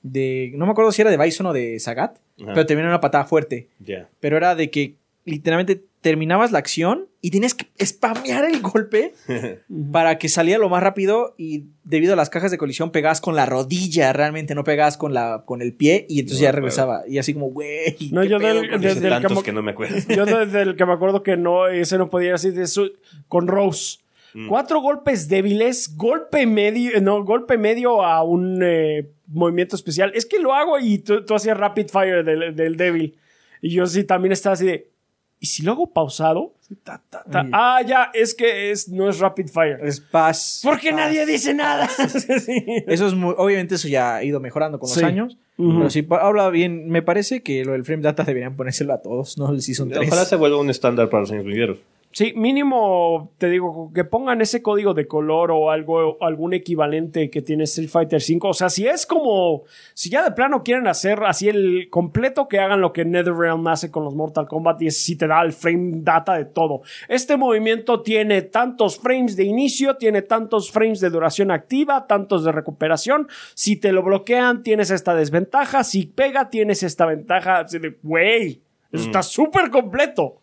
de, no me acuerdo si era de Bison o de Sagat, pero también era una patada fuerte, Ya. pero era de que literalmente terminabas la acción y tenías que spamear el golpe para que saliera lo más rápido y debido a las cajas de colisión pegabas con la rodilla, realmente no pegabas con la con el pie y entonces No ya regresaba y así como güey. No, ¿qué yo del- tantos camo- que no me acuerdo. Yo desde el que me acuerdo que no, ese no podía así de su- con Rose. Mm. Cuatro golpes débiles, golpe medio, no, golpe medio a un eh, movimiento especial. Es que lo hago y tú, tú hacías rapid fire del, del débil. Y yo sí también estaba así de, ¿y si lo hago pausado? Ta, ta, ta. Ah, ya, es que es, no es rapid fire. Es paz. Porque paz. nadie dice nada. Sí. Eso es muy, obviamente eso ya ha ido mejorando con los Sí. años. Pero si habla bien, me parece que lo del frame data deberían ponérselo a todos, no les hizo un 3. Ojalá se vuelva un estándar para los años venideros. Sí, mínimo, te digo, que pongan ese código de color o algo, algún equivalente que tiene Street Fighter V. O sea, si es como, si ya de plano quieren hacer así el completo, que hagan lo que NetherRealm hace con los Mortal Kombat y es si te da el frame data de todo. Este movimiento tiene tantos frames de inicio, tiene tantos frames de duración activa, tantos de recuperación. Si te lo bloquean, tienes esta desventaja. Si pega, tienes esta ventaja. Así de, Güey, eso está súper completo.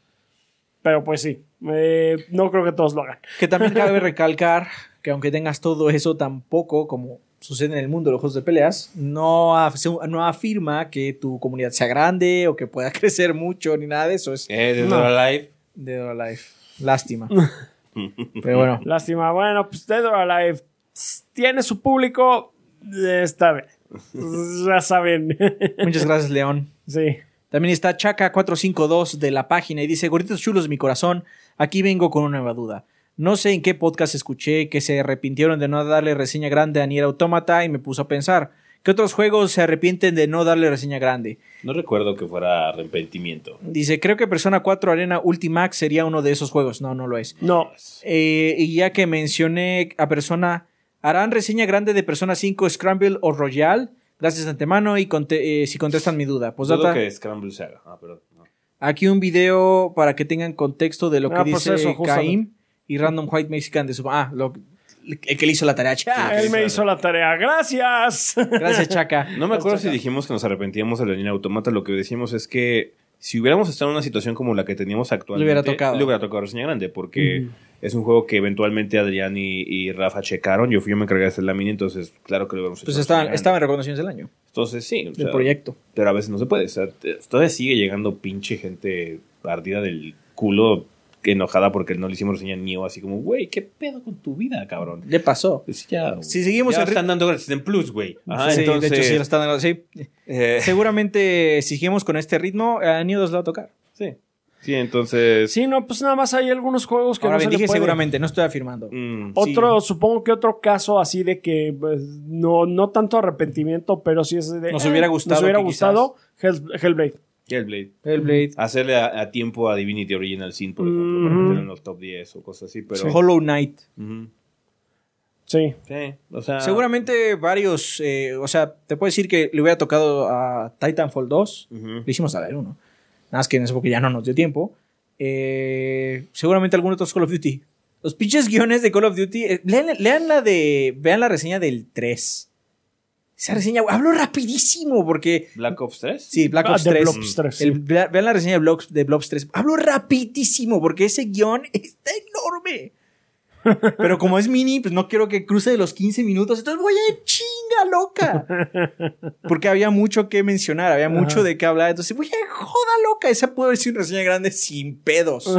Pero pues sí, eh, no creo que todos lo hagan. Que también cabe recalcar que aunque tengas todo eso, tampoco, como sucede en el mundo de los juegos de peleas, no, af- no afirma que tu comunidad sea grande o que pueda crecer mucho ni nada de eso. Es Eh, de No. Dora Live. Dead or Alive. Lástima. Pero bueno, Lástima. Bueno, pues Dead or Alive tiene su público. eh, Está bien. Ya saben. muchas gracias, León. sí. También está Chaca452 de la página y dice: Gorditos chulos de mi corazón, aquí vengo con una nueva duda. No sé en qué podcast escuché que se arrepintieron de no darle reseña grande a Nier Automata y me puso a pensar: ¿qué otros juegos se arrepienten de no darle reseña grande? No recuerdo que fuera arrepentimiento. Dice: Creo que Persona 4 Arena Ultimax sería uno de esos juegos. No, no lo es. No. Eh, y ya que mencioné a Persona, ¿harán reseña grande de Persona 5 Scramble o Royal? Gracias de antemano y conte- eh, si contestan mi duda. Pues Dudo que Scramble se haga. Ah, no. Aquí un video para que tengan contexto de lo que Ah, pues dice eso. Caim y Random White Mexican de su... Ah, lo, el que le hizo la tarea. Cha. Él me hizo la tarea. Gracias. Gracias, Chaca. No me acuerdo si dijimos que nos arrepentíamos de la línea automata. Lo que decimos es que si hubiéramos estado en una situación como la que teníamos actualmente, Le hubiera tocado. le hubiera tocado reseña grande, porque es un juego que eventualmente Adrián y, y Rafa checaron. Yo fui yo me encargué de hacer la mini, entonces claro que lo hubiéramos hecho Pues estaban, estaban en recomendaciones del año, Entonces sí, sea, proyecto. pero a veces no se puede. O sea, todavía sigue llegando pinche gente ardida del culo enojada porque no le hicimos reseña ni así como, güey, ¿qué pedo con tu vida, cabrón? Le pasó. Pues ya, Si seguimos ya el están dando gratis en Plus, güey. Ajá, Sí, entonces, de hecho, sí, lo están dando- sí. eh, Seguramente, si seguimos con este ritmo, a Nidos le va a tocar. sí. Sí, entonces... Sí, no, pues nada más hay algunos juegos que Ahora no se bien, le dije puede. seguramente, no estoy afirmando. mm, Otro, supongo que otro caso así de que pues, no, no tanto arrepentimiento, pero sí es de. Nos eh, hubiera gustado Nos hubiera gustado Hell- Hellblade. Hellblade. Hellblade, Hacerle a, a tiempo a Divinity Original Sin, por ejemplo, para Ujú. meterlo en los top 10 o cosas así, pero... Hollow Knight. Sí. Sí, o sea... Seguramente varios, eh, o sea, te puedo decir que le hubiera tocado a Titanfall 2. Ujú. Le hicimos a ver uno. Nada más que en esa época ya no nos dio tiempo. Eh, seguramente algún otro Call of Duty. Los pinches guiones de Call of Duty. eh, lean, lean la de. Vean la reseña del 3. Esa reseña, hablo rapidísimo porque. Black Ops 3. Sí, Black Ah, Ops de 3. Black Ops 3, sí. El- vea- vean la reseña de Blox, de Blox 3. Hablo rapidísimo porque ese guion está enorme. Pero como es mini, pues no quiero que cruce de los 15 minutos. Entonces voy a ir chinga loca. Porque había mucho que mencionar, había mucho de qué hablar. Entonces voy a joda loca. Esa puede haber sido una reseña grande sin pedos.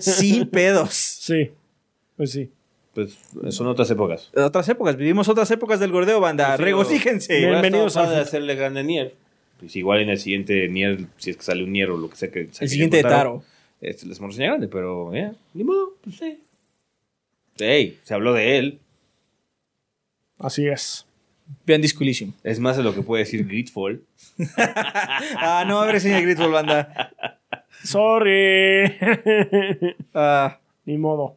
sin pedos. Sí. Pues sí. Pues son otras épocas. Otras épocas, vivimos otras épocas del gordeo, banda. Pues sí, Regocíjense. Bienvenidos futuro. hacerle grande a Nier. Pues igual en el siguiente Nier, si es que sale un Nier o lo que sea que El siguiente de Taro. Este, les hemos grande, pero ya, ni modo, pues sí. Ey, se habló de él. Así es. Vean Disco Elysium. Es más de lo que puede decir Gridfall. Ah, no abre reseña de Gridfall, banda. Sorry. Ah. Ni modo.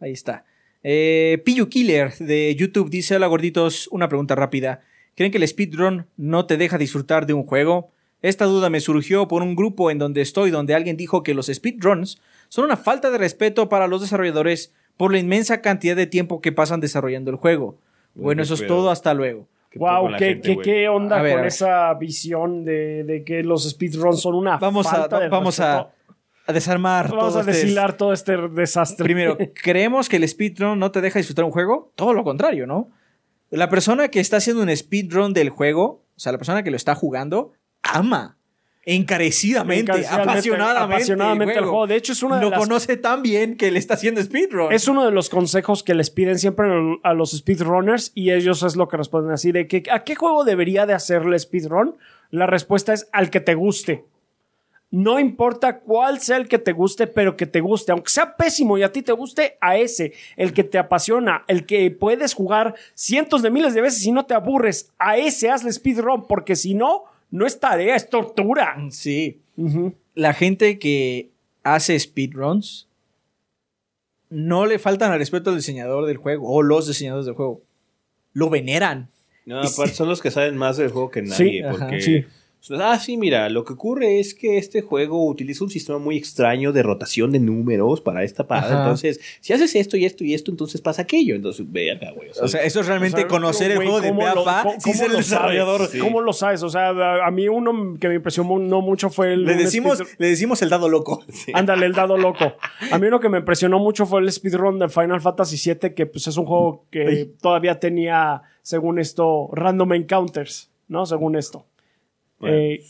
Ahí está. Eh, Pillu Killer de YouTube dice: Hola gorditos, una pregunta rápida. ¿Creen que el speedrun no te deja disfrutar de un juego? Esta duda me surgió por un grupo en donde estoy, donde alguien dijo que los speedruns son una falta de respeto para los desarrolladores por la inmensa cantidad de tiempo que pasan desarrollando el juego. Bueno, eso es todo, hasta luego. ¿Qué pedo wow, ¿qué, gente, qué, qué onda ver, con esa visión de, de que los speedruns son una Vamos a, de vamos a, desarmar Vamos todo a este- deshilar todo este desastre. Primero, ¿creemos que el speedrun no te deja disfrutar un juego? Todo lo contrario, ¿no? La persona que está haciendo un speedrun del juego, o sea, la persona que lo está jugando, ama encarecidamente, Encarecidamente, apasionadamente, apasionadamente el juego. De hecho, es una de lo las- conoce tan bien que le está haciendo speedrun. Es uno de los consejos que les piden siempre a los speedrunners y ellos es lo que responden así de que ¿a qué juego debería de hacerle speedrun? La respuesta es al que te guste. No importa cuál sea el que te guste, pero que te guste. Aunque sea pésimo y a ti te guste, a ese. El que te apasiona, el que puedes jugar cientos de miles de veces y no te aburres. A ese hazle speedrun, porque si no, no es tarea, es tortura. Sí. La gente que hace speedruns no le faltan al respeto al diseñador del juego o los diseñadores del juego. Lo veneran. No, aparte son los que saben más del juego que nadie. porque, sí. Ah, sí, mira, lo que ocurre es que este juego utiliza un sistema muy extraño de rotación de números para esta parte. Ajá. Entonces, si haces esto y esto y esto, entonces pasa aquello. Entonces, verga, güey. o sea, O sea, eso es realmente O sea, conocer el juego de ¿cómo pe a lo- pa, cómo- sin cómo ser el lo desarrollador. sabes? Sí. ¿Cómo lo sabes? O sea, a mí uno que me impresionó no mucho fue el... Le decimos, speedrun- le decimos el dado loco. Ándale, el dado loco. A mí uno que me impresionó mucho fue el speedrun de Final Fantasy VII, que pues es un juego que Ay. todavía tenía, según esto, random encounters, ¿no? Según esto. Bueno. Eh,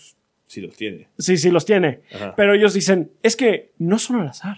sí los tiene. sí, sí, los tiene. Ajá. Pero ellos dicen, es que no son al azar.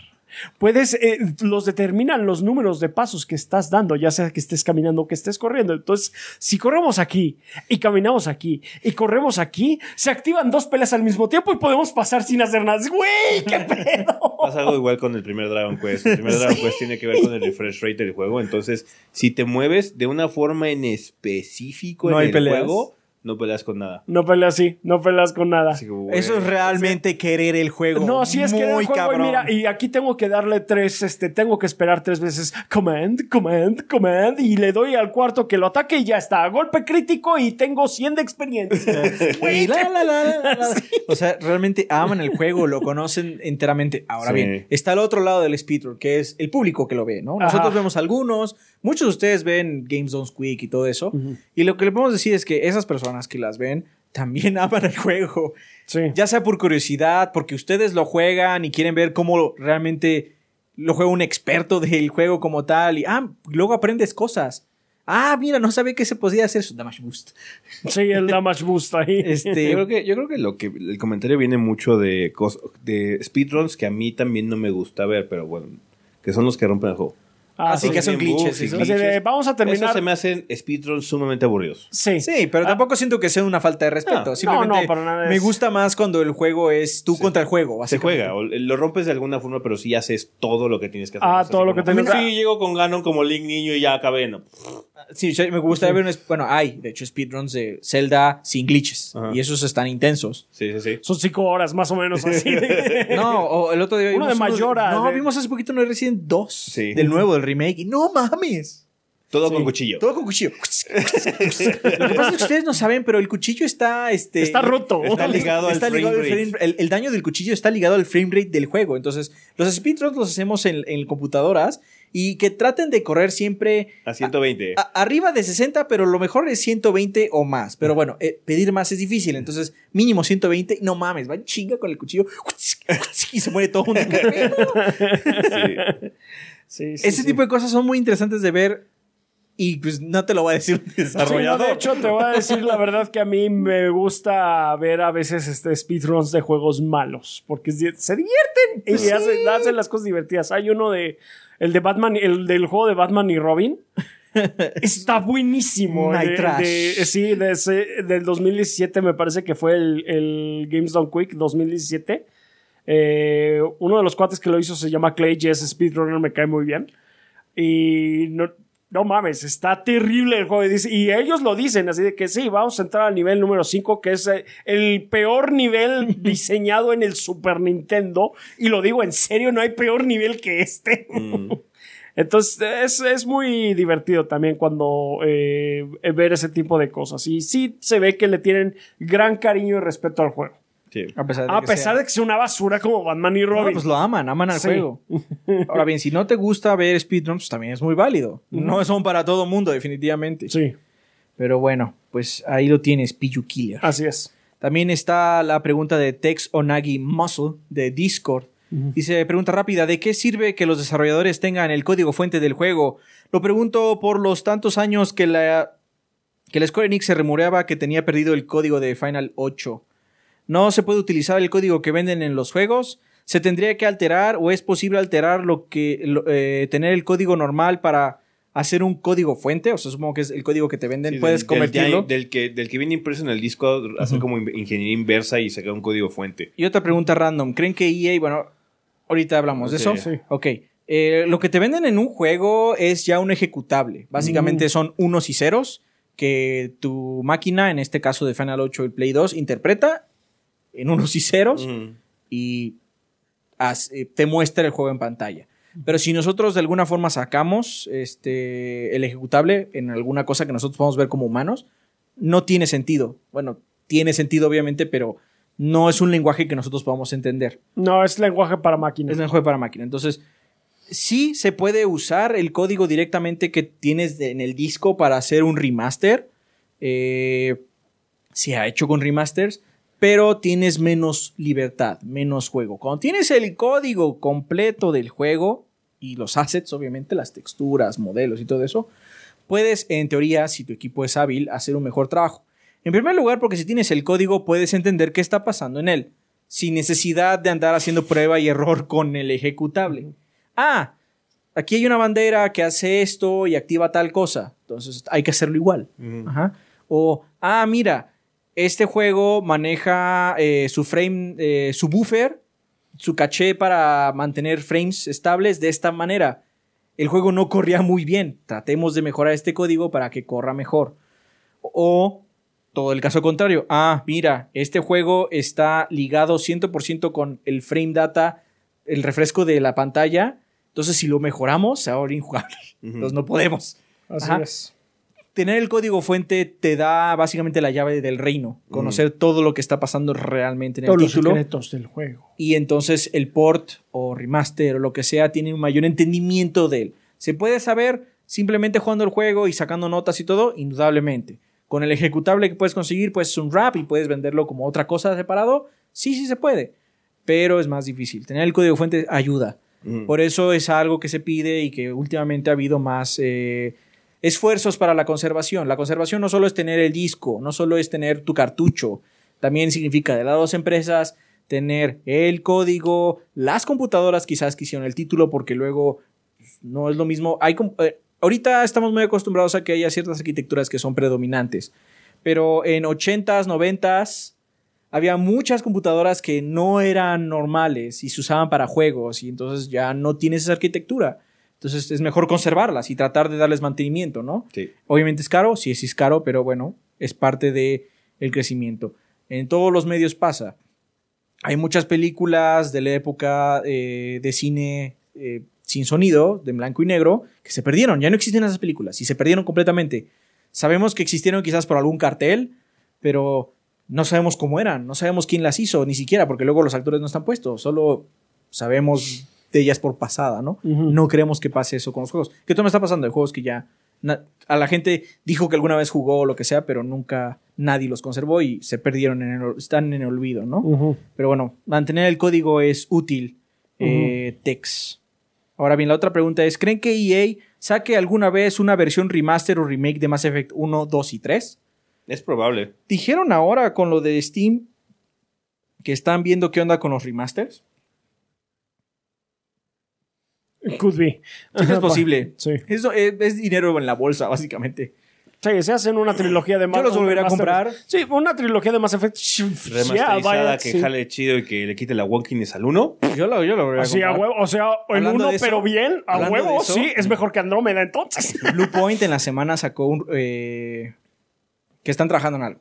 Puedes, eh, los determinan los números de pasos que estás dando, ya sea que estés caminando o que estés corriendo. Entonces, si corremos aquí y caminamos aquí y corremos aquí, se activan dos peleas al mismo tiempo y podemos pasar sin hacer nada. ¡Güey! ¡Qué pedo! Pasa algo igual con el primer Dragon Quest. El primer Dragon Quest tiene que ver con el refresh rate del juego. Entonces, si te mueves de una forma en específico No en hay el peleas. juego, no peleas con nada. No peleas así, no peleas con nada. Eso es realmente querer el juego. No, sí es que era Muy el juego, y cabrón. mira, y aquí tengo que darle tres, este, tengo que esperar tres veces, command, command, command, y le doy al cuarto que lo ataque y ya está, golpe crítico y tengo 100 de experiencia. Y la, la, la, la, la. O sea, realmente aman el juego, lo conocen enteramente. Ahora Sí. bien, está al otro lado del speedrun, que es el público que lo ve, ¿no? Nosotros Ajá. vemos algunos, muchos de ustedes ven Games Don't Quick y todo eso. Y lo que le podemos decir es que esas personas que las ven también aman el juego. Sí. Ya sea por curiosidad, porque ustedes lo juegan y quieren ver cómo realmente lo juega un experto del juego como tal. Y ah, luego aprendes cosas. Ah, mira, no sabía que se podía hacer su damage boost. Sí, el damage boost ahí. Este, Yo creo que, yo creo que lo que el comentario viene mucho de, de speedruns que a mí también no me gusta ver, pero bueno, que son los que rompen el juego. Ah, Así sí. que son glitches. y glitches. vamos a terminar. Eso se me hacen speedruns sumamente aburridos. Sí. Sí, pero Ah, tampoco siento que sea una falta de respeto. No, Simplemente no, no, para nada me es- gusta más cuando el juego es tú contra el juego. Se juega, o lo rompes de alguna forma, pero sí haces todo lo que tienes que hacer. Ah, todo lo que tienes que- Sí, llego con Ganon como Link niño y ya acabé, ¿no? Sí, sí, me gustaría ver un. Bueno, hay, de hecho, speedruns de Zelda sin glitches. Ajá. Y esos están intensos. Sí, sí, sí. Son cinco horas más o menos así. No, o el otro día Uno vimos. de unos- Mayora, No, de- vimos hace poquito de Resident 2. Sí. Del nuevo, del remake. Y no mames. Todo Sí. con cuchillo. Todo con cuchillo. Lo que pasa es que ustedes no saben, pero el cuchillo está. Este, Está roto. Está ligado al Está ligado al rate. frame- el, el daño del cuchillo está ligado al frame rate del juego. Entonces, los speedruns los hacemos en, en computadoras y que traten de correr siempre A 120. a- arriba de 60, pero lo mejor es 120 o más. Pero bueno, eh, pedir más es difícil. Entonces, mínimo 120. No mames, va chinga con el cuchillo y se muere todo. mundo. Sí. Sí, sí, Ese tipo de cosas son muy interesantes de ver y pues no te lo va a decir un Sí, no, desarrollador. de hecho, te voy a decir la verdad que a mí me gusta ver a veces este speedruns de juegos malos, porque se divierten y hacen, hacen las cosas divertidas. Hay uno de el de Batman, el del juego de Batman y Robin. Está buenísimo. Night De- Trash. de- sí, de ese- del 2017 me parece que fue el, el Games Done Quick 2017. Eh, uno de los cuates que lo hizo se llama Clay Jess Speedrunner, me cae muy bien. Y no, no mames, está terrible el juego. Y, ellos lo dicen, así de que sí, vamos a entrar al nivel número 5, que es eh, el peor nivel diseñado en el Super Nintendo. Y lo digo en serio, no hay peor nivel que este. Mm. Entonces es, es muy divertido también cuando eh, ver ese tipo de cosas. Y sí se ve que le tienen gran cariño y respeto al juego. Sí. A pesar de A que pesar sea- de que sea una basura como Batman y No, Robin. pues lo aman, aman al Sí. juego. Ahora bien, si no te gusta ver speedruns, pues también es muy válido. No son para todo mundo, definitivamente. Sí, Pero bueno, pues ahí lo tienes, Piju Killer. así es. También está la pregunta de Tex Onagi Muscle de Discord. Dice, pregunta rápida, ¿de qué sirve que los desarrolladores tengan el código fuente del juego? Lo pregunto por los tantos años que la, que la Square Enix se rumoreaba que tenía perdido el código de Final 8. ¿No se puede utilizar el código que venden en los juegos? ¿Se tendría que alterar o es posible alterar lo que lo- eh, tener el código normal para hacer un código fuente? O sea, supongo que es el código que te venden, Sí, puedes del- convertirlo. Del, del que, del que viene impreso en el disco, hacer como in- ingeniería inversa y sacar un código fuente. Y otra pregunta random. ¿Creen que EA, bueno, ahorita hablamos de Sí. eso? Sí. Ok. Eh, lo que te venden en un juego es ya un ejecutable. Básicamente son unos y ceros que tu máquina, en este caso de Final 8 y Play 2, interpreta en unos y ceros Mm. y eh, te muestra el juego en pantalla. Pero si nosotros de alguna forma sacamos este, el ejecutable en alguna cosa que nosotros podamos ver como humanos, no tiene sentido. Bueno, tiene sentido obviamente, pero no es un lenguaje que nosotros podamos entender. No, es lenguaje para máquinas. Es lenguaje para máquina. Entonces, sí se puede usar el código directamente que tienes de- en el disco para hacer un remaster. Eh, se ha hecho con remasters, pero tienes menos libertad, menos juego. Cuando tienes el código completo del juego y los assets, obviamente, las texturas, modelos y todo eso, puedes, en teoría, si tu equipo es hábil, hacer un mejor trabajo. En primer lugar, porque si tienes el código, puedes entender qué está pasando en él, sin necesidad de andar haciendo prueba y error con el ejecutable. Ah, aquí hay una bandera que hace esto y activa tal cosa. Entonces hay que hacerlo igual. Ajá. O, ah, mira, este juego maneja eh, su frame, eh, su buffer, su caché para mantener frames estables de esta manera. El juego no corría muy bien. Tratemos de mejorar este código para que corra mejor. O todo el caso contrario. Ah, mira, este juego está ligado 100% con el frame data, el refresco de la pantalla. Entonces, si lo mejoramos, se va a volver injugable. Entonces, no podemos. Así Ajá. es. Tener el código fuente te da básicamente la llave del reino. Conocer todo lo que está pasando realmente en el los título. secretos del juego. Y entonces el port o remaster o lo que sea tiene un mayor entendimiento de él. ¿Se puede saber simplemente jugando el juego y sacando notas y todo? Indudablemente. Con el ejecutable que puedes conseguir, pues es un wrap y puedes venderlo como otra cosa separado. Sí, sí se puede. Pero es más difícil. Tener el código fuente ayuda. Mm. Por eso es algo que se pide y que últimamente ha habido más eh, esfuerzos para la conservación. La conservación no solo es tener el disco, no solo es tener tu cartucho, también significa de las dos empresas tener el código, las computadoras quizás que hicieron el título porque luego no es lo mismo. Hay eh, ahorita estamos muy acostumbrados a que haya ciertas arquitecturas que son predominantes, pero en 80s, 90s había muchas computadoras que no eran normales y se usaban para juegos y entonces ya no tienes esa arquitectura. Entonces es mejor conservarlas y tratar de darles mantenimiento, ¿no? Sí. Obviamente es caro, sí, sí es caro, pero bueno, es parte de el crecimiento. En todos los medios pasa. Hay muchas películas de la época eh, de cine eh, sin sonido, de blanco y negro, que se perdieron. Ya no existen esas películas y se perdieron completamente. Sabemos que existieron quizás por algún cartel, pero no sabemos cómo eran, no sabemos quién las hizo, ni siquiera, porque luego los actores no están puestos, solo sabemos de ellas por pasada, ¿no? No creemos que pase eso con los juegos. Que todo me está pasando de juegos que ya a la gente dijo que alguna vez jugó o lo que sea, pero nunca nadie los conservó y se perdieron, en el, están en el olvido, ¿no? Pero bueno, mantener el código es útil. eh, Tex. Ahora bien, la otra pregunta es, ¿creen que EA saque alguna vez una versión remaster o remake de Mass Effect 1, 2 y 3? Es probable. Dijeron ahora con lo de Steam que están viendo qué onda con los remasters. Could be. Sí, es posible. Sí. Eso es, es dinero en la bolsa, básicamente. Sí, se hacen una trilogía de Yo los volvería a comprar. Sí, una trilogía de Mass Effect. Remasterizada, Yeah, vaya, que sí. jale chido y que le quite la wonkiness al uno. Yo lo, yo lo volvería a Así a comprar. huevo, o sea, el Hablando uno, de eso, pero bien, a huevo, eso, sí, es mejor que Andrómeda entonces. Blue Point en la semana sacó un... eh, que están trabajando en algo.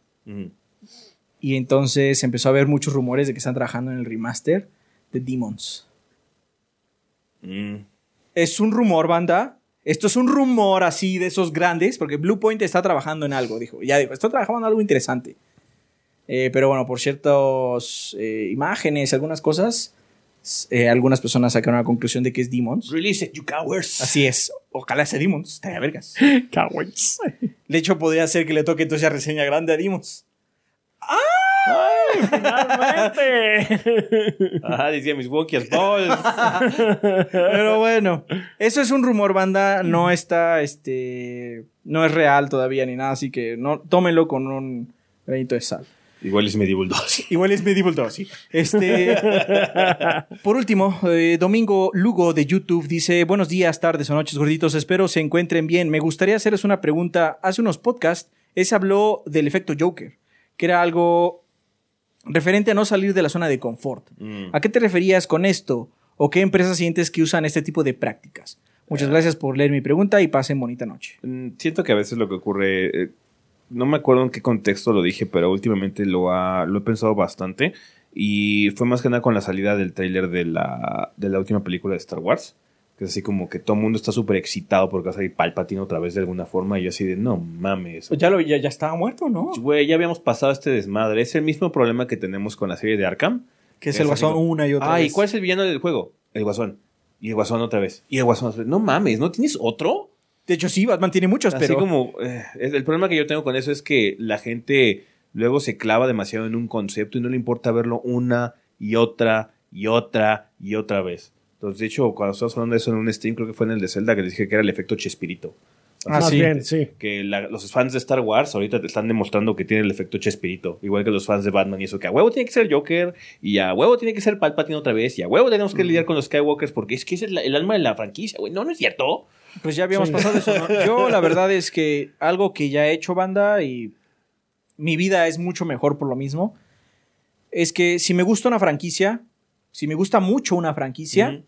Y entonces empezó a haber muchos rumores de que están trabajando en el remaster de Demons. Mm. Es un rumor, banda. Esto es un rumor así de esos grandes, porque Blue Point está trabajando en algo, dijo. Ya dijo, está trabajando en algo interesante. Eh, pero bueno, por ciertas eh, imágenes, algunas cosas, eh, algunas personas sacaron la conclusión de que es Demons. Release it, you cowards. Así es. Ojalá sea Demons. Estaría vergas. Cowards. De hecho, podría ser que le toque entonces reseña grande a Demons. ¡Ay, finalmente! Ah, decía mis wonkies balls. Pero bueno, eso es un rumor, banda. No está, este, no es real todavía ni nada, así que no, tómenlo con un granito de sal. Igual es Medieval 2. Igual es Medieval 2, sí. Este, por último, eh, Domingo Lugo de YouTube dice, buenos días, tardes o noches, gorditos, espero se encuentren bien. Me gustaría hacerles una pregunta. Hace unos podcasts, ese habló del efecto Joker, que era algo referente a no salir de la zona de confort. Mm. ¿A qué te referías con esto? ¿O qué empresas sientes que usan este tipo de prácticas? Muchas gracias por leer mi pregunta y pasen bonita noche. Mm, Siento que a veces lo que ocurre, eh, no me acuerdo en qué contexto lo dije, pero últimamente lo, ha, lo he pensado bastante. Y fue más que nada con la salida del tráiler de la, de la última película de Star Wars, Que es así como que todo el mundo está súper excitado porque va a salir Palpatine otra vez de alguna forma. Y yo así de, no mames. Pues ya, lo, ya, ya estaba muerto, ¿no? Güey, ya habíamos pasado este desmadre. Es el mismo problema que tenemos con la serie de Arkham. Que es Es el guasón como, una y otra Ah, ¿y vez. cuál es el villano del juego? El guasón. Y el guasón otra vez. Y el guasón otra vez. No mames, ¿no tienes otro? De hecho, sí, Batman tiene muchos, Así pero... como, eh, el problema que yo tengo con eso es que la gente luego se clava demasiado en un concepto y no le importa verlo una y otra y otra y otra vez. Entonces, de hecho, cuando estábamos hablando de eso en un stream, creo que fue en el de Zelda, que les dije que era el efecto Chespirito. Ah, sí. bien, sí. Que la- los fans de Star Wars ahorita te están demostrando que tiene el efecto Chespirito. Igual que los fans de Batman y eso, que a huevo tiene que ser Joker y a huevo tiene que ser Palpatine otra vez y a huevo tenemos que lidiar con los Skywalkers porque es que es el, el alma de la franquicia, güey. No, no es cierto. Pues ya habíamos Sí. pasado eso. ¿no? Yo, la verdad es que algo que ya he hecho, banda, y mi vida es mucho mejor por lo mismo, es que si me gusta una franquicia, si me gusta mucho una franquicia.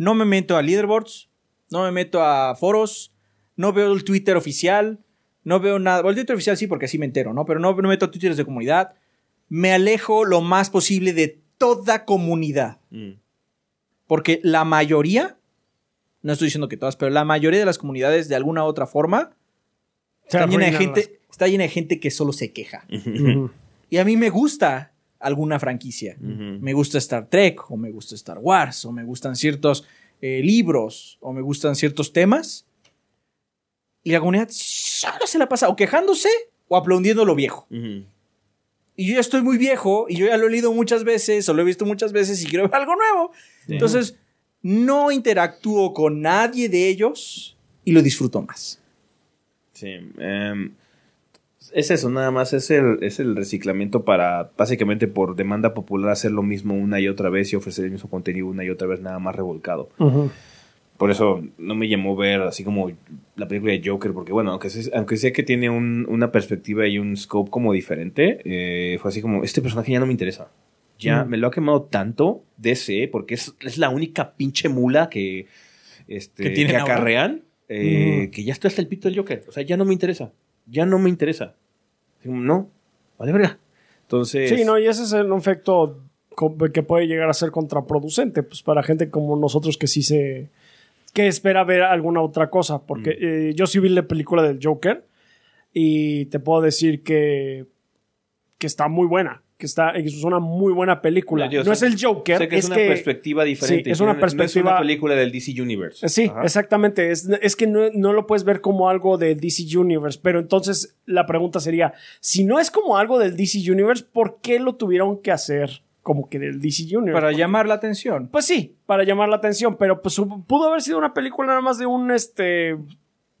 No me meto a leaderboards, no me meto a foros, no veo el Twitter oficial, no veo nada. Bueno, el Twitter oficial sí, porque así me entero, ¿no? Pero no, no me meto a Twitter de comunidad. Me alejo lo más posible de toda comunidad. Mm. Porque la mayoría, no estoy diciendo que todas, pero la mayoría de las comunidades, de alguna u otra forma, está llena, de gente, está llena de gente que solo se queja. Y a mí me gusta alguna franquicia. Ujú. Me gusta Star Trek, o me gusta Star Wars, o me gustan ciertos eh, libros, o me gustan ciertos temas. Y la comunidad solo se la pasa o quejándose o aplaudiendo lo viejo. Ujú. Y yo ya estoy muy viejo y yo ya lo he leído muchas veces o lo he visto muchas veces y quiero ver algo nuevo. Sí. Entonces, no interactúo con nadie de ellos y lo disfruto más. Sí. em, es eso, nada más. Es el, es el reciclamiento para, básicamente, por demanda popular, hacer lo mismo una y otra vez y ofrecer el mismo contenido una y otra vez, nada más revolcado. Por eso no me llamó ver así como la película de Joker, porque bueno, aunque sé, aunque sé que tiene un- una perspectiva y un scope como diferente, eh, fue así como, este personaje ya no me interesa. Ya me lo ha quemado tanto DC, porque es, es la única pinche mula que, este, Que que, acarrean, eh, que ya está hasta el pito del Joker. O sea, ya no me interesa. Ya no me interesa. No, vale verga. Entonces... Sí, no, y ese es el efecto que puede llegar a ser contraproducente, pues para gente como nosotros que sí se. que espera ver alguna otra cosa. Porque eh, yo sí vi la película del Joker y te puedo decir que. que está muy buena. Que está, es una muy buena película. Yo no sé- es el Joker, Sé que es, una perspectiva diferente. sí, es una No- no es perspectiva- una película del DC Universe. Sí, Ajá. exactamente. Es, es que no, no lo puedes ver como algo del DC Universe. Pero entonces la pregunta sería: si no es como algo del DC Universe, ¿por qué lo tuvieron que hacer como que del DC Universe? Para llamar la atención. Pues sí, para llamar la atención. Pero pues pudo haber sido una película nada más de un este.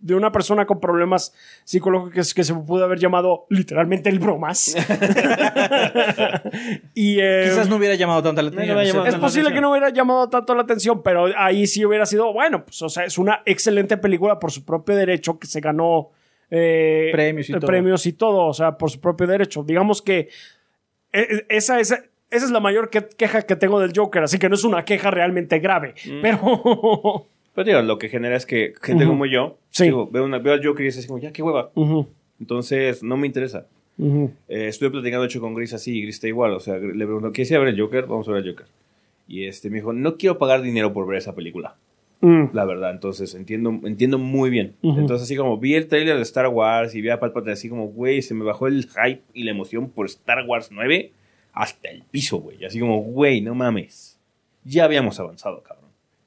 De una persona con problemas psicológicos que se pudo haber llamado literalmente el bromas. y eh, Quizás no hubiera llamado tanta la atención. llamado es tanto la posible atención. que no hubiera llamado tanto la atención, pero ahí sí hubiera sido, bueno, pues, o sea, es una excelente película por su propio derecho que se ganó eh, Premios y eh, todo. premios y todo, o sea, por su propio derecho. Digamos que esa, esa, esa es la mayor que- queja que tengo del Joker, así que no es una queja realmente grave, Mm. pero... Pero digo, lo que genera es que gente Ujú. como yo, Sí. digo, veo, una, veo al Joker y es así como, ya, qué hueva. Ujú, Entonces, no me interesa. ujú. Eh, estuve platicando hecho con Gris así y Gris está igual. O sea, le pregunto, ¿quieres ir a ver el Joker? Vamos a ver el Joker. Y este me dijo, no quiero pagar dinero por ver esa película. Mm. La verdad, entonces entiendo, entiendo muy bien. Ujú. Entonces, así como vi el trailer de Star Wars y vi a Palpatine, así como, güey, se me bajó el hype y la emoción por Star Wars 9 hasta el piso, güey. Así como, güey, no mames. Ya habíamos avanzado, cabrón.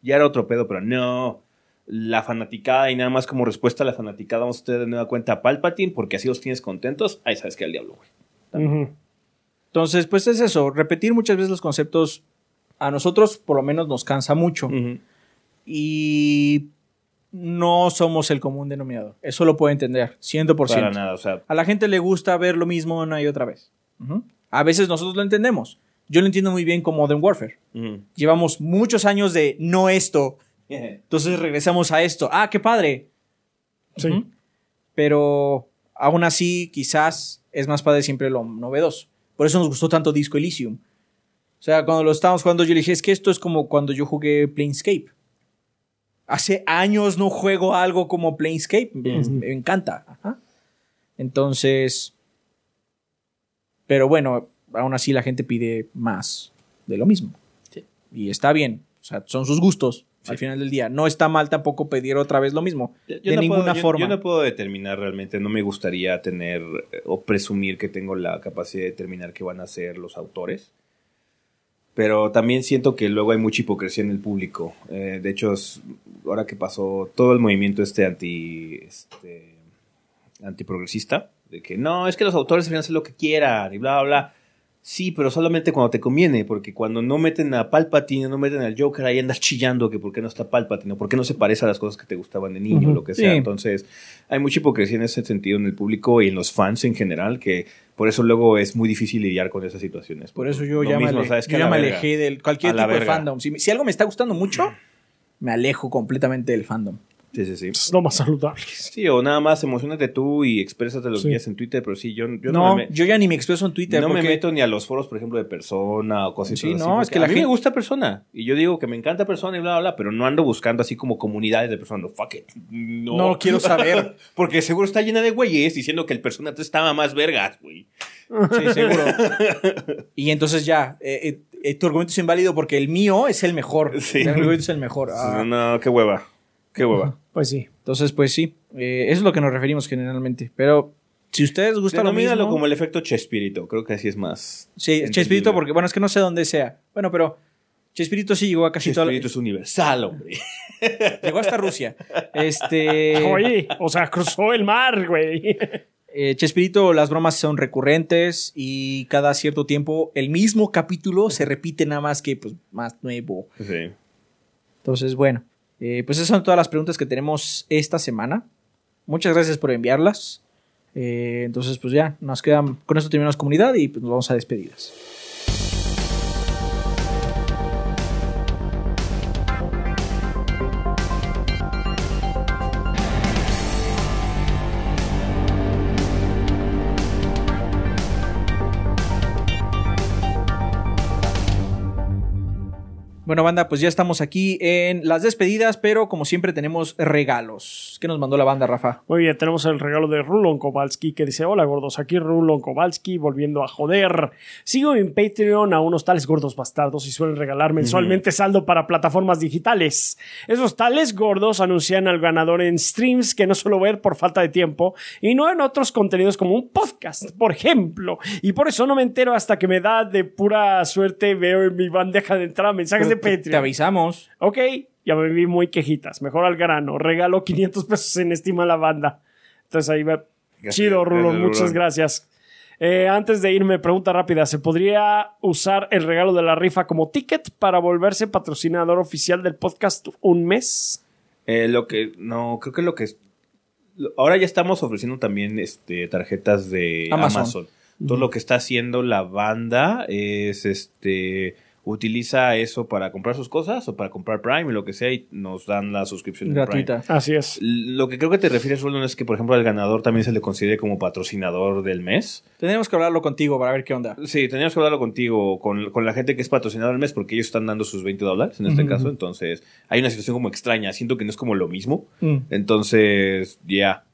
Ya era otro pedo, pero no. La fanaticada y nada más como respuesta a la fanaticada, vamos a tener de nueva cuenta a Palpatine porque así los tienes contentos. Ahí sabes que al diablo, güey. Entonces, pues es eso. Repetir muchas veces los conceptos a nosotros por lo menos nos cansa mucho. Y no somos el común denominador. Eso lo puedo entender, 100%. Para nada, o sea, A la gente le gusta ver lo mismo una y otra vez. A veces nosotros lo entendemos. Yo lo entiendo muy bien con Modern Warfare. Llevamos muchos años de no esto. Entonces regresamos a esto. Ah, qué padre. Sí. Pero aún así, quizás es más padre siempre lo novedoso. Por eso nos gustó tanto Disco Elysium. O sea, cuando lo estábamos jugando, yo le dije, es que esto es como cuando yo jugué Planescape. Hace años no juego algo como Planescape. Me encanta. Ajá. Entonces. Pero bueno, aún así la gente pide más de lo mismo. Sí. Y está bien. O sea, son sus gustos. al final del día. No está mal tampoco pedir otra vez lo mismo. Yo de no ninguna puedo- yo- forma. Yo, no puedo determinar realmente, no me gustaría tener eh, o presumir que tengo la capacidad de determinar qué van a hacer los autores. Pero también siento que luego hay mucha hipocresía en el público. Eh, de hecho, ahora que pasó todo el movimiento este anti este, antiprogresista, de que no, es que los autores deberían hacer lo que quieran y bla, bla, bla. Sí, pero solamente cuando te conviene, porque cuando no meten a Palpatine, no meten al Joker, ahí andas chillando que por qué no está Palpatine, o por qué no se parece a las cosas que te gustaban de niño, Ujú, lo que sea. sí. Entonces, hay mucha hipocresía en ese sentido en el público y en los fans en general, que por eso luego es muy difícil lidiar con esas situaciones. Por eso yo ya, me, me alejé de cualquier tipo de fandom. Si, si algo me está gustando mucho, me alejo completamente del fandom. Sí, sí, sí. Es lo más saludable. Sí, o nada más emocionate tú y exprésate lo Sí. que quieras en Twitter, pero sí, yo, yo no, no, me, yo ya ni me expreso en Twitter. no me meto ni a los foros, por ejemplo, de persona o cosas Sí, así. no, es que la a mí gente- me gusta persona. Y yo digo que me encanta persona y bla, bla, bla, pero no ando buscando así como comunidades de personas. No, fuck it. No, No quiero saber. porque seguro está llena de güeyes diciendo que el persona 3 estaba más vergas, güey. Sí, seguro. y entonces ya, eh, eh, eh, tu argumento es inválido porque el mío es el mejor. Sí. El argumento es el mejor. Ah. No, qué hueva. Qué hueva. Pues sí. Entonces, pues sí, eh, eso es lo que nos referimos generalmente. Pero si ustedes gustan lo mismo... como el efecto Chespirito. Creo que así es más. Sí, entendible. Chespirito, porque bueno, es que no sé dónde sea. Bueno, pero Chespirito sí llegó a casi toda la- Chespirito es universal, hombre. Llegó hasta Rusia. Este... Oye, o sea, cruzó el mar, güey. Eh, Chespirito, las bromas son recurrentes y cada cierto tiempo el mismo capítulo se repite nada más que pues más nuevo. Sí. Entonces, bueno, eh, pues esas son todas las preguntas que tenemos esta semana. Muchas gracias por enviarlas. Eh, entonces, pues ya, nos quedan, con esto terminamos comunidad y pues nos vamos a despedidas. Bueno, banda, pues ya estamos aquí en las despedidas, pero como siempre tenemos regalos. ¿Qué nos mandó la banda, Rafa? Muy bien, tenemos el regalo de Rulon Kowalski que dice: Hola gordos, aquí Rulon Kowalski volviendo a joder. Sigo en Patreon a unos tales gordos bastardos y suelen regalar mensualmente saldo para plataformas digitales. Esos tales gordos anuncian al ganador en streams que no suelo ver por falta de tiempo y no en otros contenidos como un podcast, por ejemplo. Y por eso no me entero hasta que me da de pura suerte, veo en mi bandeja de entrada mensajes de Te- avisamos. Ok, ya me vi muy quejitas. Mejor al grano. Regalo 500 pesos en estima a la banda. Entonces ahí va. Gracias, Chido, Rulo. gracias, Muchas gracias. Eh, antes de irme, pregunta rápida. ¿Se podría usar el regalo de la rifa como ticket para volverse patrocinador oficial del podcast un mes? Eh, lo que, no, creo que lo que es, lo- ahora ya estamos ofreciendo también este, tarjetas de Amazon. Amazon. Todo lo que está haciendo la banda es este utiliza eso para comprar sus cosas o para comprar Prime o lo que sea y nos dan la suscripción de Prime. Gratuita. Así es. Lo que creo que te refieres, Roland, es que, por ejemplo, al ganador también se le considere como patrocinador del mes. Tenemos que hablarlo contigo para ver qué onda. Sí, teníamos que hablarlo contigo, con, con la gente que es patrocinador del mes, porque ellos están dando sus 20 dólares en este caso. Entonces, hay una situación como extraña. Siento que no es como lo mismo. Mm. Entonces, ya.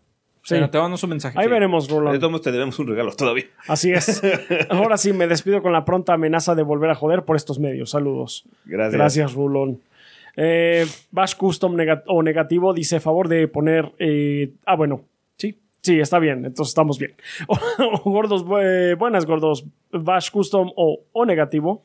Sí. Bueno, te mandamos un mensaje. Ahí Sí. veremos, De Roland. todos modos, te debemos un regalo todavía. Así es. Ahora sí, me despido con la pronta amenaza de volver a joder por estos medios. Saludos. Gracias. Gracias, Rulón. Eh, Bash Custom o negativo dice favor de poner. eh, ah, bueno. Sí. Sí, está bien. Entonces estamos bien. gordos, bu- buenas, gordos. Bash Custom o, o negativo.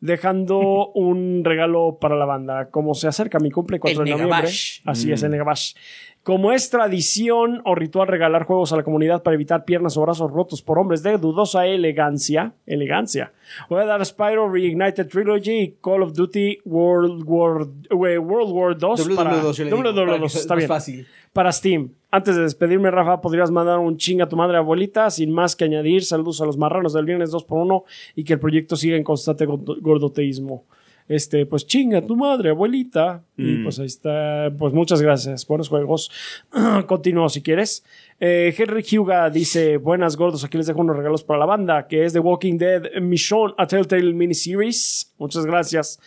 Dejando un regalo para la banda. Como se acerca mi cumple 4 El de noviembre. Negabash. Así es, el Negabash. Como es tradición o ritual regalar juegos a la comunidad para evitar piernas o brazos rotos por hombres de dudosa elegancia, elegancia, voy a dar Spyro Reignited Trilogy y Call of Duty World War, World War 2 para, WW2, yo le digo, para que WW2, sea está bien. fácil. Para Steam. Antes de despedirme, Rafa, podrías mandar un ching a tu madre abuelita, sin más que añadir. Saludos a los marranos del viernes 2x1 y que el proyecto siga en constante gordo- gordoteísmo. Este, pues chinga tu madre, abuelita. Y Mm. pues ahí está. Pues muchas gracias. Buenos juegos. Continúo si quieres. Eh, Henry Huga dice: Buenas gordos, aquí les dejo unos regalos para la banda, que es The Walking Dead Mission a Telltale Miniseries. Muchas gracias.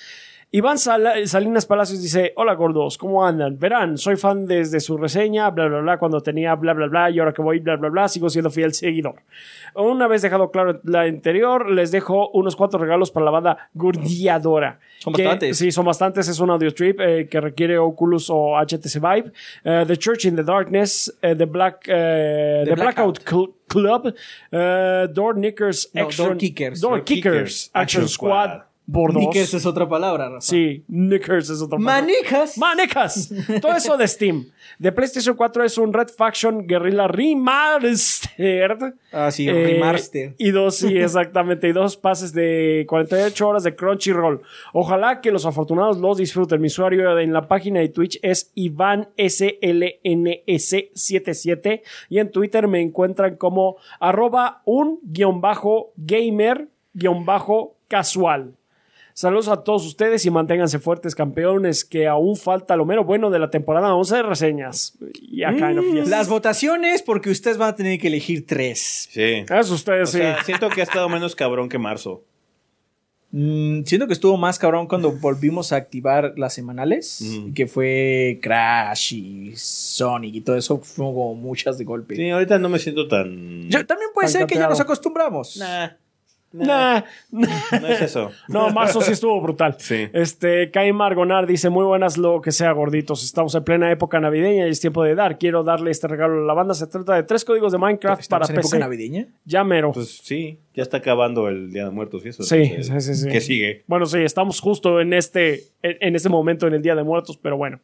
Iván Sala- Salinas Palacios dice, hola gordos, ¿cómo andan? Verán, soy fan desde su reseña, bla, bla, bla, cuando tenía bla, bla, bla, y ahora que voy, bla, bla, bla, sigo siendo fiel seguidor. Una vez dejado claro la anterior, les dejo unos cuantos regalos para la banda Gurdiadora. Son Que- bastantes. Sí, son bastantes. Es un audio trip eh, que requiere Oculus o HTC Vive. Eh, the Church in the Darkness, eh, The Black, eh, The The Blackout, Cl- Club, eh, Door Knickers No, Action, Door Kickers. Door Door Kickers, Kickers, Action Action Squad, Squad. Por dos. Knickers es otra palabra, Rafa. Sí, Knickers es otro Manicas. Manecas. Todo eso de Steam. De PlayStation 4 es un Red Faction Guerrilla Remastered. Ah, sí, Eh, remaster. Y dos, sí, exactamente. Y dos pases de 48 horas de Crunchyroll. Ojalá que los afortunados los disfruten. Mi usuario en la página de Twitch es Iván SLNS77 y en Twitter me encuentran como arroba un guion bajo gamer guion bajo casual. Saludos a todos ustedes y manténganse fuertes, campeones, que aún falta lo mero bueno de la temporada 11 de reseñas. Y acá en Las votaciones, porque ustedes van a tener que elegir tres. Sí. Eso ustedes O sí. sea, siento que ha estado menos cabrón que marzo. Mm, siento que estuvo más cabrón cuando volvimos a activar las semanales, que fue Crash y Sonic y todo eso, fue como muchas de golpe. Sí, ahorita no me siento tan. Yo- también puede Tan ser que ya nos acostumbramos. Nah, Nah. no es eso. No, marzo sí estuvo brutal. Sí. Este, Caim Margonar dice: Muy buenas, lo que sea, gorditos. Estamos en plena época navideña y es tiempo de dar. Quiero darle este regalo a la banda. Se trata de tres códigos de Minecraft para ¿Estamos en época PC. navideña? Ya mero. Pues sí, ya está acabando el Día de Muertos y eso. Sí, entonces, sí, sí, sí. ¿Qué sigue? Bueno, sí, estamos justo en este, en, en este momento en el Día de Muertos, pero bueno.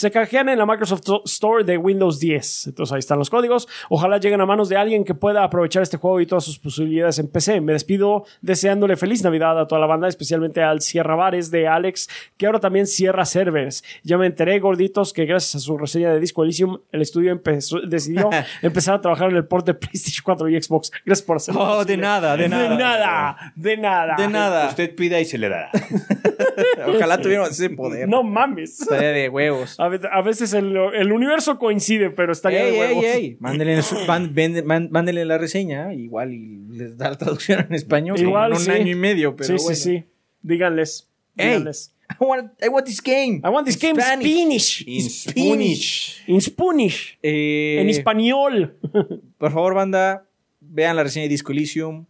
Se canjean en la Microsoft Store de Windows 10. Entonces ahí están los códigos. Ojalá lleguen a manos de alguien que pueda aprovechar este juego y todas sus posibilidades en PC. Me despido deseándole feliz Navidad a toda la banda, especialmente al Sierra Bares de Alex, que ahora también cierra servers. Ya me enteré, gorditos, que gracias a su reseña de Disco Elysium, el estudio empezó- decidió empezar a trabajar en el port de PlayStation 4 y Xbox. Gracias por hacerlo. Oh, de nada, de nada. De nada, de nada. De nada. Usted pida y se le dará. Ojalá tuviéramos ese poder. No mames. Estaría de huevos. A a veces el, el universo coincide, pero estaría Ey, de huevos. ey. Mándenle, su- man- vende- man- mándenle la reseña, igual y les da la traducción en español. Igual, en un sí. año y medio, pero sí, bueno. sí, sí. Díganles. Ey. Díganles. I want, I want this game. I want this game in Spanish. Spanish. In Spanish. In Spanish. Eh, En español. Por favor, banda, vean la reseña de Disco Elysium,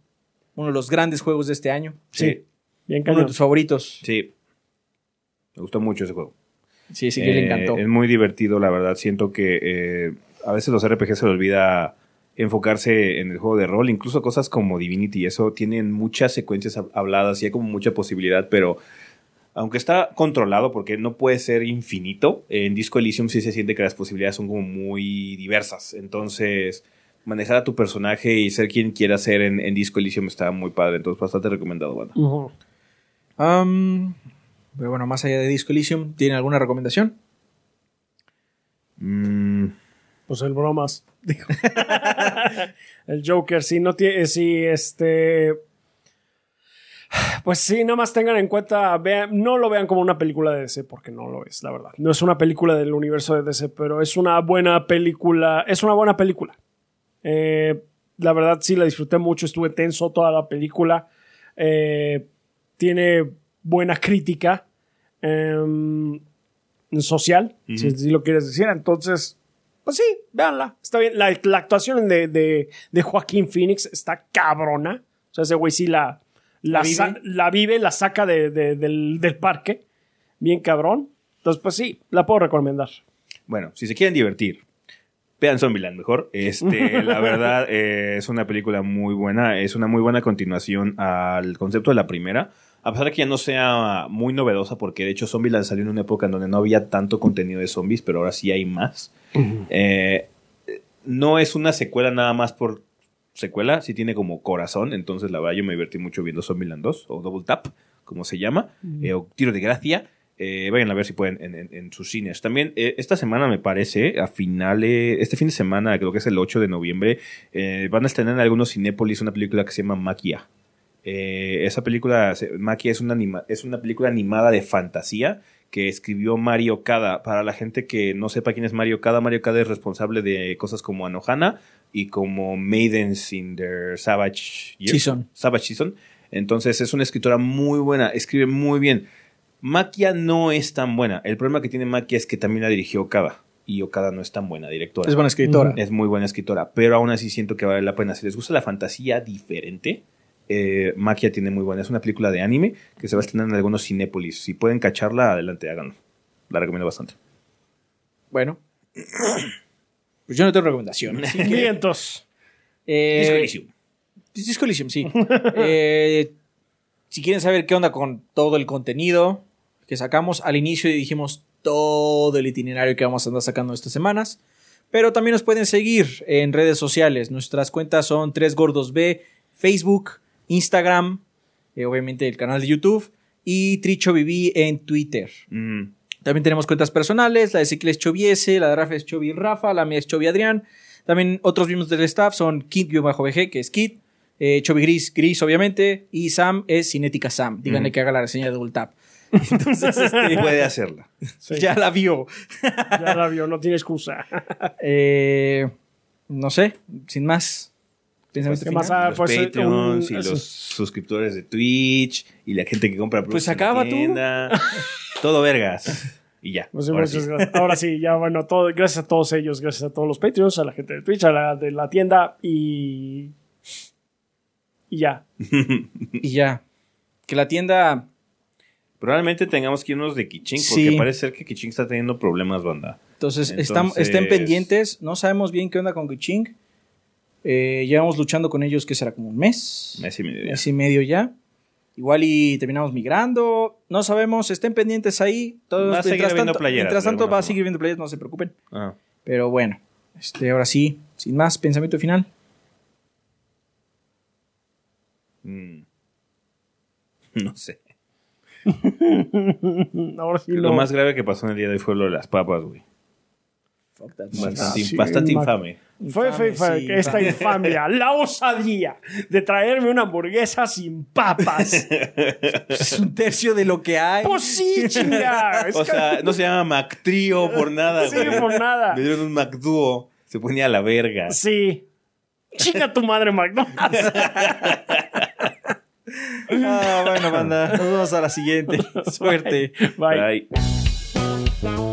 uno de los grandes juegos de este año. Sí. Bien Uno de tus favoritos. Sí. Me gustó mucho ese juego. Sí, sí, que le Eh, encantó. Es muy divertido, la verdad. Siento que eh, a veces los RPG se les olvida enfocarse en el juego de rol. Incluso cosas como Divinity y eso tienen muchas secuencias hab- habladas y hay como mucha posibilidad, pero aunque está controlado porque no puede ser infinito, en Disco Elysium sí se siente que las posibilidades son como muy diversas. Entonces, manejar a tu personaje y ser quien quiera ser en, en Disco Elysium está muy padre. Entonces, bastante recomendado, banda. Um, pero bueno, más allá de Disco Elysium, ¿tienen alguna recomendación? Mm, Pues el bromas. dijo. el Joker, sí, no tiene. Sí, este. Pues sí, nada más tengan en cuenta, vean, no lo vean como una película de DC, porque no lo es, la verdad. No es una película del universo de DC, pero es una buena película. Es una buena película. Eh, la verdad sí la disfruté mucho, estuve tenso toda la película. Eh, tiene buena crítica em, social, si, si lo quieres decir. Entonces, pues sí, véanla. Está bien. La, la actuación de, de, de Joaquín Phoenix está cabrona. O sea, ese güey sí la, la, ¿La vive? la vive, la saca de- de- del, del parque. Bien cabrón. Entonces, pues sí, la puedo recomendar. Bueno, si se quieren divertir, vean Zombieland mejor. Este, la verdad, eh, es una película muy buena. Es una muy buena continuación al concepto de la primera. A pesar de que ya no sea muy novedosa, porque de hecho Zombieland salió en una época en donde no había tanto contenido de zombies, pero ahora sí hay más. Eh, no es una secuela nada más por secuela, sí tiene como corazón. Entonces, la verdad, yo me divertí mucho viendo Zombieland 2 o Double Tap, como se llama, eh, o Tiro de Gracia. Eh, vayan a ver si pueden en, en- en sus cines. También eh, esta semana me parece, a finales, este fin de semana, creo que es el 8 de noviembre, eh, van a estrenar en algunos Cinépolis una película que se llama Maquia. Eh, esa película, Maquia, es una, anima- es una película animada de fantasía que escribió Mario Kada. Para la gente que no sepa quién es Mario Kada, Mario Kada es responsable de cosas como Anohana y como Maidens in their Savage. Season. Savage Season. Entonces es una escritora muy buena, escribe muy bien. Maquia no es tan buena. El problema que tiene Maquia es que también la dirigió Okada. Y Okada no es tan buena directora. Es buena escritora. Es muy buena escritora, pero aún así siento que vale la pena. Si les gusta la fantasía diferente, eh, Maquia tiene muy buena. Es una película de anime que se va a estrenar en algunos Cinépolis. Si pueden cacharla, adelante, háganlo. La recomiendo bastante. Bueno. Pues yo no tengo recomendación. Vientos. eh, Disco Elysium. Disco Elysium, sí. Eh, si quieren saber qué onda con todo el contenido que sacamos, al inicio dijimos todo el itinerario que vamos a andar sacando estas semanas. Pero también nos pueden seguir en redes sociales. Nuestras cuentas son 3 Gordos B, Facebook, Instagram, eh, obviamente el canal de YouTube y Tricho Viví en Twitter. Mm. También tenemos cuentas personales, la de Ezequiel es Choviese, la de Rafa es Chovi Rafa, la mía es Chovi Adrián. También otros miembros del staff son Kid-BG, que es Kid, eh, Chovi Gris, Gris obviamente, y Sam es Cinética Sam. Díganle que haga la reseña de Double Tap. Entonces, este, Puede hacerla. Sí, ya la vio. ya la vio, no tiene excusa. Eh, no sé, sin más. Pensamiento ¿qué final. más? Ah, los pues, eh, Patreons un- y eso. los suscriptores de Twitch y la gente que compra Pues productos en la acaba tú. tienda. Todo vergas. Y ya. Pues, ahora sí. gracias. Ahora sí, ya bueno, todo, gracias a todos ellos, gracias a todos los Patreons, a la gente de Twitch, a la de la tienda y. Y ya. Y ya. Que la tienda. Probablemente tengamos que irnos de Kiching Sí. porque parece ser que Kiching está teniendo problemas, banda. Entonces, Entonces- están- estén pendientes. No sabemos bien qué onda con Kuching. Eh, llevamos luchando con ellos, que será como un mes. Mes y medio ya. mes y medio ya. Igual y terminamos migrando. No sabemos, estén pendientes ahí. Todos, Va a seguir tanto, playeras, mientras tanto va a seguir viendo playeras, no se preocupen. Ah. Pero bueno, este, ahora sí, sin más, pensamiento final. Mm. No sé. Ahora sí, Lo no. más grave que pasó en el día de hoy fue lo de las papas, güey. Bastante, sí, bastante ma- infame. Fue, fue, fue sí, que esta infamia, la osadía de traerme una hamburguesa sin papas. Es un tercio de lo que hay. pues sí, chinga. O sea, no se llama MacTrio por nada, sí, güey. por nada. Le dieron un MacDuo. Se ponía a la verga. Sí. Chinga tu madre, McDonald's. Ah, bueno, banda, nos vemos a la siguiente. Suerte. Bye. Bye.